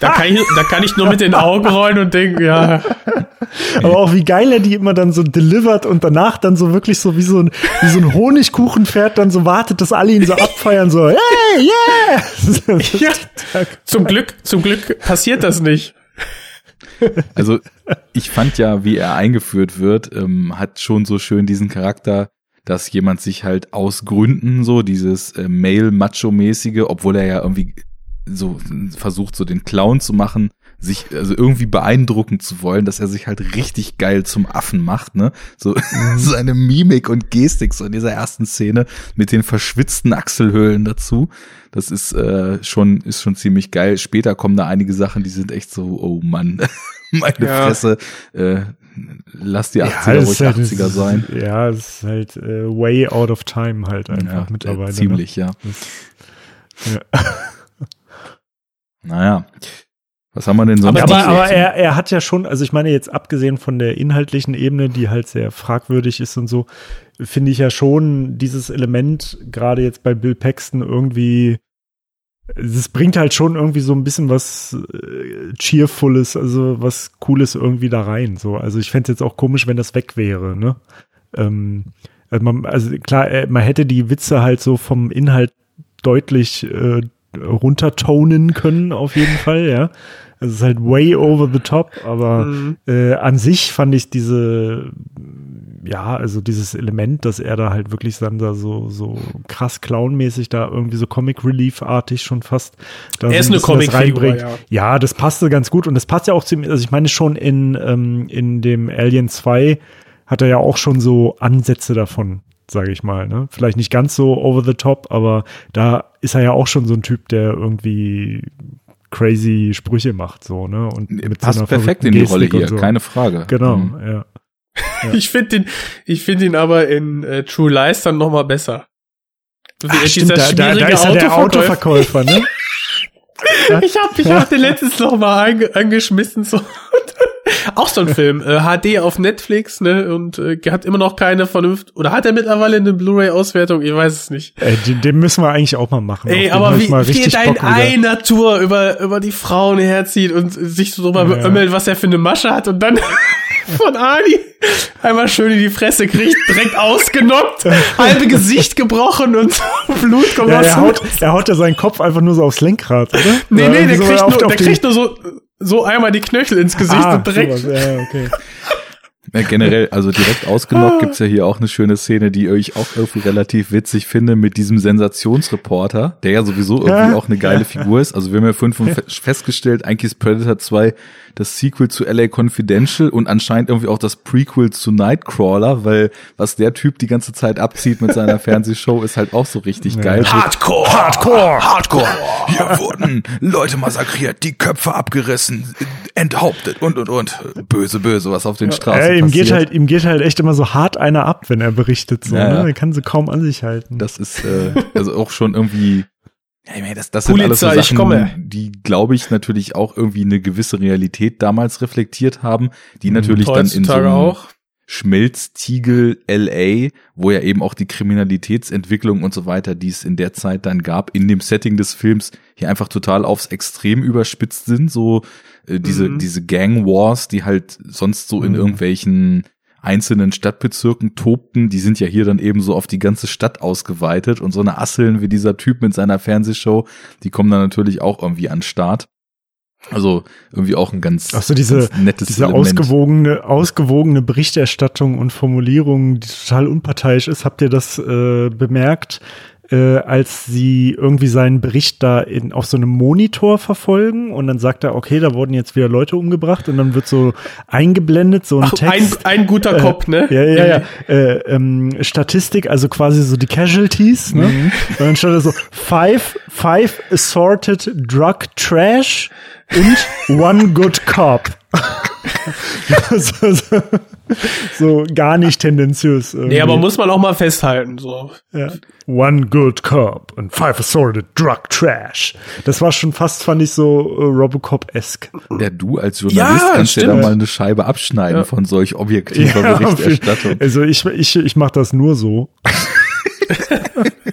Da kann, ich, da kann ich nur mit den Augen rollen und denken, ja, Aber auch wie geil er die immer dann so delivert und danach dann so wirklich so wie so ein, wie so ein Honigkuchenpferd dann so wartet, dass alle ihn so abfeiern, so, hey, yeah! ja zum Glück, zum Glück passiert das nicht. Also ich fand ja, wie er eingeführt wird, ähm, hat schon so schön diesen Charakter, dass jemand sich halt aus Gründen so dieses äh, Male-Macho-mäßige, obwohl er ja irgendwie so versucht, so den Clown zu machen, sich also irgendwie beeindrucken zu wollen, dass er sich halt richtig geil zum Affen macht, ne? So seine Mimik und Gestik so in dieser ersten Szene mit den verschwitzten Achselhöhlen dazu. Das ist äh, schon ist schon ziemlich geil. Später kommen da einige Sachen, die sind echt so, oh Mann, meine Ja. Fresse. Äh, lass die 80er es ruhig ist halt- 80er sein. Ja, es ist halt äh, way out of time halt einfach Ja, mittlerweile. äh, ziemlich, ja. Ne? Das, ja. Naja. Was haben wir denn sonst? Aber, aber, aber er, er hat ja schon, also ich meine jetzt abgesehen von der inhaltlichen Ebene, die halt sehr fragwürdig ist und so, finde ich ja schon dieses Element, gerade jetzt bei Bill Paxton irgendwie, es bringt halt schon irgendwie so ein bisschen was äh, Cheerfules, also was Cooles irgendwie da rein. So. Also ich fände es jetzt auch komisch, wenn das weg wäre, ne? Ähm, also, man, also klar, äh, man hätte die Witze halt so vom Inhalt deutlich äh, runtertonen können, auf jeden Fall, ja. Also es ist halt way over the top, aber Mhm. äh, an sich fand ich diese, ja, also dieses Element, dass er da halt wirklich dann da so, so krass clownmäßig da irgendwie so Comic Relief-artig schon fast da Er ist ein eine Comicfigur, reinbringt. ja. Ja, das passte ganz gut und das passt ja auch zu ihm, also ich meine schon in, ähm, in dem Alien 2 hat er ja auch schon so Ansätze davon, sage ich mal, ne? Vielleicht nicht ganz so over the top, aber da ist er ja auch schon so ein Typ, der irgendwie crazy Sprüche macht, so, ne? Und mit Passt so einer perfekt in die Rolle hier, so. keine Frage. Genau, Mhm. ja. Ich finde ihn, ich finde ihn aber in äh, True Lies dann noch mal besser. Wie Ach, stimmt, da, da, da ist er der Autoverkäufer. Ne? Ich hab, ich hab den letztens noch mal ange, angeschmissen so. Auch so ein Film, äh, HD auf Netflix, ne, und äh, hat immer noch keine Vernunft, oder hat er mittlerweile eine Blu-ray-Auswertung? Ich weiß es nicht. Ey, den, den müssen wir eigentlich auch mal machen. Ey, aber wie, wie er in einer Tour über, über die Frauen herzieht und sich so drüber ja. beömmelt, was er für eine Masche hat und dann von Ani einmal schön in die Fresse kriegt, direkt ausgenockt, halbe Gesicht gebrochen und Blut kommt ja, aus er haut, er haut ja seinen Kopf einfach nur so aufs Lenkrad, oder? Nee, nee, der, kriegt, nur, der kriegt nur so, so einmal die Knöchel ins Gesicht ah, und direkt. Sowas. Ja, okay. Ja, generell, also direkt ausgenockt gibt's ja hier auch eine schöne Szene, die ich auch irgendwie relativ witzig finde, mit diesem Sensationsreporter, der ja sowieso irgendwie auch eine geile Figur ist. Also wir haben ja vorhin festgestellt, eigentlich ist Predator 2 das Sequel zu LA Confidential und anscheinend irgendwie auch das Prequel zu Nightcrawler, weil was der Typ die ganze Zeit abzieht mit seiner Fernsehshow ist halt auch so richtig geil. Hardcore! Hardcore! Hardcore! Hier wurden Leute massakriert, die Köpfe abgerissen, enthauptet und und und. Böse, böse, was auf den Straßen ja, ihm passiert. Geht halt, ihm geht halt echt immer so hart einer ab, wenn er berichtet. So, ja, ne? Er kann sie kaum an sich halten. Das ist äh, also auch schon irgendwie ja, ich meine, das, das sind alles so Sachen, die, glaube ich, natürlich auch irgendwie eine gewisse Realität damals reflektiert haben, die mhm. natürlich dann in so einem auch. Schmelztiegel LA, wo ja eben auch die Kriminalitätsentwicklung und so weiter, die es in der Zeit dann gab, in dem Setting des Films hier einfach total aufs Extrem überspitzt sind, so äh, diese mhm. diese Gang Wars, die halt sonst so in mhm. irgendwelchen einzelnen Stadtbezirken tobten, die sind ja hier dann eben so auf die ganze Stadt ausgeweitet und so eine Asseln wie dieser Typ mit seiner Fernsehshow, die kommen dann natürlich auch irgendwie an Start. Also irgendwie auch ein ganz, Ach so, diese, nettes diese Element. ausgewogene, ausgewogene Berichterstattung und Formulierung, die total unparteiisch ist. Habt ihr das äh, bemerkt? Äh, als sie irgendwie seinen Bericht da in, auf so einem Monitor verfolgen und dann sagt er, okay, da wurden jetzt wieder Leute umgebracht und dann wird so eingeblendet, so ein Ach, Text. Ein, ein guter äh, Kopf, ne? Ja, ja, ja. Äh, ähm, Statistik, also quasi so die Casualties, ne? Mhm. Und dann steht da so, five, five assorted drug trash und one good cop. so, so, so, gar nicht tendenziös. Irgendwie. Nee, aber muss man auch mal festhalten. So. Ja. One good cop and five assorted drug trash. Das war schon fast, fand ich so uh, Robocop-esque. Ja, du als Journalist ja, kannst dir da mal eine Scheibe abschneiden ja. von solch objektiver ja, Berichterstattung. Also ich, ich, ich mache das nur so.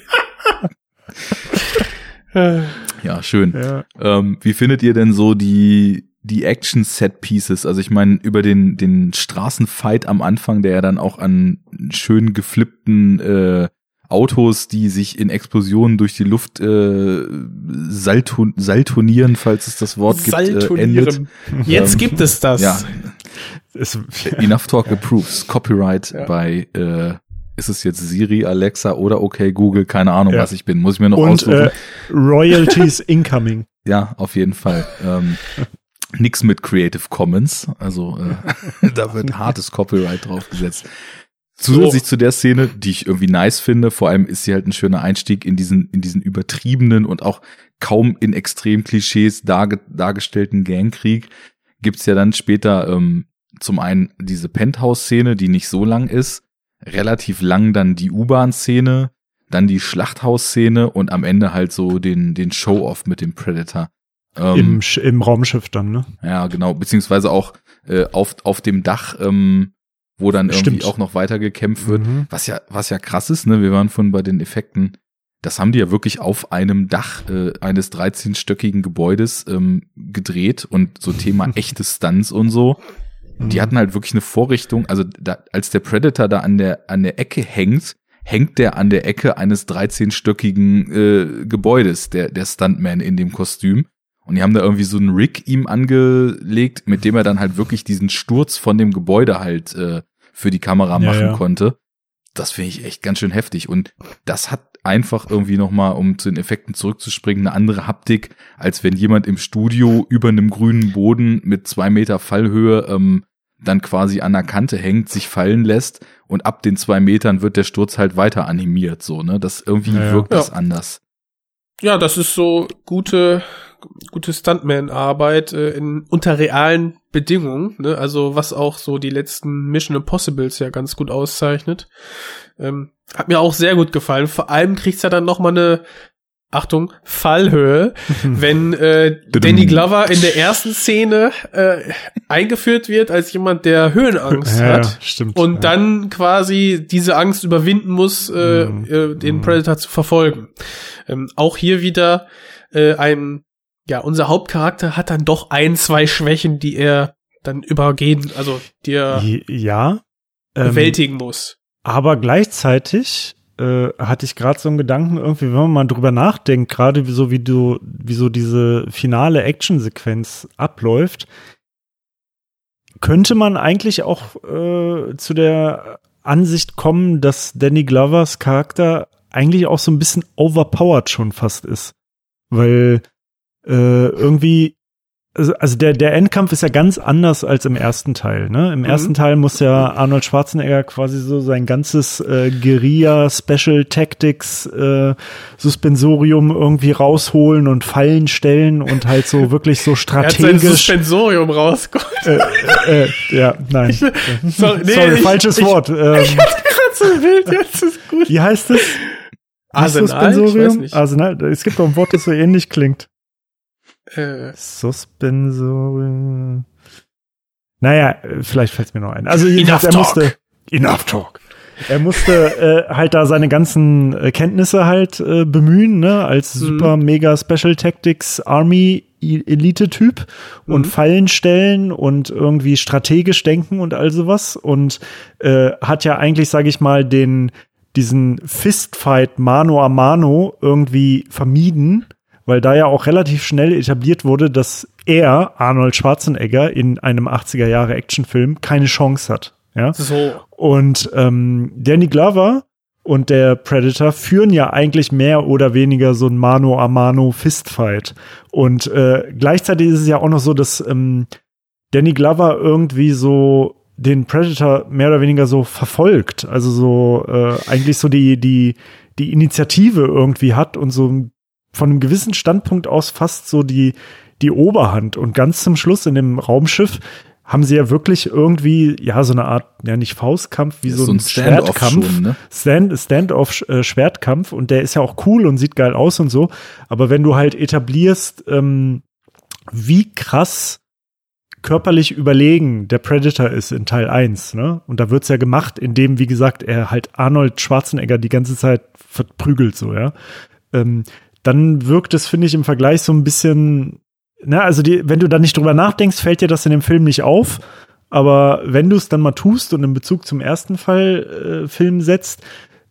ja, schön. Ja. Ähm, wie findet ihr denn so die die Action-Set-Pieces, also ich meine, über den, den Straßenfight am Anfang, der ja dann auch an schön geflippten äh, Autos, die sich in Explosionen durch die Luft äh, salton saltonieren, falls es das Wort gibt, äh, endet. Jetzt ähm, gibt es das. Ja. Enough Talk approves. Copyright ja. bei äh, ist es jetzt Siri, Alexa oder okay Google, keine Ahnung, ja. was ich bin. Muss ich mir noch Und, aussuchen. Äh, Royalties incoming. Ja, auf jeden Fall. Ähm, Nix mit Creative Commons, also äh, da wird hartes Copyright draufgesetzt. Zusätzlich so. zu der Szene, die ich irgendwie nice finde, vor allem ist sie halt ein schöner Einstieg in diesen, in diesen übertriebenen und auch kaum in extrem Klischees darge dargestellten Gangkrieg, gibt's ja dann später ähm, zum einen diese Penthouse-Szene, die nicht so lang ist, relativ lang dann die U-Bahn-Szene, dann die Schlachthaus-Szene und am Ende halt so den, den Show-Off mit dem Predator. Ähm, Im, Im Raumschiff dann, ne? Ja, genau. Beziehungsweise auch äh, auf, auf dem Dach, ähm, wo dann irgendwie Stimmt. auch noch weiter gekämpft wird. Mhm. Was ja, was ja krass ist, ne? Wir waren von bei den Effekten. Das haben die ja wirklich auf einem Dach äh, eines 13-stöckigen Gebäudes ähm, gedreht und so Thema echte Stunts und so. Die mhm. hatten halt wirklich eine Vorrichtung, also da, als der Predator da an der, an der Ecke hängt, hängt der an der Ecke eines 13-stöckigen äh, Gebäudes, der, der Stuntman in dem Kostüm. Und die haben da irgendwie so einen Rig ihm angelegt, mit dem er dann halt wirklich diesen Sturz von dem Gebäude halt äh, für die Kamera machen ja, ja. konnte. Das finde ich echt ganz schön heftig. Und das hat einfach irgendwie nochmal, um zu den Effekten zurückzuspringen, eine andere Haptik, als wenn jemand im Studio über einem grünen Boden mit zwei Meter Fallhöhe ähm, dann quasi an der Kante hängt, sich fallen lässt und ab den zwei Metern wird der Sturz halt weiter animiert, so, ne? Das irgendwie ja, wirkt das anders. Ja, das ist so gute gute Stuntman-Arbeit äh, in unter realen Bedingungen, ne? also was auch so die letzten Mission Impossibles ja ganz gut auszeichnet. Ähm, hat mir auch sehr gut gefallen. Vor allem kriegt's ja dann noch mal eine Achtung, Fallhöhe, wenn äh, Danny Glover in der ersten Szene äh, eingeführt wird als jemand, der Höhenangst Ja, hat stimmt, und ja. dann quasi diese Angst überwinden muss, äh, äh, den Predator zu verfolgen. Ähm, auch hier wieder äh, ein, ja, unser Hauptcharakter hat dann doch ein, zwei Schwächen, die er dann übergehen, also die er Ja. ähm, bewältigen muss. Aber gleichzeitig äh, hatte ich gerade so einen Gedanken, irgendwie, wenn man mal drüber nachdenkt, gerade so wie du, wie so diese finale Actionsequenz abläuft, könnte man eigentlich auch äh, zu der Ansicht kommen, dass Danny Glovers Charakter eigentlich auch so ein bisschen overpowered schon fast ist. Weil äh, irgendwie, also, also der, der Endkampf ist ja ganz anders als im ersten Teil. Ne? Im Mhm. ersten Teil muss ja Arnold Schwarzenegger quasi so sein ganzes äh, Guerilla Special Tactics äh, Suspensorium irgendwie rausholen und Fallen stellen und halt so wirklich so Er hat sein strategisch. Suspensorium rausgeholt. äh, äh, ja, nein. Sorry, nee, Sorry ich- falsches ich- Wort. Ähm, Ich hatte gerade so ein Bild, jetzt ist gut. wie heißt es? Arsenal? Ich Suspensorium? Arsenal. Es gibt doch ein Wort, das so ähnlich klingt. Äh, Suspensorium. Naja, vielleicht fällt es mir noch ein. Also jedenfalls, er musste. Enough Talk. Er musste äh, halt da seine ganzen äh, Kenntnisse halt äh, bemühen, ne, als super mega Special Tactics Army Elite-Typ und Fallen stellen und irgendwie strategisch denken und all sowas und äh, hat ja eigentlich, sage ich mal, den diesen Fistfight Mano a Mano irgendwie vermieden, weil da ja auch relativ schnell etabliert wurde, dass er, Arnold Schwarzenegger, in einem 80er Jahre Actionfilm keine Chance hat. Ja? so. Und ähm, Danny Glover und der Predator führen ja eigentlich mehr oder weniger so ein Mano a Mano Fistfight. Und äh, gleichzeitig ist es ja auch noch so, dass ähm, Danny Glover irgendwie so den Predator mehr oder weniger so verfolgt. Also so äh, eigentlich so die, die, die Initiative irgendwie hat und so von einem gewissen Standpunkt aus fast so die, die Oberhand. Und ganz zum Schluss in dem Raumschiff haben sie ja wirklich irgendwie, ja, so eine Art, ja, nicht Faustkampf, wie so, so ein ein Standoff Schwertkampf. schon, ne? Stand, Stand-off-Schwertkampf und der ist ja auch cool und sieht geil aus und so. Aber wenn du halt etablierst, ähm, wie krass körperlich überlegen der Predator ist in Teil 1, ne? Und da wird's ja gemacht, indem, wie gesagt, er halt Arnold Schwarzenegger die ganze Zeit verprügelt, so, ja. Ähm, dann wirkt es, finde ich, im Vergleich so ein bisschen, na, also die, wenn du da nicht drüber nachdenkst, fällt dir das in dem Film nicht auf. Aber wenn du es dann mal tust und in Bezug zum ersten Fall äh, Film setzt,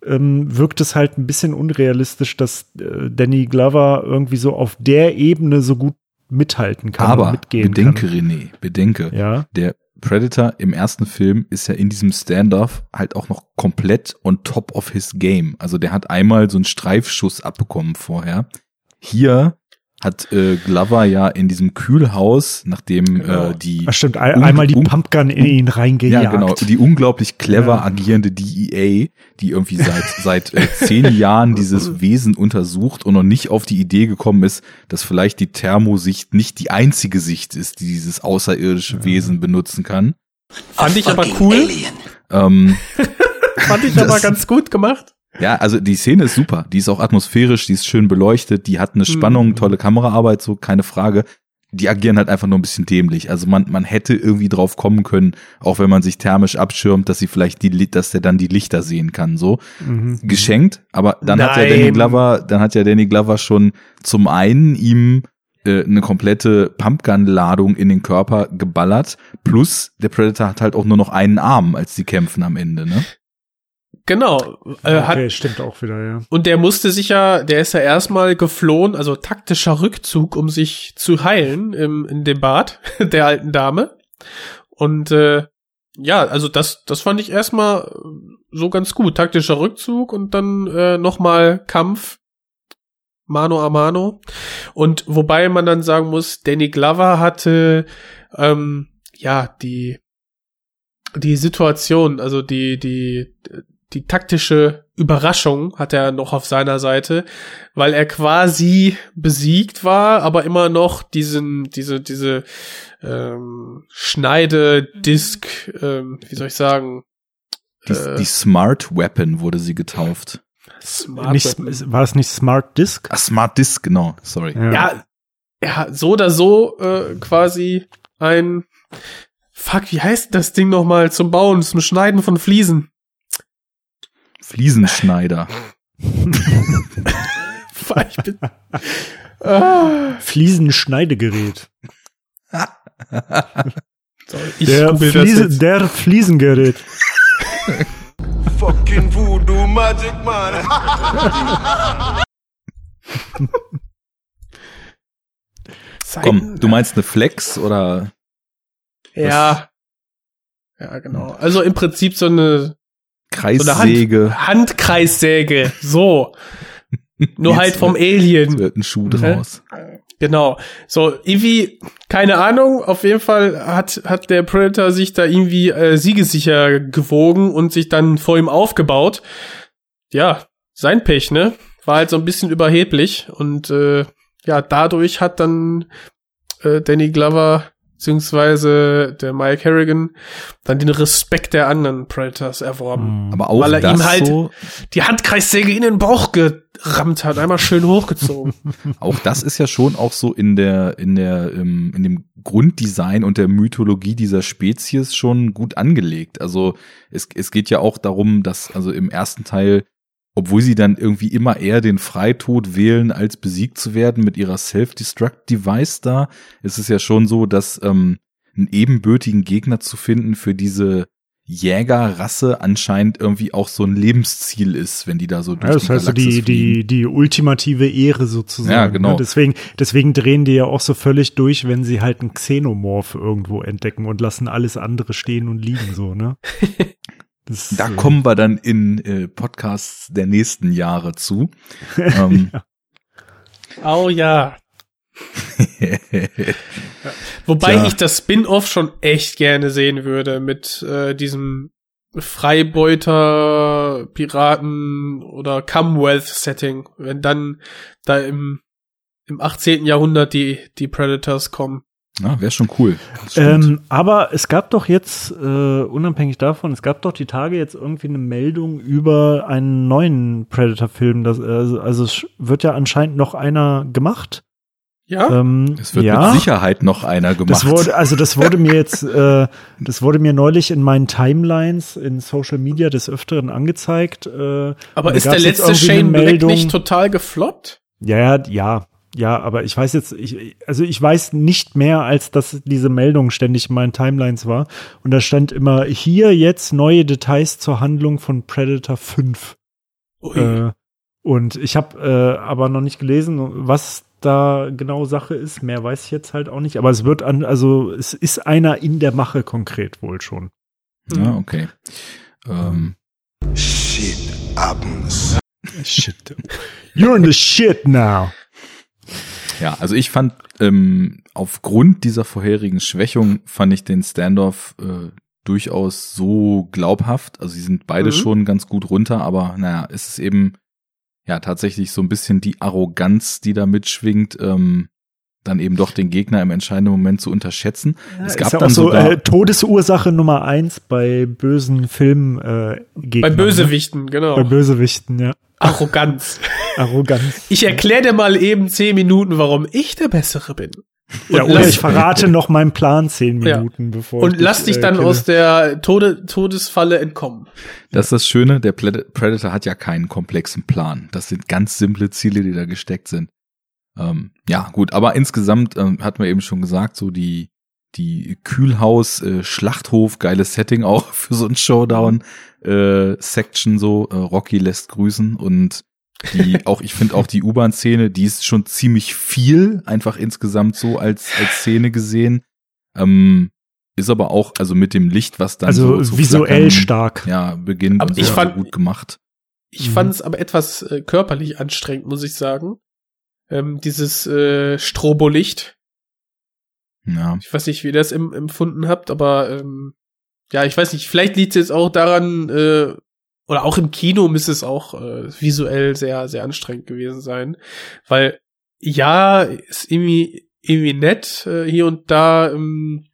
ähm, wirkt es halt ein bisschen unrealistisch, dass äh, Danny Glover irgendwie so auf der Ebene so gut mithalten kann und Aber mitgehen bedenke, kann. René, bedenke, Ja. der Predator im ersten Film ist ja in diesem Standoff halt auch noch komplett on top of his game. Also der hat einmal so einen Streifschuss abbekommen vorher. Hier hat äh, Glover ja in diesem Kühlhaus, nachdem äh, die Ach stimmt, ein, einmal die un- Pumpgun in ihn reingejagt. ja, genau. Die unglaublich clever Ja. agierende DEA, die irgendwie seit, seit äh, zehn Jahren dieses Wesen untersucht und noch nicht auf die Idee gekommen ist, dass vielleicht die Thermosicht nicht die einzige Sicht ist, die dieses außerirdische Wesen benutzen kann. Fand ich aber cool. Ähm, Fand ich aber Das- ganz gut gemacht. Ja, also die Szene ist super. Die ist auch atmosphärisch, die ist schön beleuchtet, die hat eine Mhm. Spannung, tolle Kameraarbeit, so keine Frage. Die agieren halt einfach nur ein bisschen dämlich. Also man, man hätte irgendwie drauf kommen können, auch wenn man sich thermisch abschirmt, dass sie vielleicht die, dass der dann die Lichter sehen kann, so. Mhm. Geschenkt, aber dann hat ja Nein. Danny Glover, dann hat ja Danny Glover schon zum einen ihm äh, eine komplette Pumpgun-Ladung in den Körper geballert, plus der Predator hat halt auch nur noch einen Arm, als die kämpfen am Ende, ne? Genau. Äh, hat, Okay, stimmt auch wieder, ja. und der musste sich ja, der ist ja erstmal geflohen, also taktischer Rückzug, um sich zu heilen im, in dem Bad der alten Dame. Und äh, ja, also das, das fand ich erstmal so ganz gut. Taktischer Rückzug und dann äh, nochmal Kampf. Mano a Mano. Und wobei man dann sagen muss, Danny Glover hatte ähm, ja die die Situation, also die die die taktische Überraschung hat er noch auf seiner Seite, weil er quasi besiegt war, aber immer noch diesen diese diese ähm, Schneide-Disk, ähm, wie soll ich sagen, Die, Äh. die Smart Weapon wurde sie getauft. Smart nicht, Weapon. war es nicht Smart Disk? Ah, Smart Disk, genau, sorry. Ja. Ja, ja, so oder so äh, quasi ein Fuck, wie heißt das Ding nochmal zum Bauen, zum Schneiden von Fliesen? Fliesenschneider. Ich bin, ah, Fliesenschneidegerät. Der, Fliese, der Fliesengerät. Fucking voodoo magic man. Komm, du meinst eine Flex oder Ja. Ja, genau. Also im Prinzip so eine, so Kreissäge? Hand, Handkreissäge. So. Nur Jetzt halt vom wird- Alien. Wird ein Schuh draus. Genau. So, irgendwie, keine Ahnung, auf jeden Fall hat, hat der Predator sich da irgendwie äh, siegesicher gewogen und sich dann vor ihm aufgebaut. Ja, sein Pech, ne? War halt so ein bisschen überheblich und äh, ja, dadurch hat dann äh, Danny Glover beziehungsweise der Mike Harrigan dann den Respekt der anderen Predators erworben. Aber auch Weil er ihm halt so, die Handkreissäge in den Bauch gerammt hat, einmal schön hochgezogen. auch das ist ja schon auch so in der, in der, ähm, in dem Grunddesign und der Mythologie dieser Spezies schon gut angelegt. Also es, es geht ja auch darum, dass also im ersten Teil, obwohl sie dann irgendwie immer eher den Freitod wählen, als besiegt zu werden mit ihrer Self-Destruct-Device da, ist es ja schon so, dass ähm, einen ebenbürtigen Gegner zu finden für diese Jägerrasse anscheinend irgendwie auch so ein Lebensziel ist, wenn die da so durch Ja, das die heißt Galaxis die, fliegen. die, die ultimative Ehre sozusagen. Ja, genau. Ne? Deswegen, deswegen drehen die ja auch so völlig durch, wenn sie halt einen Xenomorph irgendwo entdecken und lassen alles andere stehen und liegen, so, ne? Das, Da äh, kommen wir dann in äh, Podcasts der nächsten Jahre zu. ähm, Oh ja. Wobei Tja. ich das Spin-off schon echt gerne sehen würde mit äh, diesem Freibeuter, Piraten oder Commonwealth-Setting, wenn dann da im, im 18. Jahrhundert die, die Predators kommen. Ja, wäre schon cool. Ähm, aber es gab doch jetzt, äh, unabhängig davon, es gab doch die Tage jetzt irgendwie eine Meldung über einen neuen Predator-Film. Das, Also, also es wird ja anscheinend noch einer gemacht. Ja? Ähm, es wird ja. mit Sicherheit noch einer gemacht. Das wurde, also das wurde mir jetzt, äh, das wurde mir neulich in meinen Timelines in Social Media des Öfteren angezeigt. Äh, Aber ist der letzte Shane Black Meldung- nicht total gefloppt? Ja, ja, ja, ja, aber ich weiß jetzt, ich, also ich weiß nicht mehr, als dass diese Meldung ständig in meinen Timelines war. Und da stand immer hier jetzt neue Details zur Handlung von Predator 5. Ui. Äh, und ich habe äh, aber noch nicht gelesen, was da genau Sache ist. Mehr weiß ich jetzt halt auch nicht. Aber es wird an, also es ist einer in der Mache konkret wohl schon. ja, okay. Ähm, Shit happens. Shit. You're in the shit now. Ja, also ich fand, ähm, aufgrund dieser vorherigen Schwächung fand ich den Standoff äh, durchaus so glaubhaft. Also sie sind beide Mhm. schon ganz gut runter, aber naja, es ist eben ja tatsächlich so ein bisschen die Arroganz, die da mitschwingt, ähm, dann eben doch den Gegner im entscheidenden Moment zu unterschätzen. es gab ist ja dann auch so sogar, äh, Todesursache Nummer eins bei bösen Film äh, Bei Bösewichten, genau. Bei Bösewichten, ja. Arroganz. Arroganz. Ich erkläre dir mal eben zehn Minuten, warum ich der Bessere bin. ja, Und oder lass- ich verrate noch meinen Plan zehn Ja. Minuten, bevor Und ich lass dich äh, dann kille. aus der Tode Todesfalle entkommen. Das ist das Schöne, der Pred- Predator hat ja keinen komplexen Plan. Das sind ganz simple Ziele, die da gesteckt sind. Ähm, ja, gut, aber insgesamt ähm, hatten wir eben schon gesagt, so die die Kühlhaus äh, Schlachthof geiles Setting auch für so ein Showdown äh, Section so äh, Rocky lässt grüßen und die auch ich finde auch die U-Bahn Szene, die ist schon ziemlich viel einfach insgesamt so als als Szene gesehen. Ähm, ist aber auch also mit dem Licht, was dann Also so visuell flackern, stark. ja, beginnt Aber und ich so fand- gut gemacht. Ich Mhm. fand es aber etwas äh, körperlich anstrengend, muss ich sagen. Ähm, dieses äh, Strobolicht. Ja. Ich weiß nicht, wie ihr das em empfunden habt, aber ähm, ja, ich weiß nicht, vielleicht liegt es jetzt auch daran, äh, oder auch im Kino müsste es auch äh, visuell sehr, sehr anstrengend gewesen sein. Weil, ja, ist irgendwie, irgendwie nett, äh, hier und da ähm,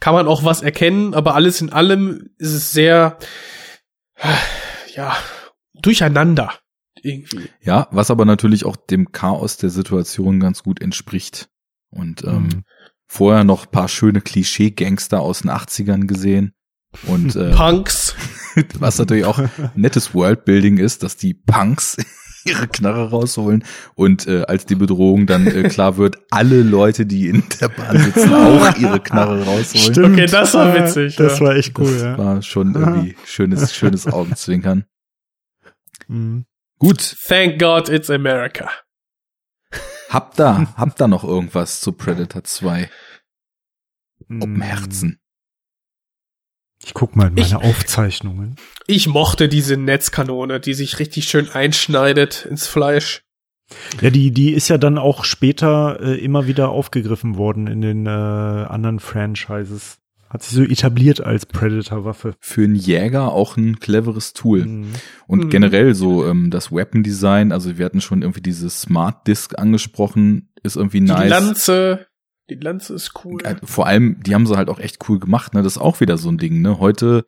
kann man auch was erkennen, aber alles in allem ist es sehr, äh, ja, durcheinander. irgendwie. Ja, was aber natürlich auch dem Chaos der Situation ganz gut entspricht. Und ähm, Mhm. Vorher noch paar schöne Klischee-Gangster aus den 80ern gesehen. Und äh, Punks. was natürlich auch nettes Worldbuilding ist, dass die Punks ihre Knarre rausholen und äh, als die Bedrohung dann äh, klar wird, alle Leute, die in der Bahn sitzen, auch ihre Knarre rausholen. Stimmt. Okay, das war witzig, Das ja. war echt cool, das ja. war schon irgendwie schönes, schönes Augenzwinkern. Mhm. Gut, Thank God it's America. Habt da, habt da noch irgendwas zu Predator 2 Mhm. auf dem Herzen? Ich guck mal in meine Ich- Aufzeichnungen. Ich mochte diese Netzkanone, die sich richtig schön einschneidet ins Fleisch. Ja, die, die ist ja dann auch später äh, immer wieder aufgegriffen worden in den äh, anderen Franchises. Hat sich so etabliert als Predator-Waffe. Für einen Jäger auch ein cleveres Tool. Mhm. Und Mhm. generell so ähm, das Weapon Design, also wir hatten schon irgendwie dieses Smart Disc angesprochen, ist irgendwie Die nice. Lanze, die Lanze ist cool. Äh, Vor allem, die haben sie halt auch echt cool gemacht, ne? Das ist auch wieder so ein Ding, ne? Heute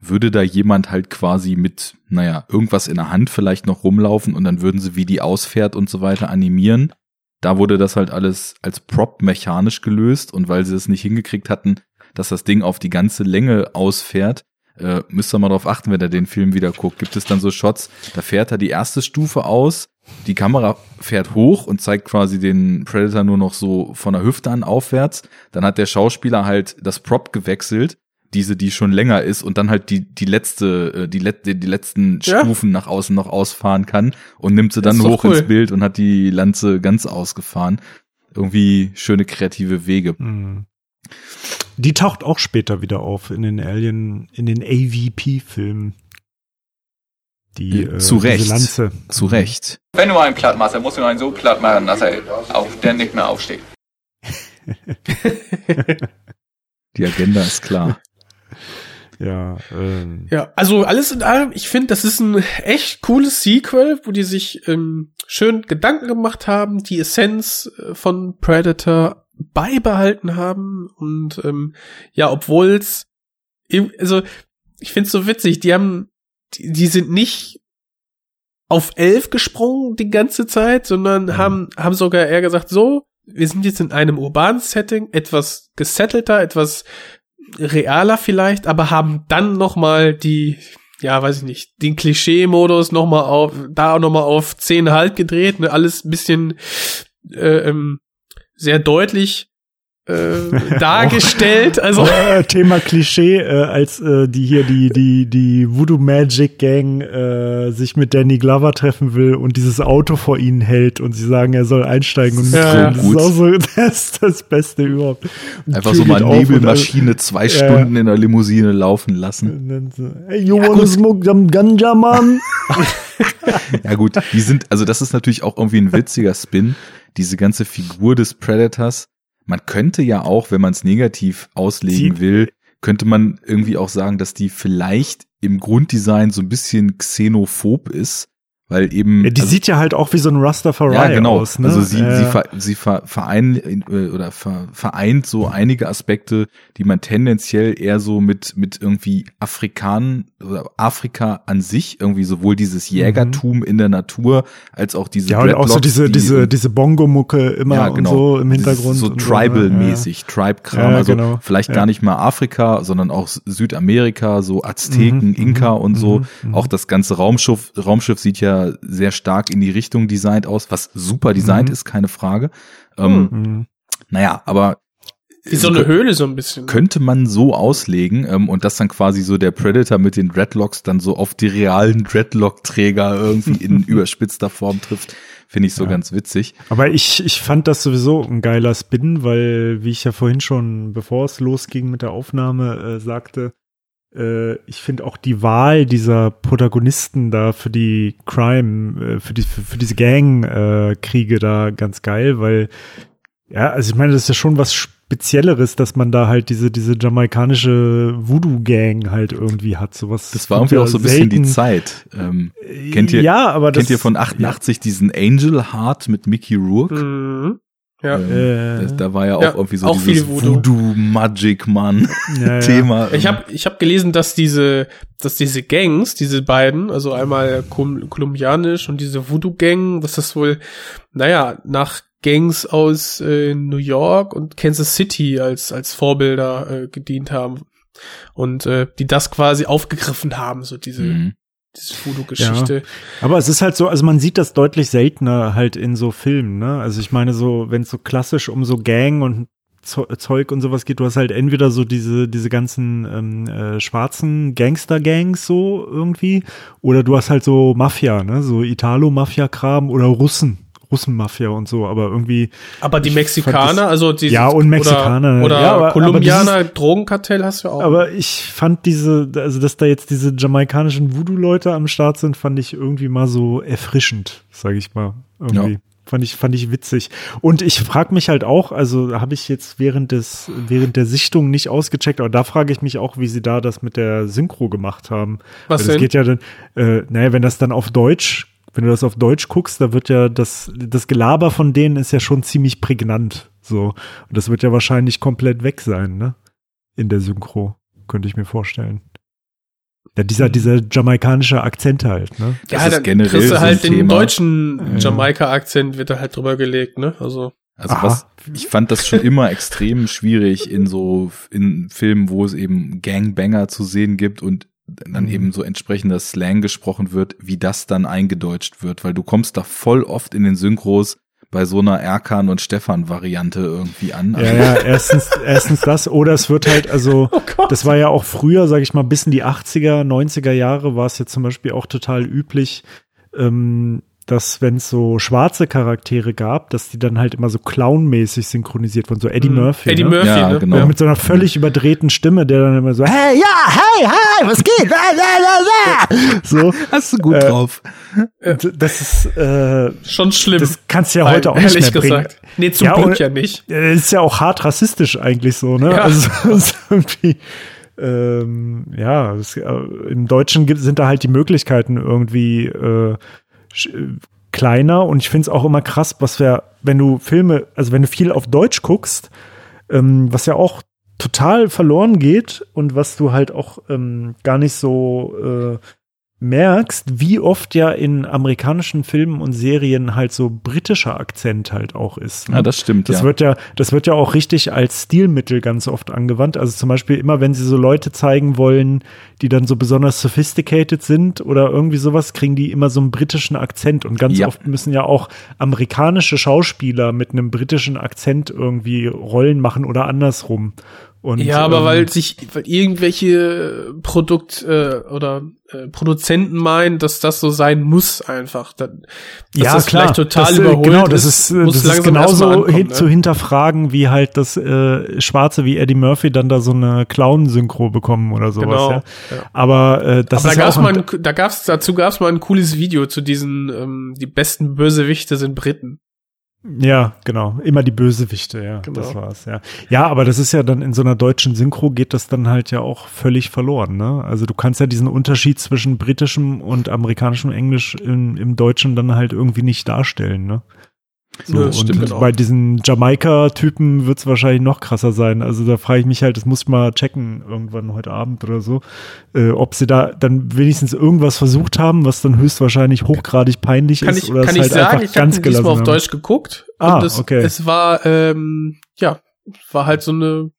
würde da jemand halt quasi mit, naja, irgendwas in der Hand vielleicht noch rumlaufen und dann würden sie, wie die ausfährt und so weiter, animieren. Da wurde das halt alles als Prop mechanisch gelöst und weil sie es nicht hingekriegt hatten, dass das Ding auf die ganze Länge ausfährt, äh, müsst ihr mal drauf achten, wenn ihr den Film wieder guckt. Gibt es dann so Shots, da fährt er die erste Stufe aus, die Kamera fährt hoch und zeigt quasi den Predator nur noch so von der Hüfte an aufwärts. Dann hat der Schauspieler halt das Prop gewechselt, diese, die schon länger ist und dann halt die, die letzte, äh, die, let, die, die letzten Ja. Stufen nach außen noch ausfahren kann und nimmt sie dann hoch cool. ins Bild und hat die Lanze ganz ausgefahren. Irgendwie schöne kreative Wege. Mhm. Die taucht auch später wieder auf in den Alien, in den AVP-Filmen. Die, äh, Zu Recht. Lanze. Zu Recht. Wenn du einen platt machst, dann musst du einen so platt machen, dass er auf, der nicht mehr aufsteht. Die Agenda ist klar. Ja, ähm, Ja, also alles in allem, ich finde, das ist ein echt cooles Sequel, wo die sich ähm, schön Gedanken gemacht haben, die Essenz äh, von Predator beibehalten haben und ähm, ja, obwohl's eben- also ich finde es so witzig, die haben die, die sind nicht auf elf gesprungen die ganze Zeit, sondern haben haben sogar eher gesagt, so, wir sind jetzt in einem urbanen Setting, etwas gesettelter, etwas realer vielleicht, aber haben dann noch mal die, ja, weiß ich nicht, den Klischee-Modus noch mal auf, da auch noch mal auf 10 halt gedreht, ne, alles ein bisschen äh, ähm, sehr deutlich äh, dargestellt, also äh, Thema Klischee, äh, als äh, die hier die die die Voodoo Magic Gang äh, sich mit Danny Glover treffen will und dieses Auto vor ihnen hält und sie sagen, er soll einsteigen und Ja, ja. das ist auch so das, ist das Beste überhaupt. Und Einfach so mal Nebelmaschine zwei Ja. Stunden in der Limousine laufen lassen. Hey, you wanna smoke some ganja, man? Ja gut, die sind, also das ist natürlich auch irgendwie ein witziger Spin, diese ganze Figur des Predators. Man könnte ja auch, wenn man es negativ auslegen Sie- will, könnte man irgendwie auch sagen, dass die vielleicht im Grunddesign so ein bisschen xenophob ist, weil eben Ja, die also- sieht ja halt auch wie so ein Rastafari ja, genau. aus. Ne? Also sie, Ja. sie, ver, sie ver, verein, äh, oder ver, vereint so einige Aspekte, die man tendenziell eher so mit, mit irgendwie Afrikan oder Afrika an sich, irgendwie sowohl dieses Jägertum in der Natur, als auch diese Mhm. ja, und auch so diese, die- diese, diese Bongo-Mucke immer ja, und genau. so im Hintergrund. So und Tribal-mäßig, Tribe-Kram. Also genau. vielleicht gar nicht mal Afrika, sondern auch Südamerika, so Azteken, Mhm, Inka mhm, und so. mhm, mhm. Auch das ganze Raumschiff, Raumschiff sieht ja sehr stark in die Richtung designt aus, was super designt Mhm. ist, keine Frage. Ähm, Ja. Mhm. Naja, aber wie so eine Höhle so ein bisschen. könnte man so auslegen ähm, und dass dann quasi so der Predator mit den Dreadlocks dann so auf die realen Dreadlock-Träger irgendwie in überspitzter Form trifft, finde ich so ganz witzig. Aber ich, ich fand das sowieso ein geiler Spin, weil, wie ich ja vorhin schon, bevor es losging mit der Aufnahme, äh, sagte, äh, ich finde auch die Wahl dieser Protagonisten da für die Crime, äh, für, die, für, für diese Gang-Kriege da ganz geil, weil, ja, also ich meine, das ist ja schon was Spezielleres, dass man da halt diese, diese jamaikanische Voodoo-Gang halt irgendwie hat. Sowas Das war irgendwie auch ja so ein bisschen die Zeit. Ähm, kennt ihr, ja, aber kennt das, ihr von 88 diesen Angel Heart mit Mickey Rourke? Mhm. Ja. Ähm, das, da war ja auch Ja, irgendwie so auch dieses viel Voodoo. Voodoo Magic Man Ja. Ich habe ich hab gelesen, dass diese, dass diese Gangs, diese beiden, also einmal Kol kolumbianisch und diese Voodoo-Gang, dass das wohl, naja, nach Gangs aus äh, New York und Kansas City als, als Vorbilder äh, gedient haben. Und äh, die das quasi aufgegriffen haben, so diese, Mhm. Diese Voodoo-Geschichte. Aber es ist halt so, also man sieht das deutlich seltener halt in so Filmen, ne? Also ich meine so, wenn es so klassisch um so Gang und Zeug und sowas geht, du hast halt entweder so diese, diese ganzen ähm, äh, schwarzen Gangster-Gangs so irgendwie, oder du hast halt so Mafia, ne? So Italo-Mafia-Kram oder Russen. Russenmafia und so, aber irgendwie. Aber die Mexikaner, das- also diese Ja, und Mexikaner. oder, oder ja, aber, Kolumbianer, Aber, Drogenkartell hast du auch. dieses, aber ich fand diese, also dass da jetzt diese jamaikanischen Voodoo-Leute am Start sind, fand ich irgendwie mal so erfrischend, sage ich mal. Irgendwie. Ja. Fand ich, fand ich witzig. Und ich frage mich halt auch, also habe ich jetzt während des, während der Sichtung nicht ausgecheckt, aber da frage ich mich auch, wie sie da das mit der Synchro gemacht haben. Was Weil das denn? geht ja dann, äh, naja, wenn das dann auf Deutsch, wenn du das auf Deutsch guckst, da wird ja das, das Gelaber von denen ist ja schon ziemlich prägnant. So. Und das wird ja wahrscheinlich komplett weg sein, ne? In der Synchro. Könnte ich mir vorstellen. Ja, dieser, dieser jamaikanische Akzent halt, ne? Das ja, ist dann generell kriegst du halt den Thema. deutschen Ja. Jamaika-Akzent wird da halt drüber gelegt, ne? Also. Also Aha. was, ich fand das schon immer extrem schwierig in so, in Filmen, wo es eben Gangbanger zu sehen gibt und dann Mhm. eben so entsprechender Slang gesprochen wird, wie das dann eingedeutscht wird, weil du kommst da voll oft in den Synchros bei so einer Erkan und Stefan Variante irgendwie an. Ja, ja, erstens, erstens das, oder es wird halt, also, das war ja auch früher, sage ich mal, bis in die 80er, 90er Jahre war es jetzt zum Beispiel auch total üblich, ähm, dass wenn es so schwarze Charaktere gab, dass die dann halt immer so clownmäßig synchronisiert wurden, so Eddie Mhm. Murphy. Eddie ne? Murphy, Ja, ne? genau. Ja, mit so einer völlig überdrehten Stimme, der dann immer so, hey, ja, hey, hi, was geht? La, la, la, la. So, Hast du gut Äh, drauf. das ist, äh, Schon schlimm. das kannst du ja Weil, heute auch nicht ehrlich mehr bringen. gesagt. Nee, zum Ja, Glück und- ja nicht. Äh, ist ja auch hart rassistisch eigentlich so, ne? Ja. Also irgendwie, ähm, ja, es, äh, im Deutschen gibt, sind da halt die Möglichkeiten irgendwie äh, kleiner und ich finde es auch immer krass, was wir, wenn du Filme, also wenn du viel auf Deutsch guckst, ähm, was ja auch total verloren geht und was du halt auch ähm, gar nicht so äh, merkst, wie oft ja in amerikanischen Filmen und Serien halt so britischer Akzent halt auch ist. ne? Ja, das stimmt, Das ja. wird ja, das wird ja auch richtig als Stilmittel ganz oft angewandt. Also zum Beispiel immer, wenn sie so Leute zeigen wollen, die dann so besonders sophisticated sind oder irgendwie sowas, kriegen die immer so einen britischen Akzent. Und ganz Ja. oft müssen ja auch amerikanische Schauspieler mit einem britischen Akzent irgendwie Rollen machen oder andersrum. Und, ja, aber ähm, weil sich weil irgendwelche Produkt äh, oder äh, Produzenten meinen, dass das so sein muss einfach. Dass ja, das klar, vielleicht total das, äh, überholt genau, das ist, äh, das ist erst mal genauso ankommen, hin, ne? zu hinterfragen, wie halt das äh, Schwarze wie Eddie Murphy dann da so eine Clown-Synchro bekommen oder sowas. Genau, ja. ja. Aber äh, das Aber ist da gab's mal, ein, ein, da gab's dazu gab's mal ein cooles Video zu diesen ähm, die besten Bösewichte sind Briten. Ja, genau. Immer die Bösewichte, ja. Genau. Das war's, ja. Ja, aber das ist ja dann in so einer deutschen Synchro geht das dann halt ja auch völlig verloren, ne? Also du kannst ja diesen Unterschied zwischen britischem und amerikanischem Englisch im, im Deutschen dann halt irgendwie nicht darstellen, ne? So, Nö, und stimmt, genau. bei diesen Jamaika-Typen wird's wahrscheinlich noch krasser sein. Also da frage ich mich halt, das muss ich mal checken irgendwann heute Abend oder so, äh, ob sie da dann wenigstens irgendwas versucht haben, was dann höchstwahrscheinlich hochgradig peinlich Kann ist ich, oder kann es ich halt sagen, ich habe diesmal auf haben. Deutsch geguckt Ah, und es, okay. es war ähm, ja, war halt so eine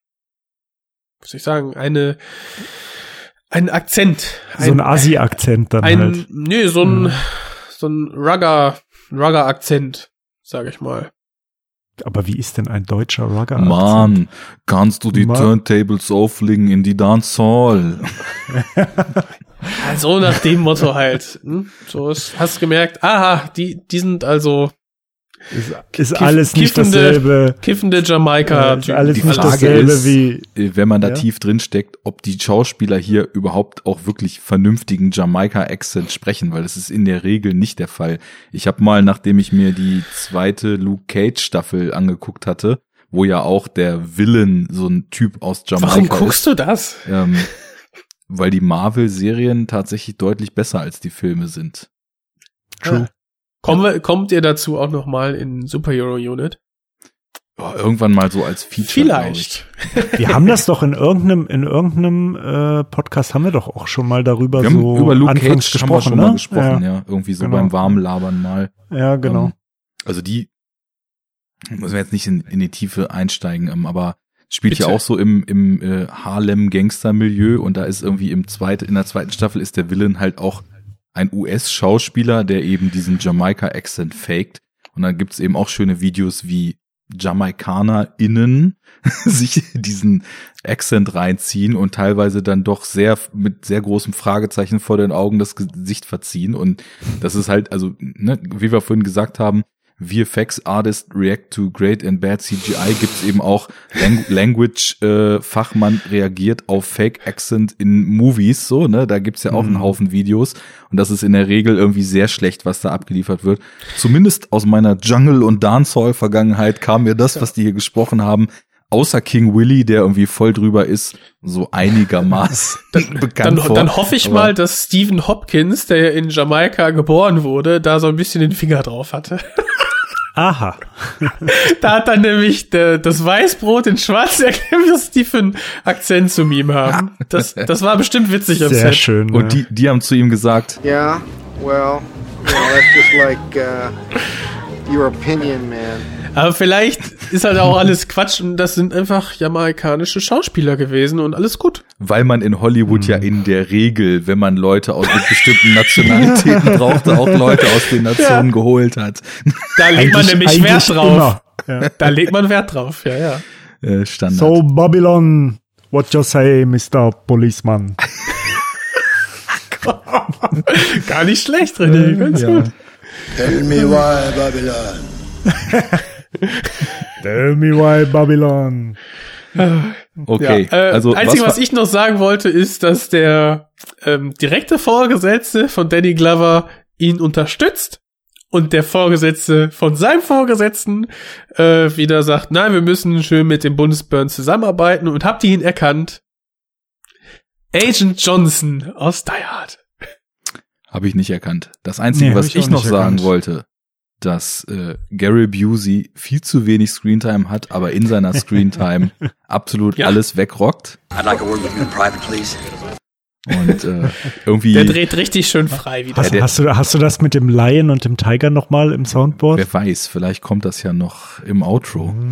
was soll ich sagen, eine ein Akzent, so ein Asi-Akzent dann ein halt. nee, so ein Mhm. so ein Rugger Rugger Akzent, sage ich mal. Aber wie ist denn ein deutscher Rugger? Mann, kannst du die Mann. Turntables auflegen in die Dancehall? Also nach dem Motto halt. Hm? So ist, hast gemerkt, aha, die, die sind also Ist, ist kiff- alles nicht kiffende- dasselbe. kiffende Jamaika. Ist alles Die nicht Frage dasselbe ist, wie. äh, wenn man da Ja? tief drin steckt, ob die Schauspieler hier überhaupt auch wirklich vernünftigen Jamaika-Accent sprechen, weil das ist in der Regel nicht der Fall. Ich habe mal, nachdem ich mir die zweite Luke Cage-Staffel angeguckt hatte, wo ja auch der Villain so ein Typ aus Jamaika Warum ist. guckst du das? Ähm, weil die Marvel-Serien tatsächlich deutlich besser als die Filme sind. True. Kommen wir, kommt ihr dazu auch noch mal in Superhero Unit? Ja, irgendwann mal so als Feature. Vielleicht. Wir haben das doch in irgendeinem, in irgendeinem äh, Podcast haben wir doch auch schon mal darüber Wir haben so über Luke anfangs Cage haben wir gesprochen, schon ne? mal gesprochen, ja. Irgendwie so Genau. beim Warmlabern mal. Ja, genau. Ähm, also die müssen wir jetzt nicht in, in die Tiefe einsteigen, ähm, aber spielt ja auch so im, im äh, Harlem Gangster-Milieu und da ist irgendwie im zweiten, in der zweiten Staffel ist der Villain halt auch ein US-Schauspieler, der eben diesen Jamaika-Accent faked. Und dann gibt's eben auch schöne Videos, wie JamaikanerInnen sich diesen Accent reinziehen und teilweise dann doch sehr mit sehr großem Fragezeichen vor den Augen das Gesicht verziehen. Und das ist halt, also, ne, wie wir vorhin gesagt haben, VFX Artist React to Great and Bad CGI gibt's eben auch. Lang Language äh, Fachmann reagiert auf Fake Accent in Movies so ne? Da gibt's ja auch einen Haufen Videos. Und das ist in der Regel irgendwie sehr schlecht was da abgeliefert wird. Zumindest aus meiner Jungle und Dancehall Vergangenheit kam mir das was die hier gesprochen haben. Außer King Willy der irgendwie voll drüber ist so einigermaßen bekannt Dann, vor. dann hoffe ich mal, dass Stephen Hopkins, der ja in Jamaika geboren wurde, da so ein bisschen den Finger drauf hatte. Aha. Da hat dann nämlich der, das Weißbrot in Schwarz erklärt, was die für einen Akzent zu ihm haben. Das, das war bestimmt witzig am Sehr Set. schön. und ja. die die haben zu ihm gesagt Yeah, well, you know, that's just like uh, your opinion, man. Aber vielleicht ist halt auch alles Quatsch und das sind einfach jamaikanische Schauspieler gewesen und alles gut. Weil man in Hollywood Hm. ja in der Regel, wenn man Leute aus mit bestimmten Nationalitäten brauchte, auch Leute aus den Nationen geholt hat. Da legt man nämlich Wert drauf. Ja. Da legt man Wert drauf, ja, ja. Äh, Standard. So, Babylon, what you say, Mr. Policeman? Gar nicht schlecht, René, ganz ja. gut. Tell me why, Babylon. Tell me why, Babylon. Okay, Ja, äh, also Einzige, was, war- ich noch sagen wollte, ist, dass der ähm, direkte Vorgesetzte von Danny Glover ihn unterstützt und der Vorgesetzte von seinem Vorgesetzten äh, wieder sagt, nein, wir müssen schön mit dem Bundesbehörden zusammenarbeiten und habt ihr ihn erkannt? Agent Johnson aus Die Hard. Habe ich nicht erkannt. Das Einzige, Nee, was ich ich, noch sagen erkannt. wollte, dass äh, Gary Busey viel zu wenig Screentime hat, aber in seiner Screentime absolut Ja. alles wegrockt. I'd like a word with you in private, please. Und äh, irgendwie, Der dreht richtig schön frei wieder. Hast, der- hast, du, hast du das mit dem Lion und dem Tiger nochmal im Soundboard? wer weiß, vielleicht kommt das ja noch im Outro.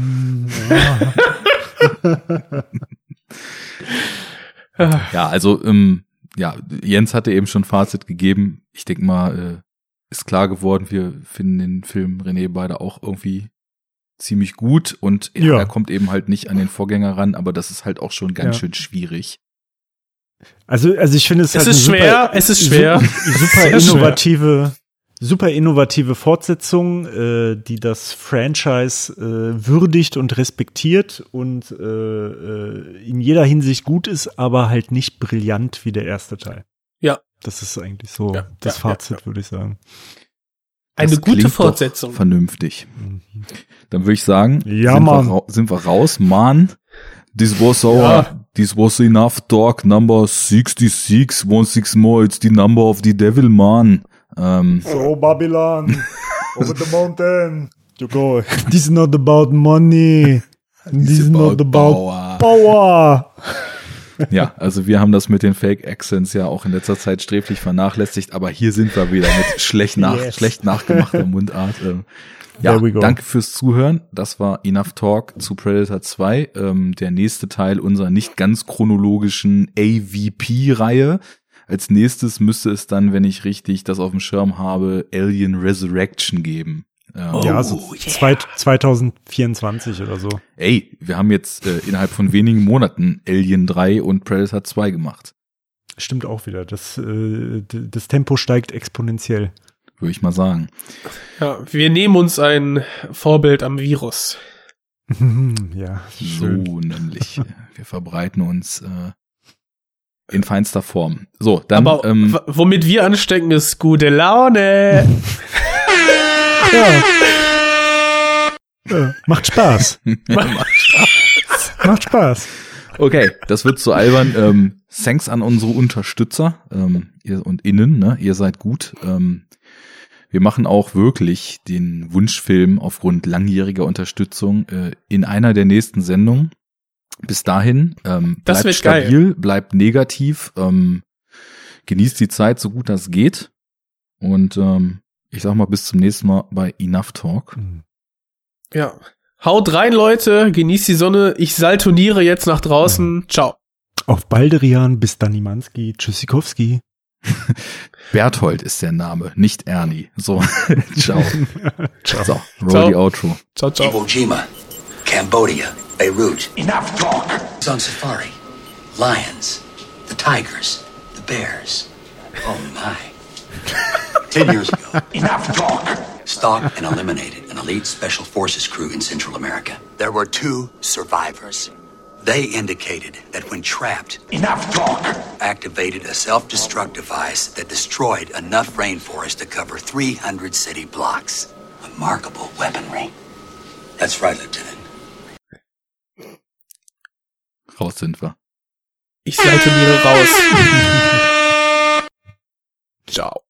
Ja, also ähm, ja, Jens hatte eben schon Fazit gegeben. Ich denke mal, äh, ist klar geworden, wir finden den Film René beide auch irgendwie ziemlich gut und ja, Ja. er kommt eben halt nicht an den Vorgänger ran, aber das ist halt auch schon ganz Ja. schön schwierig. Also, also ich finde es, Es halt ist schwer, super, es ist schwer. su- Super schwer. innovative, super innovative Fortsetzung, äh, die das Franchise äh, würdigt und respektiert und äh, äh, in jeder Hinsicht gut ist, aber halt nicht brillant wie der erste Teil. Ja. Das ist eigentlich so Ja, das ja, Fazit, würde ich sagen. Eine Das gute Fortsetzung. Vernünftig. Dann würde ich sagen, Ja, sind, Mann. Wir sind wir raus, Mann. This was our, Ja. this was enough talk number 66, 16 more, it's the number of the devil, man. Ähm, So, Babylon, over the mountain, you go. This is not about money. This is not about power. power. Ja, also wir haben das mit den Fake Accents ja auch in letzter Zeit sträflich vernachlässigt, aber hier sind wir wieder mit schlecht, nach, Yes. schlecht nachgemachter Mundart. Ähm, ja, There we go. danke fürs Zuhören. Das war Enough Talk zu Predator 2, ähm, der nächste Teil unserer nicht ganz chronologischen AVP-Reihe. Als nächstes müsste es dann, wenn ich richtig das auf dem Schirm habe, Alien Resurrection geben. Ähm, ja, so zwei, 2024 oder so. Ey, wir haben jetzt äh, innerhalb von wenigen Monaten Alien 3 und Predator 2 gemacht. Stimmt auch wieder. Das, äh, das Tempo steigt exponentiell. Würde ich mal sagen. Ja, wir nehmen uns ein Vorbild am Virus. ja, So schön. nämlich. Wir verbreiten uns äh, in feinster Form. So, dann Aber ähm, womit wir anstecken, ist gute Laune. Ja, macht Spaß. macht Spaß. okay, das wird zu albern. Ähm, thanks an unsere Unterstützer ähm, ihr und Innen, ne? Ihr seid gut. Ähm, Wir machen auch wirklich den Wunschfilm aufgrund langjähriger Unterstützung äh, in einer der nächsten Sendungen. Bis dahin, ähm, Das bleibt wird geil. stabil, bleibt negativ, ähm, genießt die Zeit so gut das geht. Und ähm, ich sag mal, bis zum nächsten Mal bei Enough Talk. Ja. Haut rein, Leute. Genießt die Sonne. Ich saltoniere jetzt nach draußen. Ciao. Auf Balderian bis Danimanski. Tschüssikowski. Berthold ist der Name, nicht Ernie. So, ciao. Ciao. So, roll Ciao. die Outro. Ciao, ciao. Iwo Jima, Cambodia, Beirut. Enough talk. It's on safari. Lions, the tigers, the bears. Oh my. Ten years ago, Enough talk. stalked and eliminated an elite special forces crew in Central America. There were two survivors. They indicated that when trapped, Enough talk. activated a self-destruct device that destroyed enough rainforest to cover 300 city blocks. Remarkable weaponry. That's right, Lieutenant. Raus sind wir. Ich saltoniere raus. Ciao.